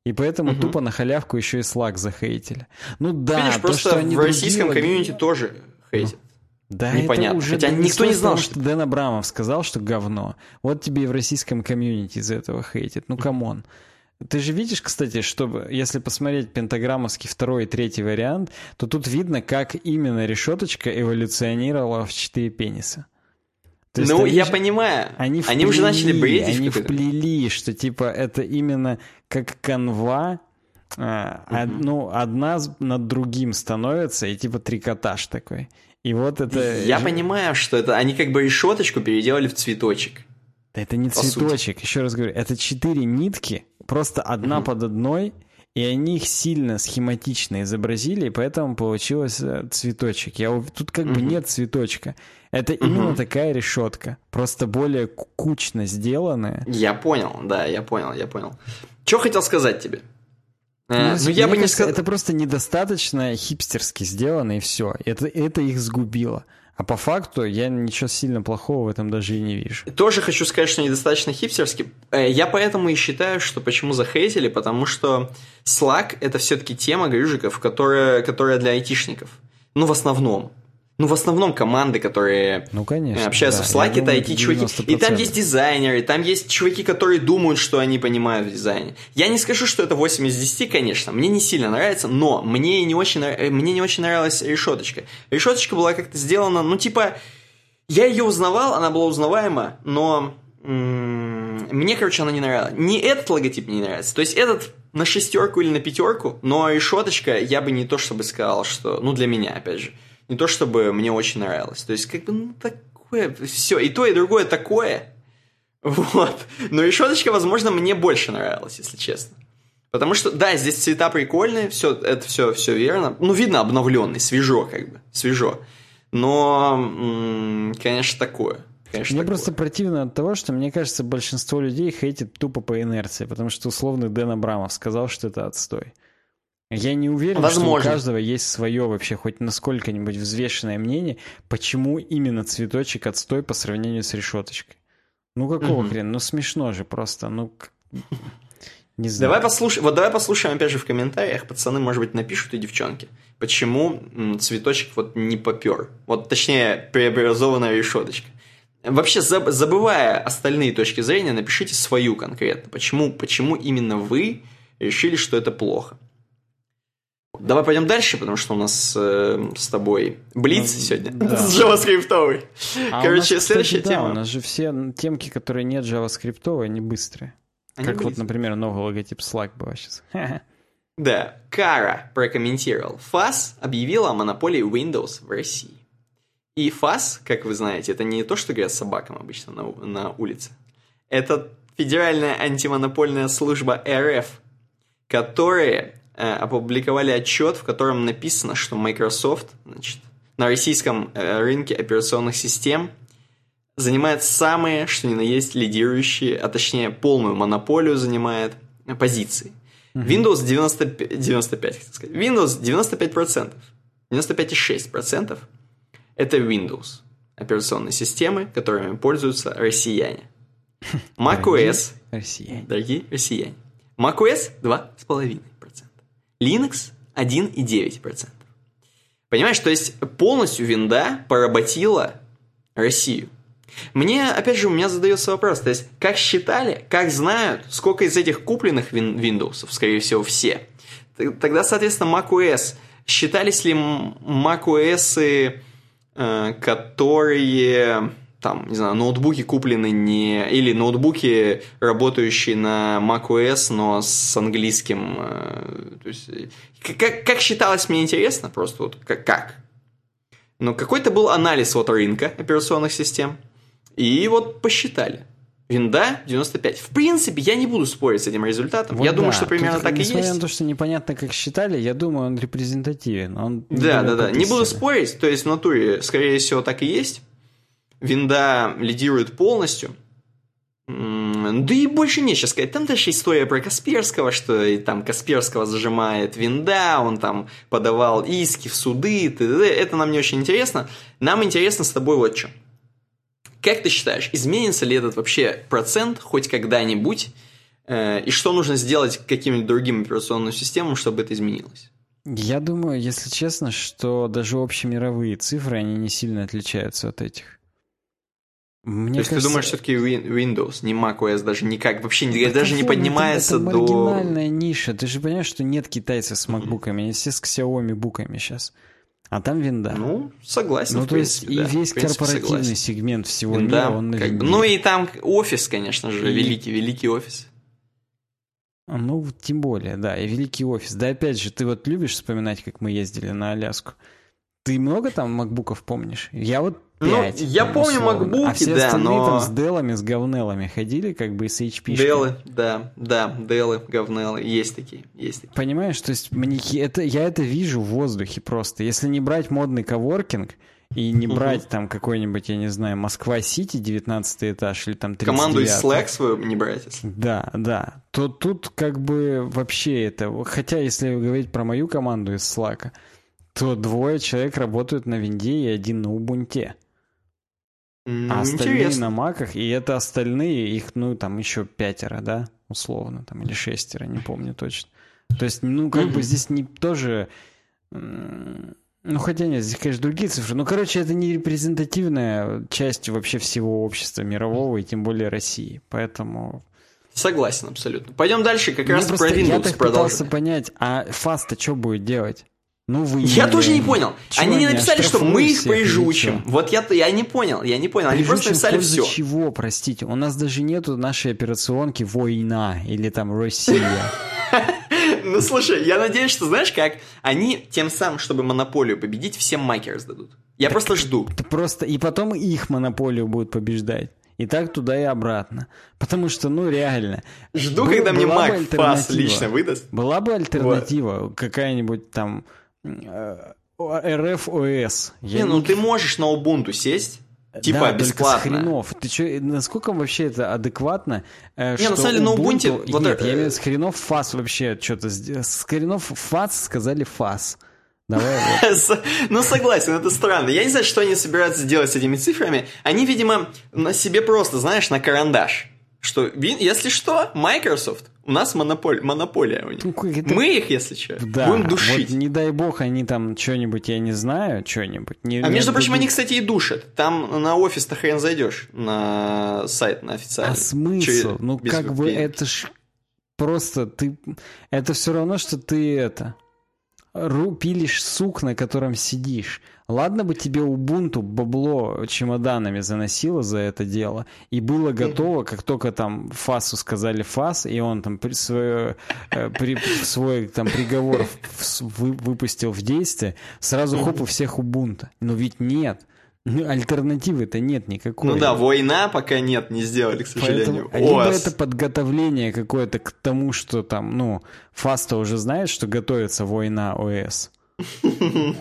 и поэтому угу. тупо на халявку еще и Slack захейтили. Ну да, Видишь, то, просто что они в российском другие... комьюнити тоже хейтят. Да, Непонятно. это уже Хотя никто не знал, что... Дэн Абрамов сказал, что говно. Вот тебе и в российском комьюнити из этого хейтит. Ну, come on. Ты же видишь, кстати, что если посмотреть пентаграммовский второй и третий вариант, то тут видно, как именно решеточка эволюционировала в четыре пениса. То есть, ну, я же, понимаю. Они, вплели, они уже начали бредить. Они вплели, что типа это именно как канва, а, угу. од, ну, одна над другим становится, и типа трикотаж такой. И вот это... Я понимаю, что это они как бы решеточку переделали в цветочек. Да это не цветочек, сути. еще раз говорю, это четыре нитки, просто одна угу. под одной, и они их сильно схематично изобразили, и поэтому получился цветочек. Я, тут как угу. бы нет цветочка. Это угу. именно такая решетка, просто более кучно сделанная. Я понял, да, я понял, я понял. Что хотел сказать тебе? Э, ну, ну я бы не сказал... Это просто недостаточно хипстерски сделано, и все. Это, это их сгубило. А по факту я ничего сильно плохого в этом даже и не вижу. Тоже хочу сказать, что недостаточно хипстерски. Э, я поэтому и считаю, что почему захейтили, потому что Slack это все-таки тема грюжиков, которая, которая для айтишников. Ну, в основном ну, в основном команды, которые ну, конечно, общаются да. в Slack, это IT-чуваки. И там есть дизайнеры, там есть чуваки, которые думают, что они понимают в дизайне. Я не скажу, что это 8 из 10, конечно, мне не сильно нравится, но мне не очень, мне не очень нравилась решеточка. Решеточка была как-то сделана, ну, типа, я ее узнавал, она была узнаваема, но мне, короче, она не нравилась. Не этот логотип мне не нравится. То есть этот на шестерку или на пятерку, но решеточка я бы не то чтобы сказал, что... Ну, для меня, опять же не то чтобы мне очень нравилось. То есть, как бы, ну, такое, все, и то, и другое такое. Вот. Но решеточка, возможно, мне больше нравилась, если честно. Потому что, да, здесь цвета прикольные, все, это все, все верно. Ну, видно, обновленный, свежо, как бы, свежо. Но, конечно, такое. Конечно, мне такое. просто противно от того, что, мне кажется, большинство людей хейтит тупо по инерции, потому что условный Дэн Абрамов сказал, что это отстой. Я не уверен, Возможно. что у каждого есть свое вообще хоть насколько-нибудь взвешенное мнение, почему именно цветочек отстой по сравнению с решеточкой. Ну какого угу. хрена? Ну смешно же просто. Ну не знаю. Давай послушаем, вот давай послушаем опять же в комментариях, пацаны, может быть, напишут и девчонки, почему цветочек вот не попер. Вот точнее, преобразованная решеточка. Вообще, забывая остальные точки зрения, напишите свою конкретно. Почему, почему именно вы решили, что это плохо? Давай пойдем дальше, потому что у нас э, с тобой Блиц Ну, сегодня. да. JavaScript. А у Короче, нас, кстати, следующая да, тема. у нас же все темки, которые нет JavaScript, они быстрые. Они как вот, быстрые. например, новый логотип Slack был сейчас. Да, Кара прокомментировал. ФАС объявила о монополии Windows в России. И ФАС, как вы знаете, это не то, что говорят собакам обычно на, на улице. Это Федеральная антимонопольная служба РФ, которые э, опубликовали отчет, в котором написано, что Microsoft значит, на российском э, рынке операционных систем занимает самые, что ни на есть, лидирующие, а точнее полную монополию занимает э, позиции. Windows 95, 95 хотел сказать. Windows 95%, 95,6% это Windows, операционные системы, которыми пользуются россияне. macOS, Россия. дорогие россияне, macOS 2,5%, Linux 1,9%. Понимаешь, то есть полностью винда поработила Россию. Мне, опять же, у меня задается вопрос, то есть, как считали, как знают, сколько из этих купленных вин- Windows, скорее всего, все. Тогда, соответственно, macOS. Считались ли macOS, э, которые, там, не знаю, ноутбуки куплены не... Или ноутбуки, работающие на macOS, но с английским... э, то есть, э, как, как считалось, мне интересно, просто вот как. как? Но какой-то был анализ вот рынка операционных систем. И вот посчитали. Винда 95. В принципе, я не буду спорить с этим результатом. Вот я думаю, да, что примерно так и несмотря есть. на то, что непонятно, как считали, я думаю, он репрезентативен. Он Да, да, да. Не буду спорить. То есть в натуре, скорее всего, так и есть. Винда лидирует полностью. Да и больше нечего сказать. Там даже история про Касперского, что и там Касперского зажимает винда, он там подавал иски в суды, т.д. Это нам не очень интересно. Нам интересно с тобой вот что. Как ты считаешь, изменится ли этот вообще процент хоть когда-нибудь? Э, И что нужно сделать каким-нибудь другим операционным системам, чтобы это изменилось? Я думаю, если честно, что даже общемировые цифры, они не сильно отличаются от этих. Мне То есть ты кажется, думаешь, все-таки Windows, не macOS, даже никак, вообще Да даже не поднимается это, это до... маргинальная ниша. Ты же понимаешь, что нет китайцев с макбуками, они все с Xiaomi буками сейчас. А там винда. Ну, согласен, Ну, то есть принципе, и да, весь в принципе, корпоративный согласен. сегмент всего Винда, мира, он на как бы-. Ну и там офис, конечно же, И- великий, великий офис. Ну, тем более, да, и великий офис. Да, опять же, ты вот любишь вспоминать, как мы ездили на Аляску? Ты много там макбуков помнишь? Я вот Ну, пять. я там, помню условно. макбуки, А все да, но- там с делами, с говнелами ходили, как бы с HP. Делы, да, да, Делы, говнелы, есть такие, есть такие. Понимаешь, то есть мне это, я это вижу в воздухе просто. Если не брать модный коворкинг и не брать там какой-нибудь, я не знаю, Москва-Сити, 19 этаж или там 39 Команду из Slack свою не брать, если... Да, да. То тут как бы вообще это... Хотя, если говорить про мою команду из Slack, то двое человек работают на винде и один на Убунте. Ну, А остальные интересно. на маках, и это остальные, их, ну, там еще пятеро, да, условно, там, или шестеро, не помню точно. То есть, ну, как бы здесь не тоже... Ну, хотя нет, здесь, конечно, другие цифры. Ну, короче, это не репрезентативная часть вообще всего общества мирового, и тем более России. Поэтому... Согласен абсолютно. Пойдем дальше, как Мне раз про я Windows так пытался продолжим. понять, а фаст-то что будет делать? Ну, вы... Я тоже не понял. Чего они не написали, что мы их прижучим. Вот я, я не понял, я не понял. Они просто Прижучим написали все. чего, простите? У нас даже нету нашей операционки «Война» или там «Россия». Ну слушай, я надеюсь, что знаешь как, они тем самым, чтобы монополию победить, всем майки раздадут. Я просто жду. Это просто... И потом их монополию будут побеждать. И так туда и обратно. Потому что, ну, реально. Жду, Был- когда мне Мак альтернатива. лично выдаст. Была бы альтернатива, какая-нибудь там э, РФОС. Я Не, ну не- ты можешь на Ubuntu сесть, типа да, только с бесплатно. хренов. Ты чё, насколько вообще это адекватно? э, Не, на самом деле, на Ubuntu- вот Нет, это- я имею в виду, с хренов фас вообще что-то... С хренов фас сказали фас. Давай вот. Ну, согласен, это странно. Я не знаю, что они собираются делать с этими цифрами. Они, видимо, на себе просто, знаешь, на карандаш. Что, если что, Microsoft, у нас монополь, монополия у них. Это- Мы их, если что, Да, будем душить. вот не дай бог они там что-нибудь, я не знаю, что-нибудь. Не, А не между прочим, они, кстати, и душат. Там на офис-то хрен зайдешь, на сайт, на официальный. А смысл? Через- ну, как бы VPN. это ж просто ты... Это все равно, что ты это... ру, пилишь сук, на котором сидишь. Ладно бы тебе Ubuntu бабло чемоданами заносило за это дело, и было готово, как только там Фасу сказали Фас, и он там при, свое, э, при, свой там приговор в, вы, выпустил в действие, сразу хоп, у всех Ubuntu. Но ведь нет. Ну, альтернативы-то нет никакой. Ну да, война пока нет, не сделали, к сожалению. Поэтому, либо это подготовление какое-то к тому, что там, ну, Фаста уже знает, что готовится война ОС.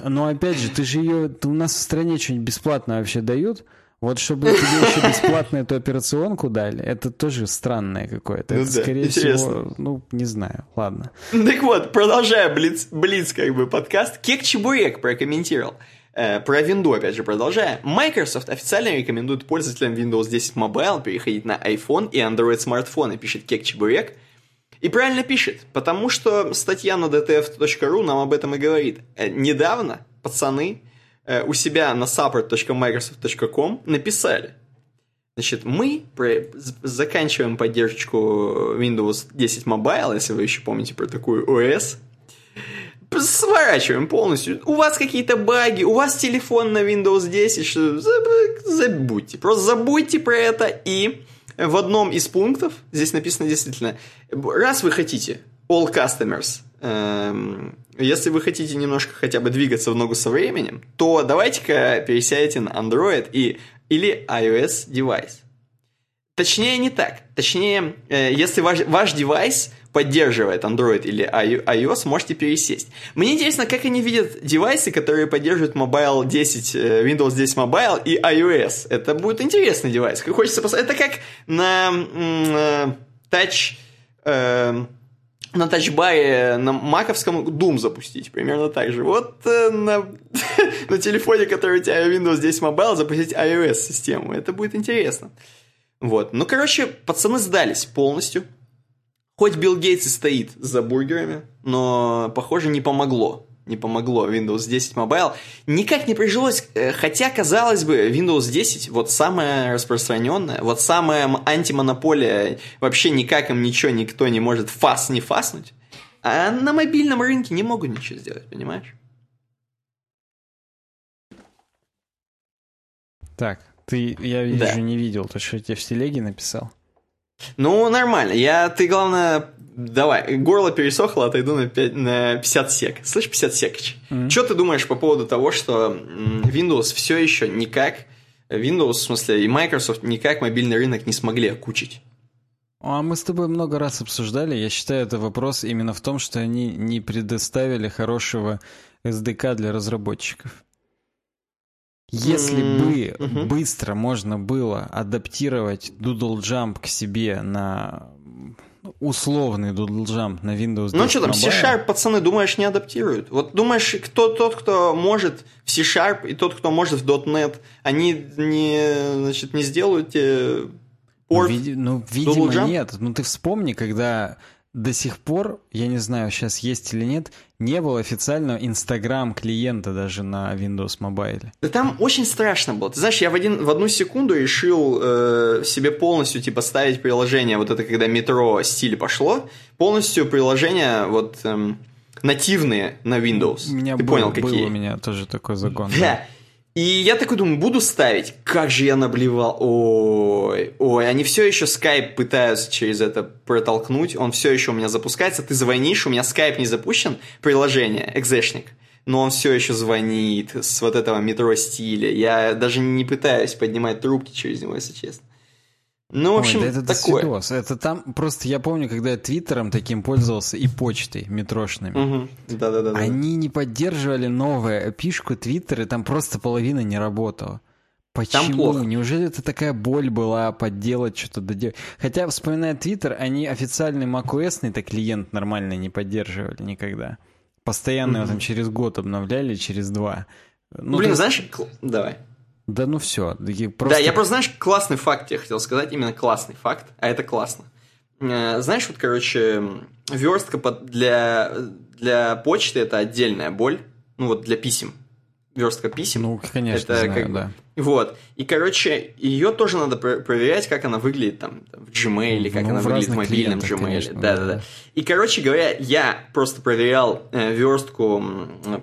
Но опять же, ты же ее... У нас в стране что-нибудь бесплатно вообще дают. Вот чтобы тебе еще бесплатно эту операционку дали, это тоже странное какое-то. Ну, это, да, скорее интересно. всего, ну, не знаю, ладно. Так вот, продолжая Блиц, Блиц как бы подкаст, Кек Чебурек прокомментировал. Э, про Windows, опять же, продолжая. Microsoft официально рекомендует пользователям Windows 10 Mobile переходить на iPhone и Android смартфоны, пишет Кек Чебурек. И правильно пишет, потому что статья на dtf.ru нам об этом и говорит. Э, недавно пацаны э, у себя на support.microsoft.com написали, Значит, мы заканчиваем поддержку Windows 10 Mobile, если вы еще помните про такую OS, сворачиваем полностью. У вас какие-то баги, у вас телефон на Windows 10, что забудьте. Просто забудьте про это и в одном из пунктов, здесь написано действительно, раз вы хотите all customers, эм, если вы хотите немножко хотя бы двигаться в ногу со временем, то давайте-ка пересядете на Android и, или iOS девайс. Точнее, не так. Точнее, э, если ваш, ваш девайс поддерживает Android или iOS, можете пересесть. Мне интересно, как они видят девайсы, которые поддерживают Mobile 10, э, Windows 10 Mobile и iOS. Это будет интересный девайс. Хочется посмотреть. Это как на Touch... Э, на тачбаре на маковском Doom запустить, примерно так же. Вот э, на, на телефоне, который у тебя Windows 10 Mobile, запустить iOS-систему. Это будет интересно. Вот. Ну, короче, пацаны сдались полностью. Хоть Билл Гейтс и стоит за бургерами, но, похоже, не помогло. Не помогло Windows 10 Mobile. Никак не прижилось, э, хотя, казалось бы, Windows 10 вот самая распространенная, вот самая антимонополия, вообще никак им ничего никто не может фас не фаснуть. А на мобильном рынке не могут ничего сделать, понимаешь? Так, ты, я вижу, да. не видел, то, что я тебе в телеге написал. Ну, нормально. Я, ты, главное, давай, горло пересохло, отойду на, 5, на 50 сек. Слышь, 50 секоч. Mm-hmm. Что ты думаешь по поводу того, что Windows все еще никак, Windows, в смысле, и Microsoft никак мобильный рынок не смогли окучить? А мы с тобой много раз обсуждали. Я считаю, это вопрос именно в том, что они не предоставили хорошего SDK для разработчиков. Если бы mm-hmm. быстро можно было адаптировать Doodle Jump к себе на условный Doodle Jump на Windows 10 Ну что там, C-Sharp, пацаны, думаешь, не адаптируют? Вот думаешь, кто тот, кто может в C-Sharp и тот, кто может в .NET, они не, значит, не сделают тебе порт Види- Ну, видимо, нет. Ну, ты вспомни, когда до сих пор, я не знаю, сейчас есть или нет, не было официального Инстаграм клиента даже на Windows Mobile. Да там очень страшно было. Ты знаешь, я в, один, в одну секунду решил э, себе полностью типа ставить приложение, вот это когда метро стиль пошло, полностью приложения вот эм, нативные на Windows. У меня Ты был, понял, был какие? у меня тоже такой загон. Да. И я такой думаю, буду ставить. Как же я наблевал. Ой, ой, они все еще скайп пытаются через это протолкнуть. Он все еще у меня запускается. Ты звонишь, у меня скайп не запущен, приложение, экзешник. Но он все еще звонит с вот этого метро стиля. Я даже не пытаюсь поднимать трубки через него, если честно. Ну, в общем, Ой, да это такое. Досвидос. Это там просто я помню, когда я твиттером таким пользовался и почтой метрошными. Угу. Да, да, да. Они не поддерживали новую пишку Твиттер, и там просто половина не работала. Почему? Там плохо. Неужели это такая боль была подделать что-то доделать? Хотя, вспоминая Твиттер, они официальный macOS так клиент нормально не поддерживали никогда. Постоянно mm его там через год обновляли, через два. Ну, Блин, есть... знаешь, давай. Да ну все. Просто... Да, я просто, знаешь, классный факт я хотел сказать, именно классный факт, а это классно. Э, знаешь, вот, короче, верстка для, для почты это отдельная боль, ну вот для писем. Верстка писем. Ну, конечно, это знаю, как да. Вот. И, короче, ее тоже надо проверять, как она выглядит там, в Gmail, или как Ну, она выглядит в мобильном Gmail. конечно, Да, да, да, да. да. И, короче говоря, я просто проверял э, верстку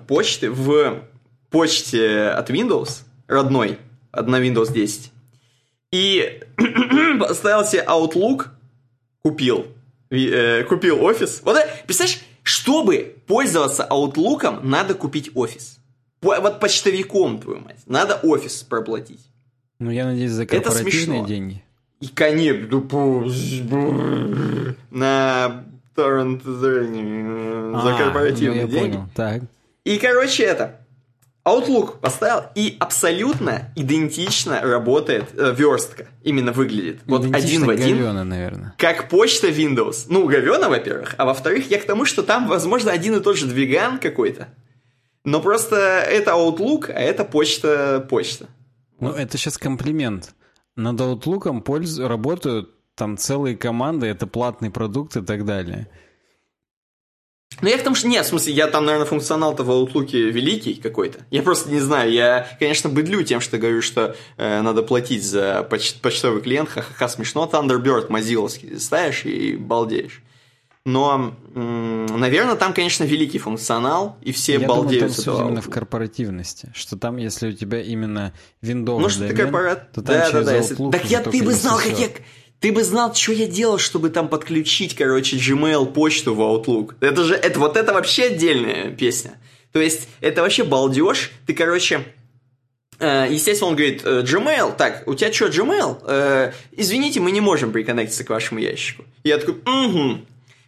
почты в почте от Windows, родной, одна Windows 10. И поставил себе Outlook, купил, э, купил офис. Вот, это- представляешь, чтобы пользоваться Outlook, надо купить офис. По- Вот почтовиком, твою мать. Надо офис проплатить. Ну, я надеюсь, за Это корпоративные смешно. деньги. И конечно, ну, на торрент за А, корпоративные ну, я деньги. понял. Так. И, короче, это. Outlook поставил, и абсолютно идентично работает э, верстка. Именно выглядит. Вот один в один. говёно, наверное. Как почта Windows. Ну, говёно, во-первых. А во-вторых, я к тому, что там, возможно, один и тот же двиган какой-то. Но просто это Outlook, а это почта почта. Ну, это сейчас комплимент. Над Outlook польз... работают там целые команды, это платный продукт и так далее. Ну, я к тому, что... Нет, в смысле, я там, наверное, функционал-то в Outlook великий какой-то. Я просто не знаю. Я, конечно, быдлю тем, что говорю, что э, надо платить за поч- почтовый клиент. Ха-ха-ха, смешно. Thunderbird мазиловский ставишь и балдеешь. Но, м, наверное, там, конечно, великий функционал, и все Я думаю, балдеют суть этого. именно в корпоративности. Что там, если у тебя именно Windows Ну, что ты корпорат... то там Да, да, через да. если- Outlook Так я, ты бы знал, как я... Ты бы знал, что я делал, чтобы там подключить, короче, Gmail почту в Outlook. Это же, это вот это вообще отдельная песня. То есть, это вообще балдеж. Ты, короче, э, естественно, он говорит, э, Gmail, так, у тебя что, Gmail? Э, извините, мы не можем приконнектиться к вашему ящику. Я такой, угу.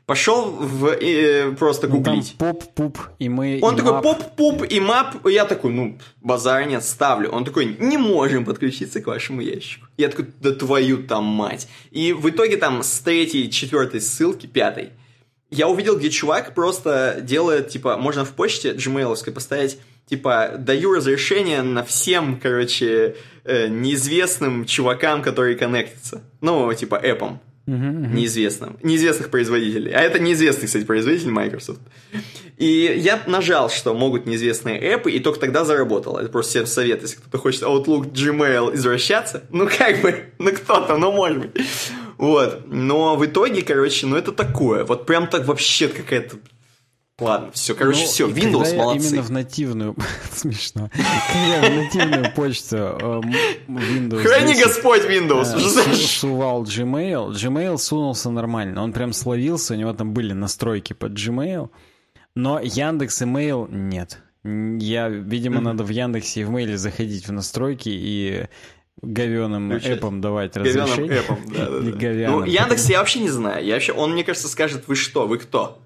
Пошел в, э, просто Ну, гуглить. поп, пуп, и мы... Он и такой поп-пуп и мап. Я такой, ну, базар нет, ставлю. Он такой, не можем подключиться к вашему ящику. Я такой, да твою там мать. И в итоге там с третьей, четвертой ссылки, пятой, я увидел, где чувак просто делает, типа, можно в почте gmail поставить, типа, даю разрешение на всем, короче, э, неизвестным чувакам, которые коннектятся. Ну, типа, эпом Мгм. неизвестным, неизвестных производителей. А это неизвестный, кстати, производитель Microsoft. И я нажал, что могут неизвестные эпы, и только тогда заработало. Это просто всем совет, если кто-то хочет Outlook, Gmail извращаться, ну как бы, ну кто-то, ну может быть. Вот. Но в итоге, короче, ну это такое. Вот прям так вообще какая-то... Ладно, все, короче, Ну, все, Windows когда молодцы. именно в нативную... Смешно. Когда в нативную почту э, м, Windows Храни 10, Господь Windows, сувал Gmail, Gmail сунулся нормально. Он прям словился, у него там были настройки под Gmail, но Яндекс Email нет. Я, видимо, надо в Яндексе и в Mail заходить в настройки и Включать. эпом давать разрешение. эпом, да, да, да. Ну, Яндекс я вообще не знаю. Я вообще, он, мне кажется, скажет, вы что, вы кто?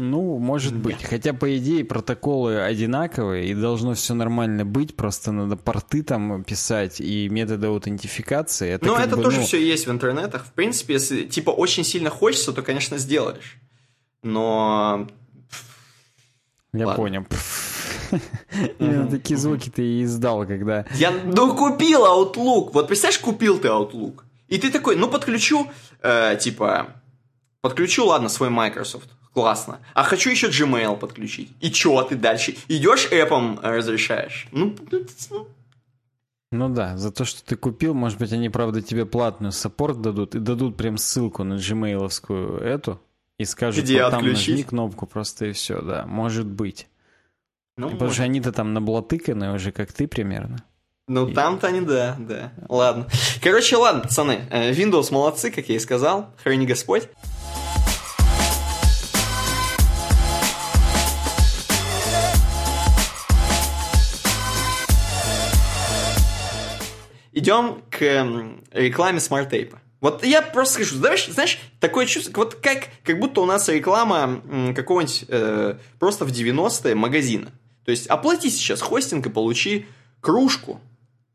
Ну, может быть. Хотя, по идее, протоколы одинаковые, и должно все нормально быть, просто надо порты там писать и методы аутентификации. Это ну, как это бы, тоже ну, все есть в интернетах. В принципе, если типа очень сильно хочется, то, конечно, сделаешь. Но Я ладно. понял. Именно такие звуки ты и издал, когда... я ну купил Outlook. Вот представляешь, купил ты Outlook. И ты такой, ну подключу, э, типа, подключу, ладно, свой Microsoft. Классно. А хочу еще Gmail подключить. И чё ты дальше? Идешь эпом разрешаешь. Ну, ну, Ну да, за то, что ты купил, может быть, они, правда, тебе платную саппорт дадут и дадут прям ссылку на gmailовскую эту и скажут, Где вот там отключить? нажми кнопку просто и все, да, может быть. ну, Потому что они-то там наблатыканы уже, как ты примерно. Ну, там-то они, да, да. Ладно. Короче, ладно, пацаны. э, Windows молодцы, как я и сказал. Храни Господь. Идем к эм, рекламе SmartApe. Вот я просто скажу, знаешь, знаешь, такое чувство, вот как, как будто у нас реклама какого-нибудь э, просто в 90-е магазина. То есть оплати сейчас хостинг и получи кружку,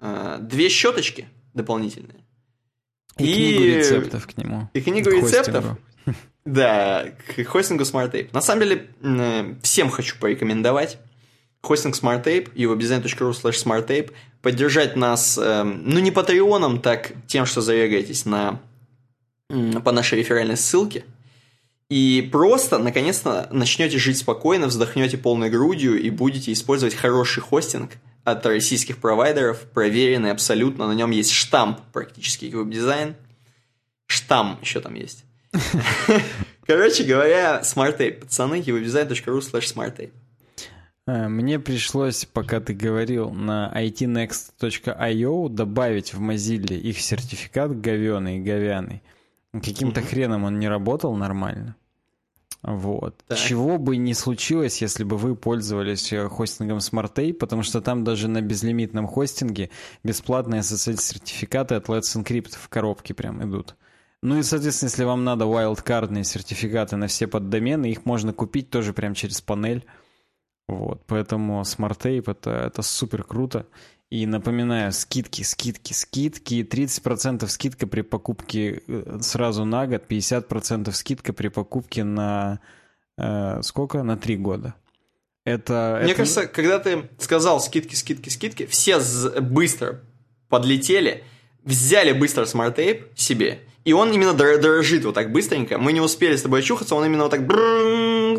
э, две щеточки дополнительные. И, И- книгу рецептов к нему. И книгу К рецептов. хостингу. Да, к хостингу SmartTape. На самом деле, э, всем хочу порекомендовать хостинг SmartTape, eobdesign.ru slash SmartTape, поддержать нас, эм, ну, не патреоном, так тем, что зарегаетесь на, по нашей реферальной ссылке, и просто, наконец-то, начнете жить спокойно, вздохнете полной грудью и будете использовать хороший хостинг от российских провайдеров, проверенный абсолютно, на нем есть штамп практически веб-дизайн. Штамм еще там есть. Короче говоря, SmartTape. Пацаны, webdesign.ru slash smarttape. Э, мне пришлось, пока ты говорил, на itnext.io добавить в Mozilla их сертификат говеный, говяный. Каким-то mm-hmm. хреном он не работал нормально. Вот. Так. Чего бы ни случилось, если бы вы пользовались э, хостингом SmartTape, потому что там даже на безлимитном хостинге бесплатные SSL-сертификаты от Let's Encrypt в коробке прям идут. Ну и, соответственно, если вам надо wildcardные сертификаты на все поддомены, их можно купить тоже прям через панель. Вот, поэтому SmartTape это, это супер круто. И напоминаю, скидки, скидки, скидки. 30% скидка при покупке э, сразу на год, 50% скидка при покупке на э, сколько? На 3 года. Это, Мне это... кажется, когда ты сказал скидки, скидки, скидки, все быстро подлетели, взяли быстро SmartApe себе, и он именно дорожит вот так быстренько. Мы не успели с тобой очухаться, он именно вот так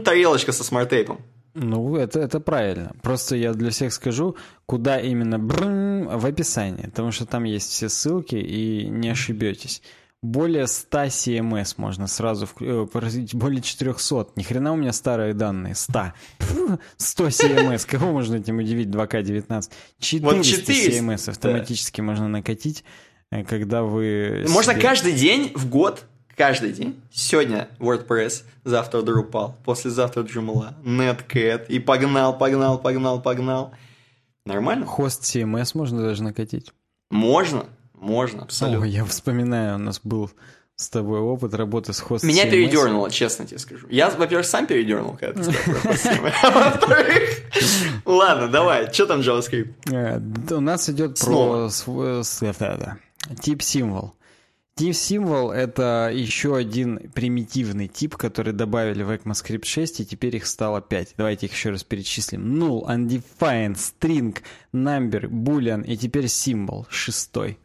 тарелочка со SmartApe ом. Ну, это, это правильно. Просто я для всех скажу, куда именно брм, в описании, потому что там есть все ссылки, и не ошибетесь. Более 100 CMS можно сразу, э, более 400. Ни хрена у меня старые данные. 100. 100 CMS. Кого можно этим удивить? 2К19. 400, вот 400 CMS автоматически да. можно накатить, э, когда вы... Можно себе... каждый день в год каждый день. Сегодня WordPress, завтра Drupal, послезавтра Joomla, Netcat. И погнал, погнал, погнал, погнал. Нормально? Хост CMS можно даже накатить? Можно, можно, абсолютно. О, я вспоминаю, у нас был с тобой опыт работы с хостом. Меня CMS. передернуло, честно тебе скажу. Я, во-первых, сам передернул, когда ты сказал А во-вторых, ладно, давай, что там JavaScript? Э, у нас идет про тип символ. Symbol — это еще один примитивный тип, который добавили в ECMAScript 6, и теперь их стало 5. Давайте их еще раз перечислим. Null, Undefined, String, Number, Boolean и теперь Symbol, шестой.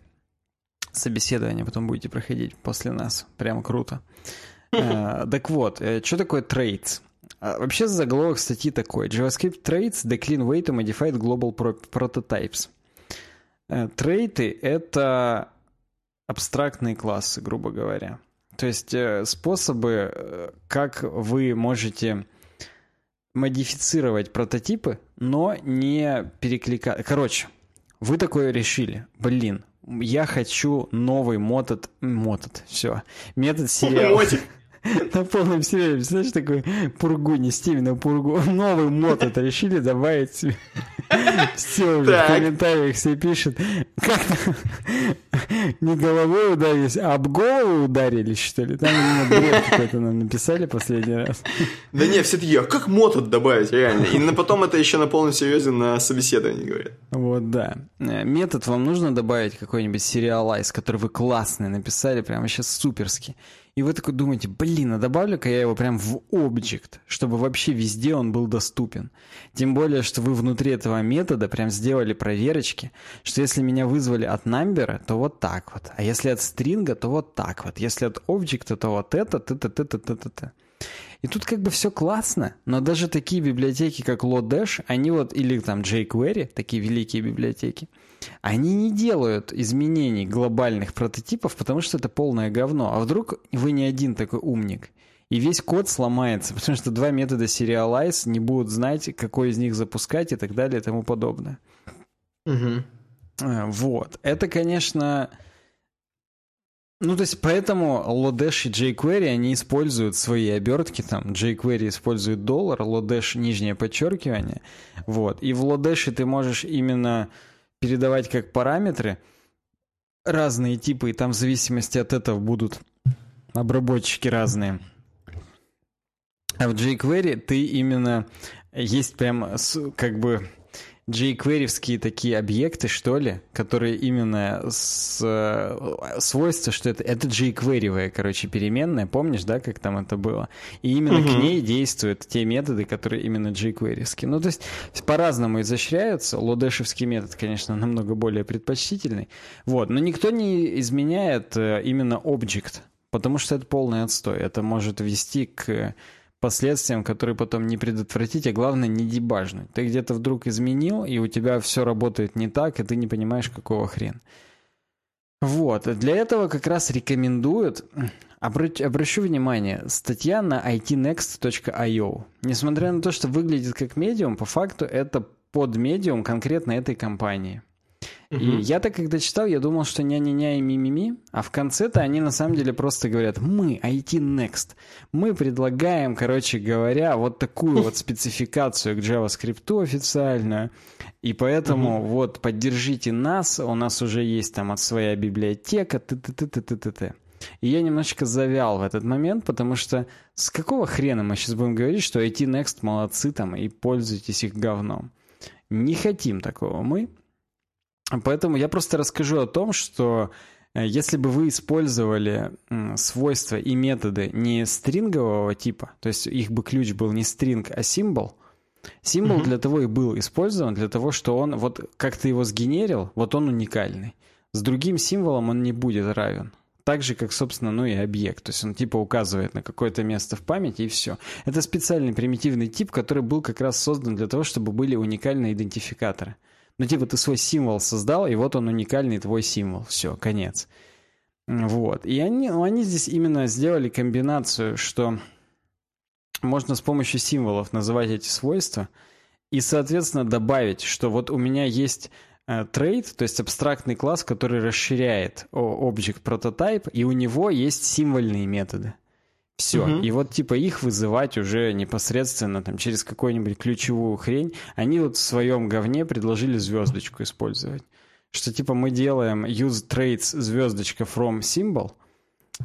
Собеседование потом будете проходить после нас. Прям круто. Uh, так вот, э, что такое traits? Uh, вообще заголовок статьи такой. JavaScript traits, clean way to modify global prototypes. Uh, трейты — это абстрактные классы, грубо говоря. То есть э, способы, э, как вы можете модифицировать прототипы, но не перекликать. Короче, вы такое решили. Блин, я хочу новый мотод... Мотод, все. Метод сериала. На полном серьезе, знаешь, такой пургу, не Стивена пургу. Новый мод это решили добавить себе. Все уже в комментариях все пишут. Как не головой ударились, а об голову ударились, что ли? Там именно бред какой-то нам написали последний раз. Да не, все таки а как мод добавить, реально? И потом это еще на полном серьезе на собеседовании говорят. Вот, да. Э, метод вам нужно добавить какой-нибудь сериалайз, который вы классный написали, прямо сейчас суперский. И вы такой думаете, блин, а добавлю-ка я его прям в объект, чтобы вообще везде он был доступен. Тем более, что вы внутри этого метода прям сделали проверочки, что если меня вызвали от number, то вот так вот. А если от стринга, то вот так вот. Если от объекта, то вот это, т т т т т т т И тут как бы все классно, но даже такие библиотеки, как Lodash, они вот, или там jQuery, такие великие библиотеки, они не делают изменений глобальных прототипов, потому что это полное говно. А вдруг вы не один такой умник? И весь код сломается, потому что два метода serialize не будут знать, какой из них запускать и так далее и тому подобное. Угу. Вот. Это, конечно... Ну, то есть, поэтому Lodash и jQuery, они используют свои обертки, там, jQuery использует доллар, Lodash нижнее подчеркивание, вот. И в Lodash ты можешь именно передавать как параметры разные типы, и там в зависимости от этого будут обработчики разные. А в jQuery ты именно есть прям как бы jQuery такие объекты, что ли, которые именно с э, свойства, что это, это jQuery, короче, переменная, помнишь, да, как там это было? И именно угу. к ней действуют те методы, которые именно jQuery. Ну, то есть по-разному изощряются. Лодешевский метод, конечно, намного более предпочтительный. Вот, но никто не изменяет э, именно объект, потому что это полный отстой. Это может вести к последствиям, которые потом не предотвратить, а главное не дебажнуть. Ты где-то вдруг изменил, и у тебя все работает не так, и ты не понимаешь, какого хрена. Вот, для этого как раз рекомендуют, обращу, обращу внимание, статья на itnext.io. Несмотря на то, что выглядит как медиум, по факту это под медиум конкретно этой компании. И я-то, когда читал, я думал, что ня-ня-ня и ми-ми-ми, а в конце-то они на самом деле просто говорят, мы, IT Next, мы предлагаем, короче говоря, вот такую вот спецификацию к JavaScript официальную, и поэтому вот поддержите нас, у нас уже есть там от своя библиотека, т-т-т-т-т-т. И я немножечко завял в этот момент, потому что с какого хрена мы сейчас будем говорить, что IT Next молодцы там и пользуйтесь их говном? Не хотим такого мы. Поэтому я просто расскажу о том, что э, если бы вы использовали свойства и методы не стрингового типа, то есть их бы ключ был не стринг, а символ, символ mm-hmm. для того и был использован, для того, что он, вот как ты его сгенерил, вот он уникальный. С другим символом он не будет равен. Так же, как, собственно, ну и объект. То есть он типа указывает на какое-то место в памяти и все. Это специальный примитивный тип, который был как раз создан для того, чтобы были уникальные идентификаторы. Ну, типа, ты свой символ создал, и вот он уникальный твой символ. Все, конец. Вот. И они, ну, они здесь именно сделали комбинацию, что можно с помощью символов называть эти свойства, и, соответственно, добавить, что вот у меня есть э, трейд, то есть абстрактный класс, который расширяет object prototype, и у него есть символьные методы. Все. Угу. И вот типа их вызывать уже непосредственно там через какую-нибудь ключевую хрень. Они вот в своем говне предложили звездочку использовать. Что типа мы делаем use traits звездочка from symbol.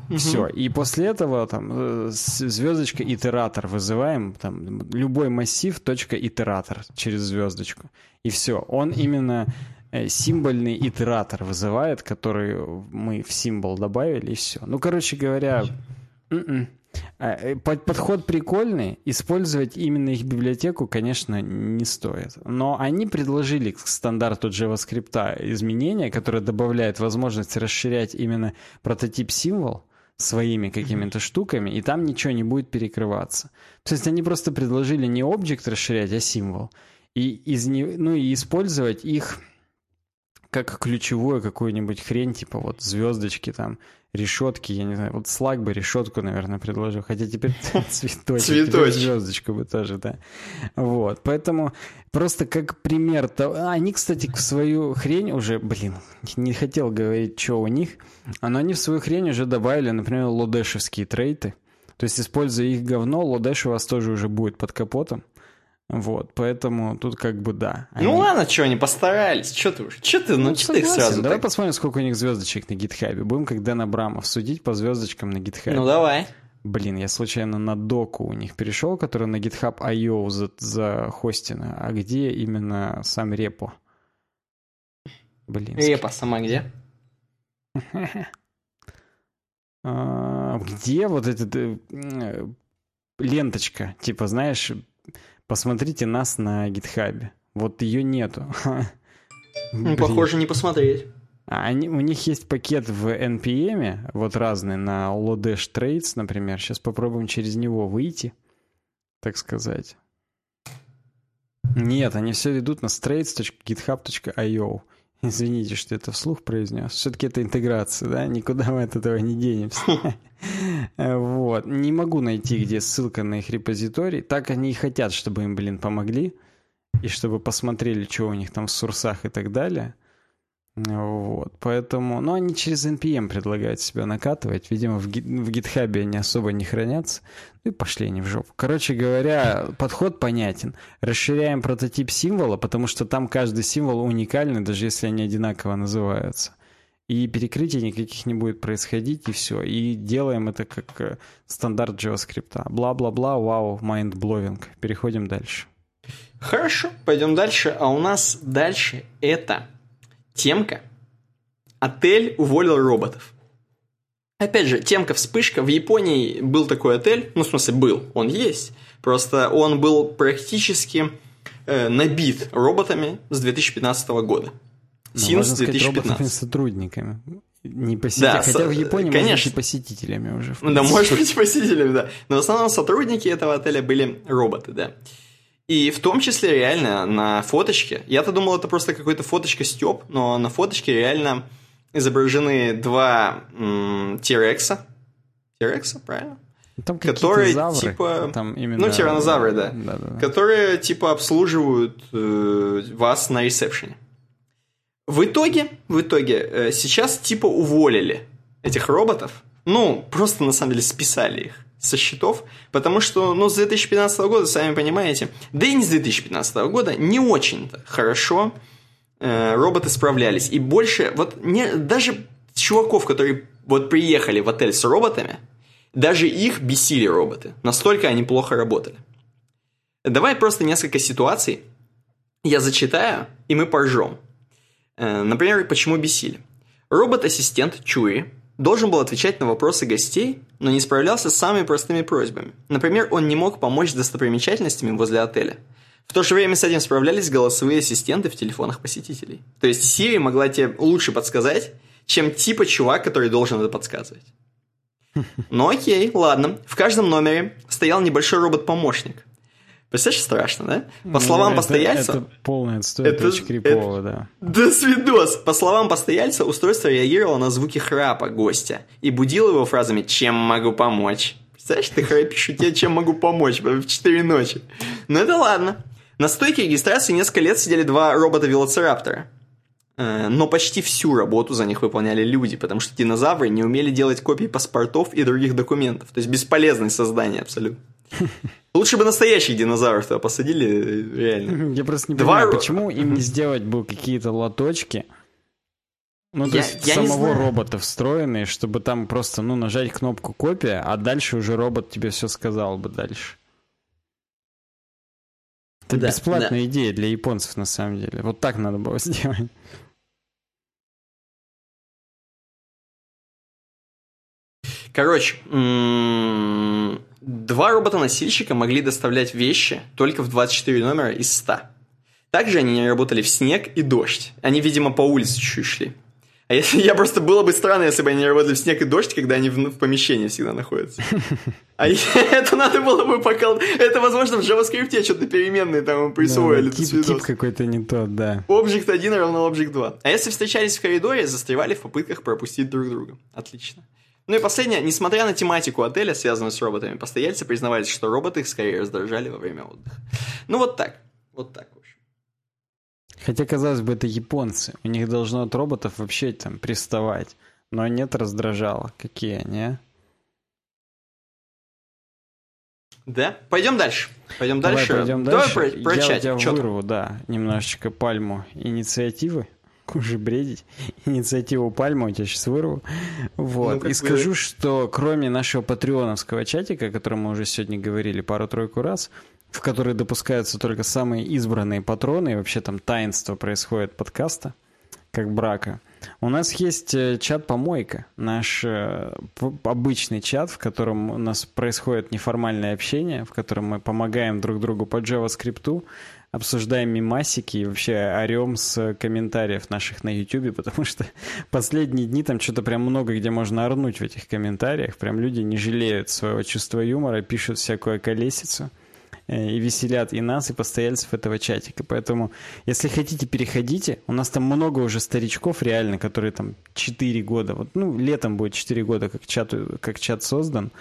Угу. Все. И после этого там э, звездочка итератор вызываем. Там любой массив точка итератор через звездочку. И все. Он именно э, символьный итератор вызывает, который мы в символ добавили, и все. Ну, короче говоря, м-м. А, э, подход прикольный, использовать именно их библиотеку, конечно, не стоит. Но они предложили к стандарту JavaScript изменения, которое добавляет возможность расширять именно прототип-символ своими какими-то штуками, и там ничего не будет перекрываться. То есть они просто предложили не объект расширять, а символ. И, из, ну, и использовать их как ключевую какую-нибудь хрень, типа вот звездочки там, решетки, я не знаю, вот слаг бы решетку, наверное, предложил, хотя теперь цветочек, цветочек. звездочку бы тоже, да. Вот, поэтому просто как пример того... Они, кстати, в свою хрень уже, блин, не хотел говорить, что у них, но они в свою хрень уже добавили, например, лодешевские трейты, то есть, используя их говно, лодеш у вас тоже уже будет под капотом. Вот, поэтому тут как бы да. Они... Ну ладно, что они постарались, что ты уж, что ты, ну, ну что ты их сразу Давай так... посмотрим, сколько у них звездочек на гитхабе. Будем как Дэн Абрамов судить по звездочкам на гитхабе. Ну давай. Блин, я случайно на доку у них перешел, который на GitHub.io за, за хостина. А где именно сам репо? Блин. Репа сама где? А, где вот эта э, ленточка? Типа, знаешь, Посмотрите нас на гитхабе. Вот ее нету. Ну, похоже, не посмотреть. А они, у них есть пакет в NPM, вот разный, на Lodash Trades, например. Сейчас попробуем через него выйти, так сказать. Нет, они все ведут на straits.github.io. Извините, что это вслух произнес. Все-таки это интеграция, да? Никуда мы от этого не денемся. Вот. Не могу найти, где ссылка на их репозиторий. Так они и хотят, чтобы им, блин, помогли. И чтобы посмотрели, что у них там в сурсах и так далее. Вот, поэтому, ну, они через NPM предлагают себя накатывать. Видимо, в, в GitHub они особо не хранятся. Ну и пошли они в жопу. Короче говоря, подход понятен. Расширяем прототип символа, потому что там каждый символ уникальный, даже если они одинаково называются. И перекрытий никаких не будет происходить, и все. И делаем это как э, стандарт JavaScript. Бла-бла-бла, вау, mind-blowing. Переходим дальше. Хорошо, пойдем дальше. А у нас дальше это темка. Отель уволил роботов. Опять же, темка вспышка. В Японии был такой отель. Ну, в смысле, был. Он есть. Просто он был практически э, набит роботами с 2015 года. Синс 2015. Сказать, сотрудниками. Не посетитель. Да, Хотя в Японии конечно. можно быть посетителями уже. Да, может быть посетителями, да. Но в основном сотрудники этого отеля были роботы, да. И в том числе реально на фоточке, я-то думал, это просто какой-то фоточка Степ, но на фоточке реально изображены два м- Тирекса. Тирекса, правильно? Там которые завры, типа, там именно... ну тиранозавры, да, да, да, да. которые типа обслуживают э, вас на ресепшене. В итоге, в итоге э, сейчас типа уволили этих роботов, ну просто на самом деле списали их со счетов, потому что, ну, с 2015 года, сами понимаете, да и не с 2015 года, не очень-то хорошо э, роботы справлялись. И больше, вот не, даже чуваков, которые вот приехали в отель с роботами, даже их бесили роботы. Настолько они плохо работали. Давай просто несколько ситуаций я зачитаю, и мы поржем. Э, например, почему бесили. Робот-ассистент Чури должен был отвечать на вопросы гостей, но не справлялся с самыми простыми просьбами. Например, он не мог помочь с достопримечательностями возле отеля. В то же время с этим справлялись голосовые ассистенты в телефонах посетителей. То есть Siri могла тебе лучше подсказать, чем типа чувак, который должен это подсказывать. Ну окей, ладно. В каждом номере стоял небольшой робот-помощник. Представляешь, страшно, да? По ну, словам это, постояльца... Это полное отстой, это, очень крипово, это, да. Да свидос! По словам постояльца, устройство реагировало на звуки храпа гостя и будило его фразами «Чем могу помочь?». Представляешь, ты храпишь, и тебе чем могу помочь в 4 ночи. Ну это ладно. На стойке регистрации несколько лет сидели два робота-велоцираптора. Э, но почти всю работу за них выполняли люди, потому что динозавры не умели делать копии паспортов и других документов. То есть бесполезное создание абсолютно. Лучше бы настоящих динозавров туда посадили, реально. Я просто не Два... понимаю, почему им не сделать бы какие-то лоточки, ну, то я, есть я самого робота встроенные, чтобы там просто, ну, нажать кнопку копия, а дальше уже робот тебе все сказал бы дальше. Это да, бесплатная да. идея для японцев, на самом деле. Вот так надо было сделать. Короче, два робота-носильщика могли доставлять вещи только в 24 номера из 100. Также они не работали в снег и дождь. Они, видимо, по улице чуть шли. А если я просто было бы странно, если бы они работали в снег и дождь, когда они в, в помещении всегда находятся. А это надо было бы покол... Это, возможно, в JavaScript что-то переменные там присвоили. Да, тип, тип какой-то не тот, да. Object 1 равно Object 2. А если встречались в коридоре, застревали в попытках пропустить друг друга. Отлично. Ну и последнее, несмотря на тематику отеля, связанную с роботами, постояльцы признавались, что роботы их скорее раздражали во время отдыха. Ну вот так, вот так, в общем. Хотя, казалось бы, это японцы. У них должно от роботов вообще там приставать. Но нет раздражало. Какие они, а? Да? Пойдем дальше. Пойдем Давай дальше. Пойдем Давай дальше. Про, про Я тебя вырву, да, немножечко пальму инициативы уже бредить. Инициативу Пальма у тебя сейчас вырву. Вот. Ну, и скажу, бы... что кроме нашего патреоновского чатика, о котором мы уже сегодня говорили пару-тройку раз, в который допускаются только самые избранные патроны, и вообще там таинство происходит подкаста, как брака. У нас есть э, чат-помойка, наш э, обычный чат, в котором у нас происходит неформальное общение, в котором мы помогаем друг другу по JavaScript, обсуждаем мимасики и вообще орем с комментариев наших на YouTube, потому что последние дни там что-то прям много где можно орнуть в этих комментариях. Прям люди не жалеют своего чувства юмора, пишут всякую колесицу э, и веселят и нас, и постояльцев этого чатика. Поэтому, если хотите, переходите. У нас там много уже старичков реально, которые там 4 года, вот, ну, летом будет 4 года, как чат, как чат создан.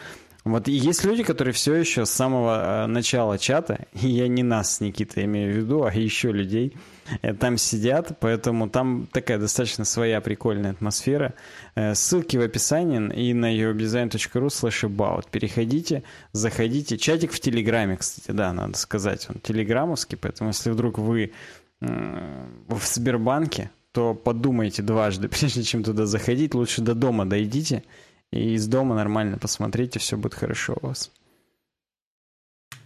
Вот и есть люди, которые все еще с самого э, начала чата, и я не нас с Никитой имею в виду, а еще людей, э, там сидят, поэтому там такая достаточно своя прикольная атмосфера. Э, ссылки в описании и на uwebdesign.ru slash about. Переходите, заходите. Чатик в Телеграме, кстати, да, надо сказать, он телеграммовский, поэтому если вдруг вы в Сбербанке, то подумайте дважды, прежде чем туда заходить, лучше до дома дойдите, и из дома нормально посмотрите, все будет хорошо у вас.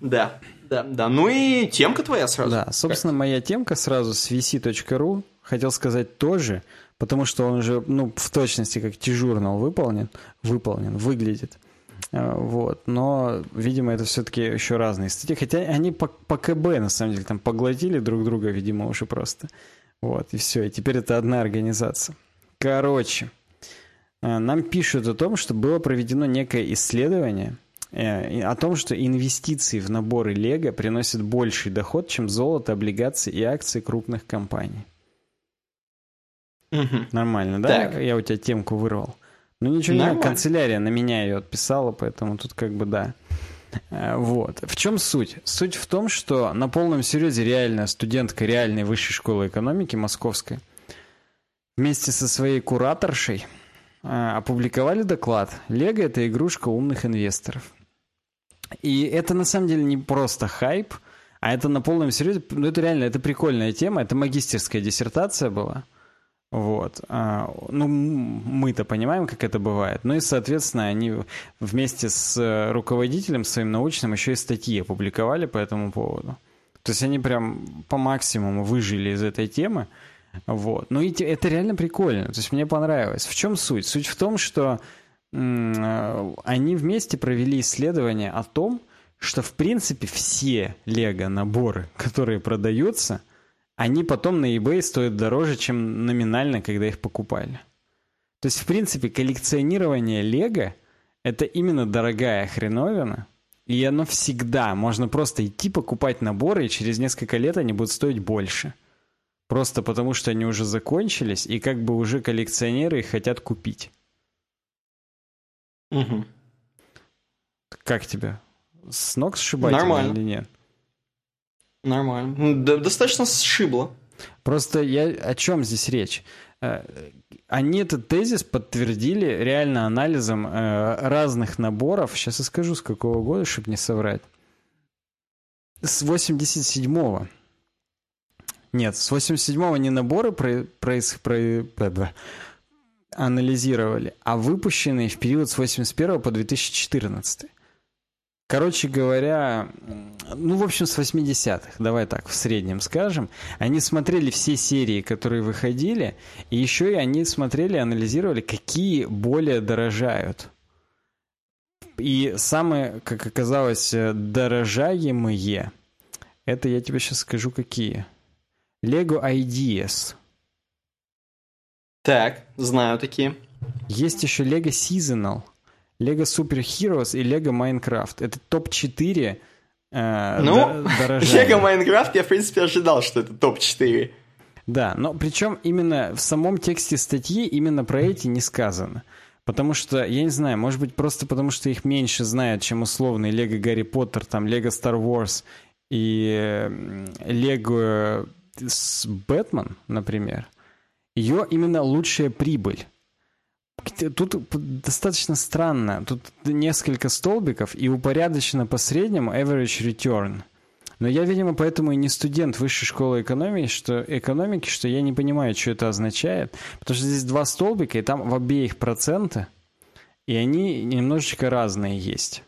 Да, да, да. Ну и темка твоя сразу. Да, собственно, как? моя темка сразу с vc.ru. Хотел сказать тоже, потому что он уже, ну, в точности как T-журнал выполнен, выполнен, выглядит. А, вот, но, видимо, это все-таки еще разные статьи. Хотя они по, по КБ, на самом деле, там поглотили друг друга, видимо, уже просто. Вот, и все. И теперь это одна организация. Короче, э, нам пишут о том, что было проведено некое исследование э, о том, что инвестиции в наборы Лего приносят больший доход, чем золото, облигации и акции крупных компаний. Угу. Нормально, да? Так. Я у тебя темку вырвал. Ну ничего, не канцелярия на меня ее отписала, поэтому тут как бы да. Э, вот. В чем суть? Суть в том, что на полном серьезе реальная студентка реальной высшей школы экономики московской вместе со своей кураторшей э, опубликовали доклад «Лего – это игрушка умных инвесторов». И это на самом деле не просто хайп, а это на полном серьезе, ну это реально, это прикольная тема, это магистерская диссертация была – вот. А, ну, мы-то понимаем, как это бывает. Ну и, соответственно, они вместе с э, руководителем своим научным еще и статьи опубликовали по этому поводу. То есть они прям по максимуму выжили из этой темы. Вот. Ну и это реально прикольно. То есть мне понравилось. В чем суть? Суть в том, что они вместе провели исследование о том, что в принципе все лего-наборы, которые продаются – они потом на eBay стоят дороже, чем номинально, когда их покупали. То есть, в принципе, коллекционирование Лего — это именно дорогая хреновина, и оно всегда, можно просто идти покупать наборы, и через несколько лет они будут стоить больше. Просто потому, что они уже закончились, и как бы уже коллекционеры их хотят купить. Угу. Как тебе? С ног сшибать Нормально. или нет? Нормально. Да, достаточно сшибло. Просто я о чем здесь речь? Э, они этот тезис подтвердили реально анализом э, разных наборов. Сейчас я скажу, с какого года, чтобы не соврать. С 87-го. Нет, с 87-го не наборы про, про, про, про, анализировали, а выпущенные в период с 81 по 2014. Короче говоря, ну, в общем, с 80-х, давай так, в среднем скажем, они смотрели все серии, которые выходили, и еще и они смотрели, анализировали, какие более дорожают. И самые, как оказалось, дорожаемые, это я тебе сейчас скажу, какие. Lego Ideas. Так, знаю такие. Есть еще Lego Seasonal – Lego Super Heroes и Lego Minecraft. Это топ-4 э, ну, Lego Minecraft я, в принципе, ожидал, что это топ-4. Да, но причем именно в самом тексте статьи именно про эти не сказано. Потому что, я не знаю, может быть, просто потому что их меньше знают, чем условный Лего Гарри Поттер, там, Лего Star Wars и Лего Бэтмен, например. Ее именно лучшая прибыль. Тут достаточно странно. Тут несколько столбиков и упорядочено по среднему average return. Но я, видимо, поэтому и не студент высшей школы экономики, что, экономики, что я не понимаю, что это означает. Потому что здесь два столбика, и там в обеих проценты, и они немножечко разные есть.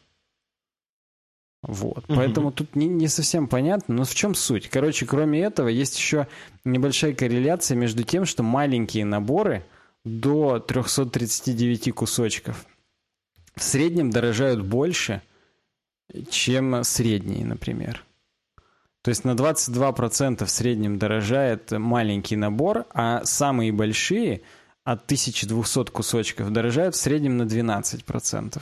Вот. Угу. Поэтому тут не, не совсем понятно. Но в чем суть? Короче, кроме этого, есть еще небольшая корреляция между тем, что маленькие наборы – до 339 кусочков. В среднем дорожают больше, чем средние, например. То есть на 22% в среднем дорожает маленький набор, а самые большие от 1200 кусочков дорожают в среднем на 12%.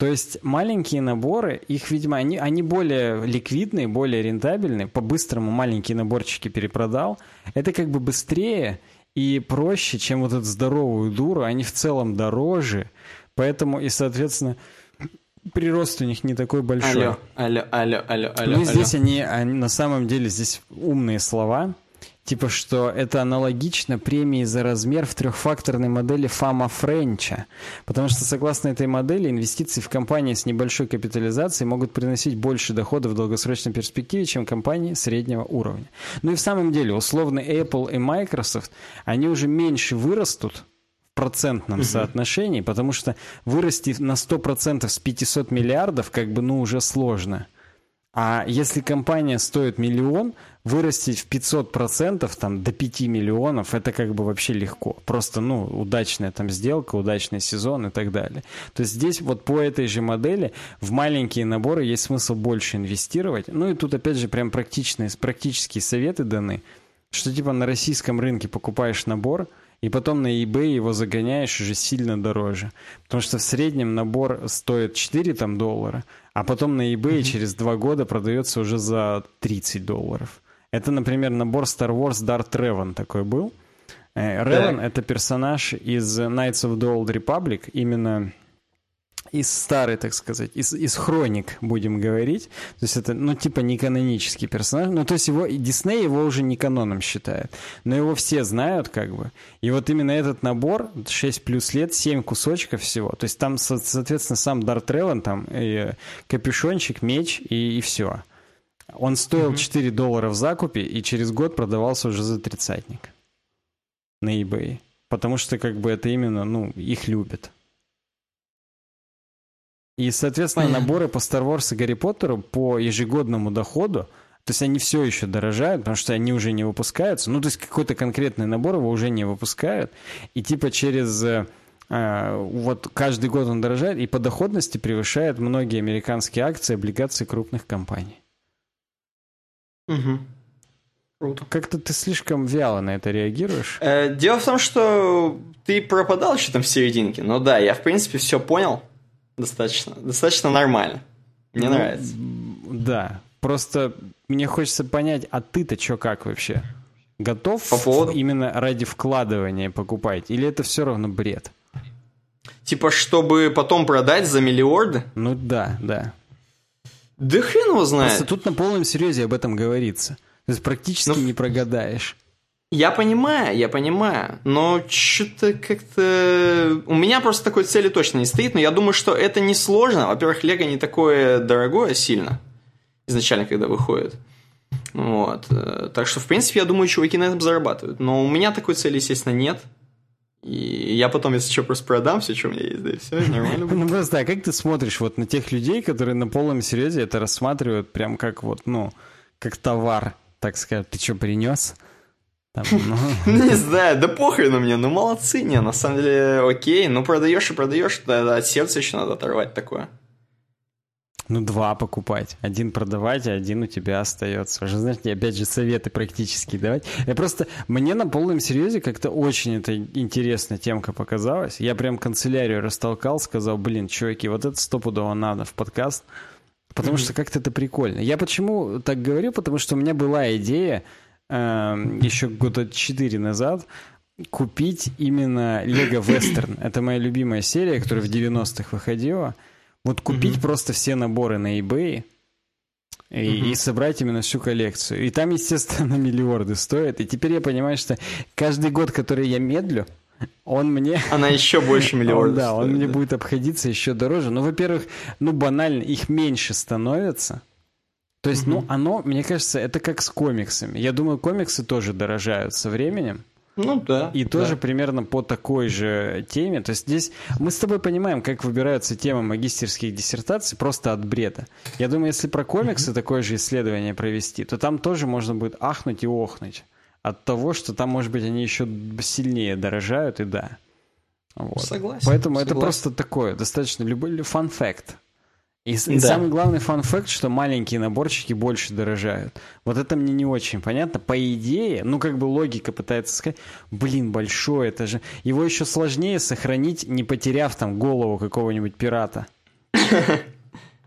То есть маленькие наборы, их, видимо, они, они более ликвидные, более рентабельные. По-быстрому маленькие наборчики перепродал. Это как бы быстрее и проще, чем вот эту здоровую дуру, они в целом дороже, поэтому и, соответственно, прирост у них не такой большой. Алло, алло, алло, алло, алло. Ну, здесь они, они, на самом деле, здесь умные слова, Типа, что это аналогично премии за размер в трехфакторной модели Фама Френча. Потому что, согласно этой модели, инвестиции в компании с небольшой капитализацией могут приносить больше доходов в долгосрочной перспективе, чем компании среднего уровня. Ну и в самом деле, условно, Apple и Microsoft, они уже меньше вырастут, в процентном соотношении, потому что вырасти на 100% с 500 миллиардов как бы ну уже сложно. А если компания стоит миллион, вырастить в 500% там, до 5 миллионов, это как бы вообще легко. Просто, ну, удачная там сделка, удачный сезон и так далее. То есть здесь вот по этой же модели в маленькие наборы есть смысл больше инвестировать. Ну и тут опять же прям практичные, практические советы даны, что типа на российском рынке покупаешь набор, и потом на eBay его загоняешь уже сильно дороже. Потому что в среднем набор стоит 4 там, доллара, а потом на eBay mm-hmm. через 2 года продается уже за 30 долларов. Это, например, набор Star Wars Darth Revan такой был. Ревен э, — это персонаж из Knights of the Old Republic, именно из старой, так сказать, из, из хроник, будем говорить. То есть это, ну, типа, не канонический персонаж. Ну, то есть его, Дисней его уже не каноном считает. Но его все знают, как бы. И вот именно этот набор, 6 плюс лет, 7 кусочков всего. То есть там, соответственно, сам Дарт Ревен, там, и капюшончик, меч и, и все. Он стоил mm-hmm. 4 доллара в закупе и через год продавался уже за тридцатник на eBay. Потому что, как бы, это именно, ну, их любят. И, соответственно, Понятно. наборы по Star Wars и Гарри Поттеру по ежегодному доходу, то есть они все еще дорожают, потому что они уже не выпускаются. Ну, то есть какой-то конкретный набор его уже не выпускают. И типа через... Э, вот каждый год он дорожает и по доходности превышает многие американские акции, облигации крупных компаний. Угу. Круто. Как-то ты слишком вяло на это реагируешь. Э, дело в том, что ты пропадал еще там в серединке. Но да, я в принципе все понял достаточно, достаточно нормально. Мне ну, нравится. Да, просто мне хочется понять, а ты-то что как вообще? Готов По поводу... именно ради вкладывания покупать? Или это все равно бред? Типа, чтобы потом продать за миллиарды? Ну да, да. Да хрен его знает. Просто тут на полном серьезе об этом говорится. То есть практически ну, не прогадаешь. Я понимаю, я понимаю, но что-то как-то... У меня просто такой цели точно не стоит, но я думаю, что это не сложно. Во-первых, Лего не такое дорогое сильно, изначально, когда выходит. Вот. Э, так что, в принципе, я думаю, чуваки на этом зарабатывают. Но у меня такой цели, естественно, нет. И я потом, если что, просто продам все, что у меня есть, да и все, нормально будет. Ну просто, а как ты смотришь вот на тех людей, которые на полном серьезе это рассматривают прям как вот, ну, как товар, так сказать. Ты что, принес? Там, ну... Не знаю, да похрен на мне, ну молодцы, не, на самом деле окей, ну продаешь и продаешь, да, от сердца еще надо оторвать такое. Ну, два покупать. Один продавать, а один у тебя остается. Уже, знаете, опять же, советы практически давать. Я просто... Мне на полном серьезе как-то очень это интересная темка показалась. Я прям канцелярию растолкал, сказал, блин, чуваки, вот это стопудово надо в подкаст. Потому mm-hmm. что как-то это прикольно. Я почему так говорю? Потому что у меня была идея Эм, еще года 4 назад купить именно Лего Вестерн. Это моя любимая серия, которая в 90-х выходила. Вот купить mm-hmm. просто все наборы на eBay и, mm-hmm. и собрать именно всю коллекцию. И там, естественно, миллиарды стоят. И теперь я понимаю, что каждый год, который я медлю, он мне... Она еще больше миллиардов. Да, он мне будет обходиться еще дороже. Ну, во-первых, ну, банально, их меньше становится. То есть, угу. ну, оно, мне кажется, это как с комиксами. Я думаю, комиксы тоже дорожают со временем. Ну да. И тоже примерно по такой же теме. То есть здесь мы с тобой понимаем, как выбираются темы магистерских диссертаций просто от бреда. Я думаю, если про комиксы mm такое же исследование провести, то там тоже можно будет ахнуть и охнуть от того, что там, может быть, они еще сильнее дорожают, и да. Вот. Согласен. Поэтому согласен. это просто такое, достаточно любой фан-факт. И, да. и самый главный фан-факт, что маленькие наборчики больше дорожают. Вот это мне не очень понятно. По идее, ну как бы логика пытается сказать, блин, большой, это же... Его еще сложнее сохранить, не потеряв там голову какого-нибудь пирата.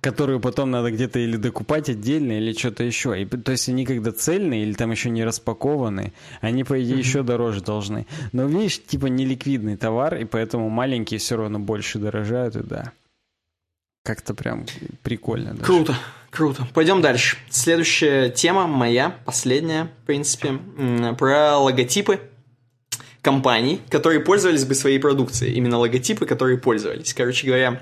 Которую потом надо где-то или докупать отдельно, или что-то еще. И, то есть они когда цельные или там еще не распакованы, они, по идее, еще дороже должны. Но видишь, типа неликвидный товар, и поэтому маленькие все равно больше дорожают, и да. Как-то прям прикольно. Даже. Круто, круто. Пойдем дальше. Следующая тема моя, последняя, в принципе, про логотипы компаний, которые пользовались бы своей продукцией. Именно логотипы, которые пользовались. Короче говоря,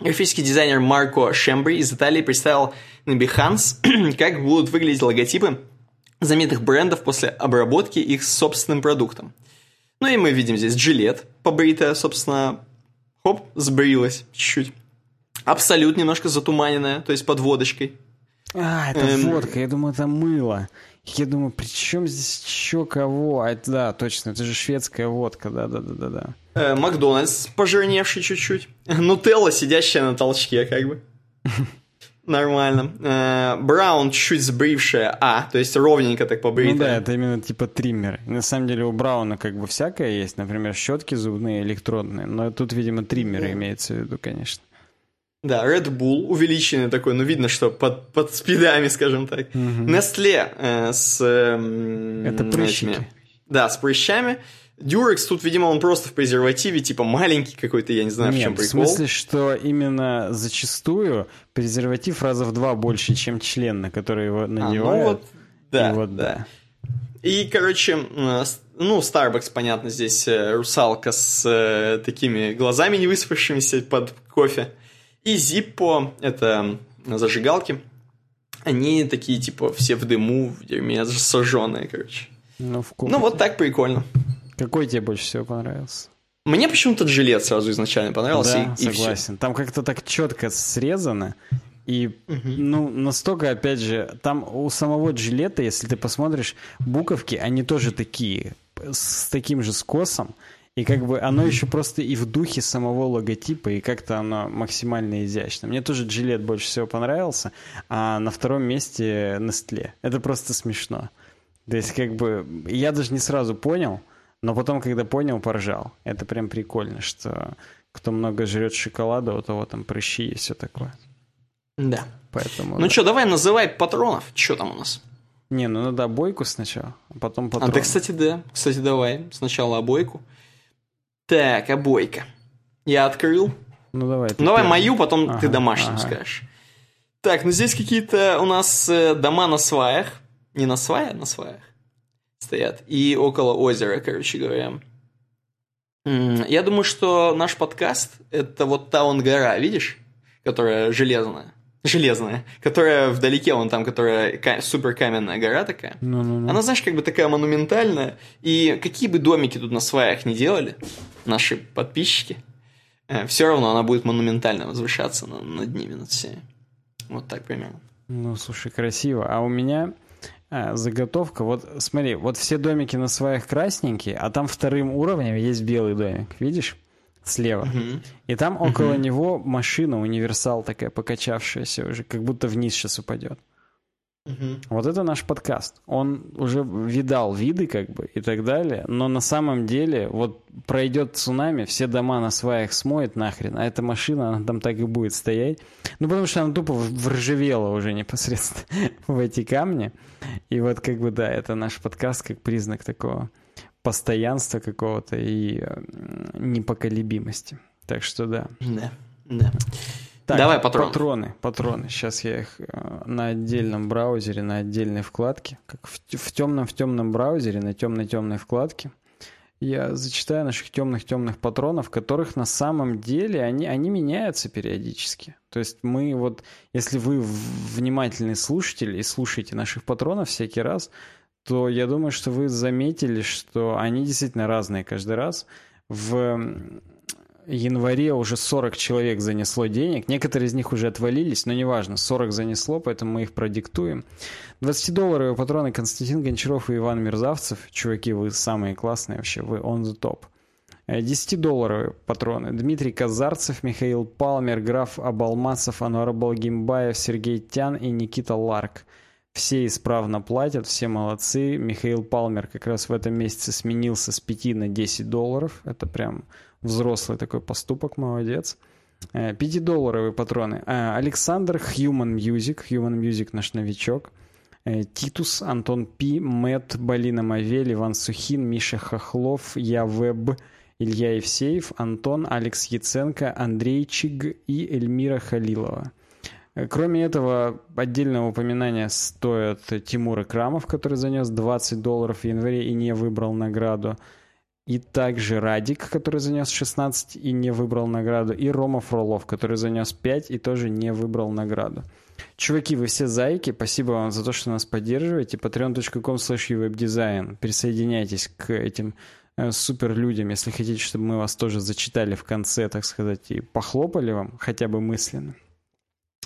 графический дизайнер Марко Шембри из Италии представил на Behance, как будут выглядеть логотипы заметных брендов после обработки их собственным продуктом. Ну и мы видим здесь Gillette, побритая, собственно, хоп, сбрилась чуть-чуть. Абсолют немножко затуманенная, то есть под водочкой. А, это эм... водка, я думаю, это мыло. Я думаю, при чем здесь еще кого? А, это, да, точно, это же шведская водка, да-да-да-да. Э, Макдональдс, пожирневший чуть-чуть. Нутелла, сидящая на толчке, как бы. Нормально. Э, Браун чуть-чуть сбрившая А, то есть ровненько так побритая. Ну да, это именно типа триммеры. На самом деле у Брауна как бы всякое есть, например, щетки зубные, электронные, но тут, видимо, триммеры имеется в виду, конечно. Да, Red Bull увеличенный такой, ну видно, что под, под спидами, скажем так. Угу. Nestle э, с... Э, это прыщики. Этими, да, с прыщами. Дюрекс тут, видимо, он просто в презервативе, типа маленький какой-то, я не знаю, Нет, в чем прикол. в смысле, что именно зачастую презерватив раза в два больше, чем член, на который его надевают. А, ну вот, да, и вот, да. И, короче, ну, Starbucks, понятно, здесь э, русалка с э, такими глазами не выспавшимися под кофе. И Zippo, это зажигалки, они такие, типа, все в дыму, в дерьме, сожженные, короче. Ну, ну, вот так прикольно. Какой тебе больше всего понравился? Мне почему-то жилет сразу изначально понравился. Да, и, согласен. И Там как-то так четко срезано. И, угу. ну, настолько, опять же, там у самого джилета, если ты посмотришь, буковки, они тоже такие, с таким же скосом. И как бы оно еще просто и в духе самого логотипа, и как-то оно максимально изящно. Мне тоже джилет больше всего понравился, а на втором месте Nestle. Это просто смешно. То есть, как бы, я даже не сразу понял, но потом, когда понял, поржал. Это прям прикольно, что кто много жрет шоколада, у того там прыщи и все такое. Да. Поэтому, ну да. что, давай называй патронов. Что там у нас? Не, ну надо обойку сначала, а потом патроны. А, да, кстати, да. Кстати, давай. Сначала обойку. Так, обойка. Я открыл. Ну давай. Ну, давай мою, потом ага, ты домашнюю ага. скажешь. Так, ну здесь какие-то у нас э, дома на сваях. Не на сваях, а на сваях стоят. И около озера, короче говоря. Я думаю, что наш подкаст – это вот та он гора, видишь? Которая железная. Железная. Которая вдалеке, вон там, которая супер каменная гора такая. Ну, ну, ну. Она, знаешь, как бы такая монументальная. И какие бы домики тут на сваях не делали, наши подписчики, э, все равно она будет монументально возвышаться над ними, над всеми. Вот так примерно. Ну, слушай, красиво. А у меня а, заготовка. Вот смотри, вот все домики на своих красненькие, а там вторым уровнем есть белый домик, видишь? Слева. Uh-huh. И там около uh-huh. него машина, универсал такая покачавшаяся уже, как будто вниз сейчас упадет. Угу. Вот это наш подкаст. Он уже видал виды, как бы, и так далее, но на самом деле, вот пройдет цунами, все дома на сваях смоет нахрен, а эта машина, она там так и будет стоять. Ну, потому что она тупо вржавела уже непосредственно в эти камни. И вот, как бы, да, это наш подкаст как признак такого постоянства какого-то и непоколебимости. Так что да. Да, да. Так, Давай патроны. Патроны, патроны. Сейчас я их э, на отдельном браузере, на отдельной вкладке, как в, в темном в темном браузере, на темной темной вкладке. Я зачитаю наших темных темных патронов, которых на самом деле они, они меняются периодически. То есть мы вот, если вы внимательный слушатель и слушаете наших патронов всякий раз, то я думаю, что вы заметили, что они действительно разные каждый раз. В январе уже 40 человек занесло денег. Некоторые из них уже отвалились, но неважно, 40 занесло, поэтому мы их продиктуем. 20-долларовые патроны Константин Гончаров и Иван Мерзавцев. Чуваки, вы самые классные вообще, вы on the top. 10-долларовые патроны. Дмитрий Казарцев, Михаил Палмер, граф Абалмасов, Ануар Балгимбаев, Сергей Тян и Никита Ларк. Все исправно платят, все молодцы. Михаил Палмер как раз в этом месяце сменился с 5 на 10 долларов. Это прям взрослый такой поступок, молодец. 5-долларовые э, патроны. Э, Александр Human Music, Human Music наш новичок. Э, Титус, Антон Пи, Мэтт, Балина Мавель, Иван Сухин, Миша Хохлов, Я Веб, Илья Евсеев, Антон, Алекс Яценко, Андрей Чиг и Эльмира Халилова. Кроме этого, отдельного упоминания стоит Тимур Экрамов, который занес 20 долларов в январе и не выбрал награду. И также Радик, который занес 16 и не выбрал награду. И Рома Фролов, который занес 5 и тоже не выбрал награду. Чуваки, вы все зайки. Спасибо вам за то, что нас поддерживаете. patreon.com slash. Присоединяйтесь к этим э, супер людям, если хотите, чтобы мы вас тоже зачитали в конце, так сказать, и похлопали вам, хотя бы мысленно.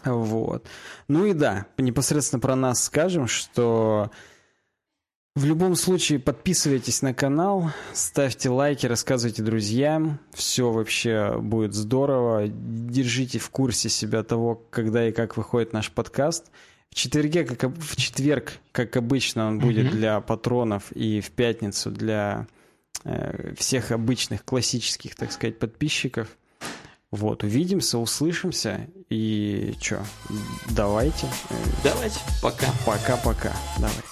Вот. Ну и да, непосредственно про нас скажем, что В любом случае, подписывайтесь на канал, ставьте лайки, рассказывайте друзьям. Все вообще будет здорово. Держите в курсе себя того, когда и как выходит наш подкаст. В четверге, как в четверг, как обычно, он будет mm-hmm. для патронов и в пятницу для э, всех обычных классических, так сказать, подписчиков. Вот, увидимся, услышимся. И чё, давайте. Давайте, пока. Пока-пока, давайте.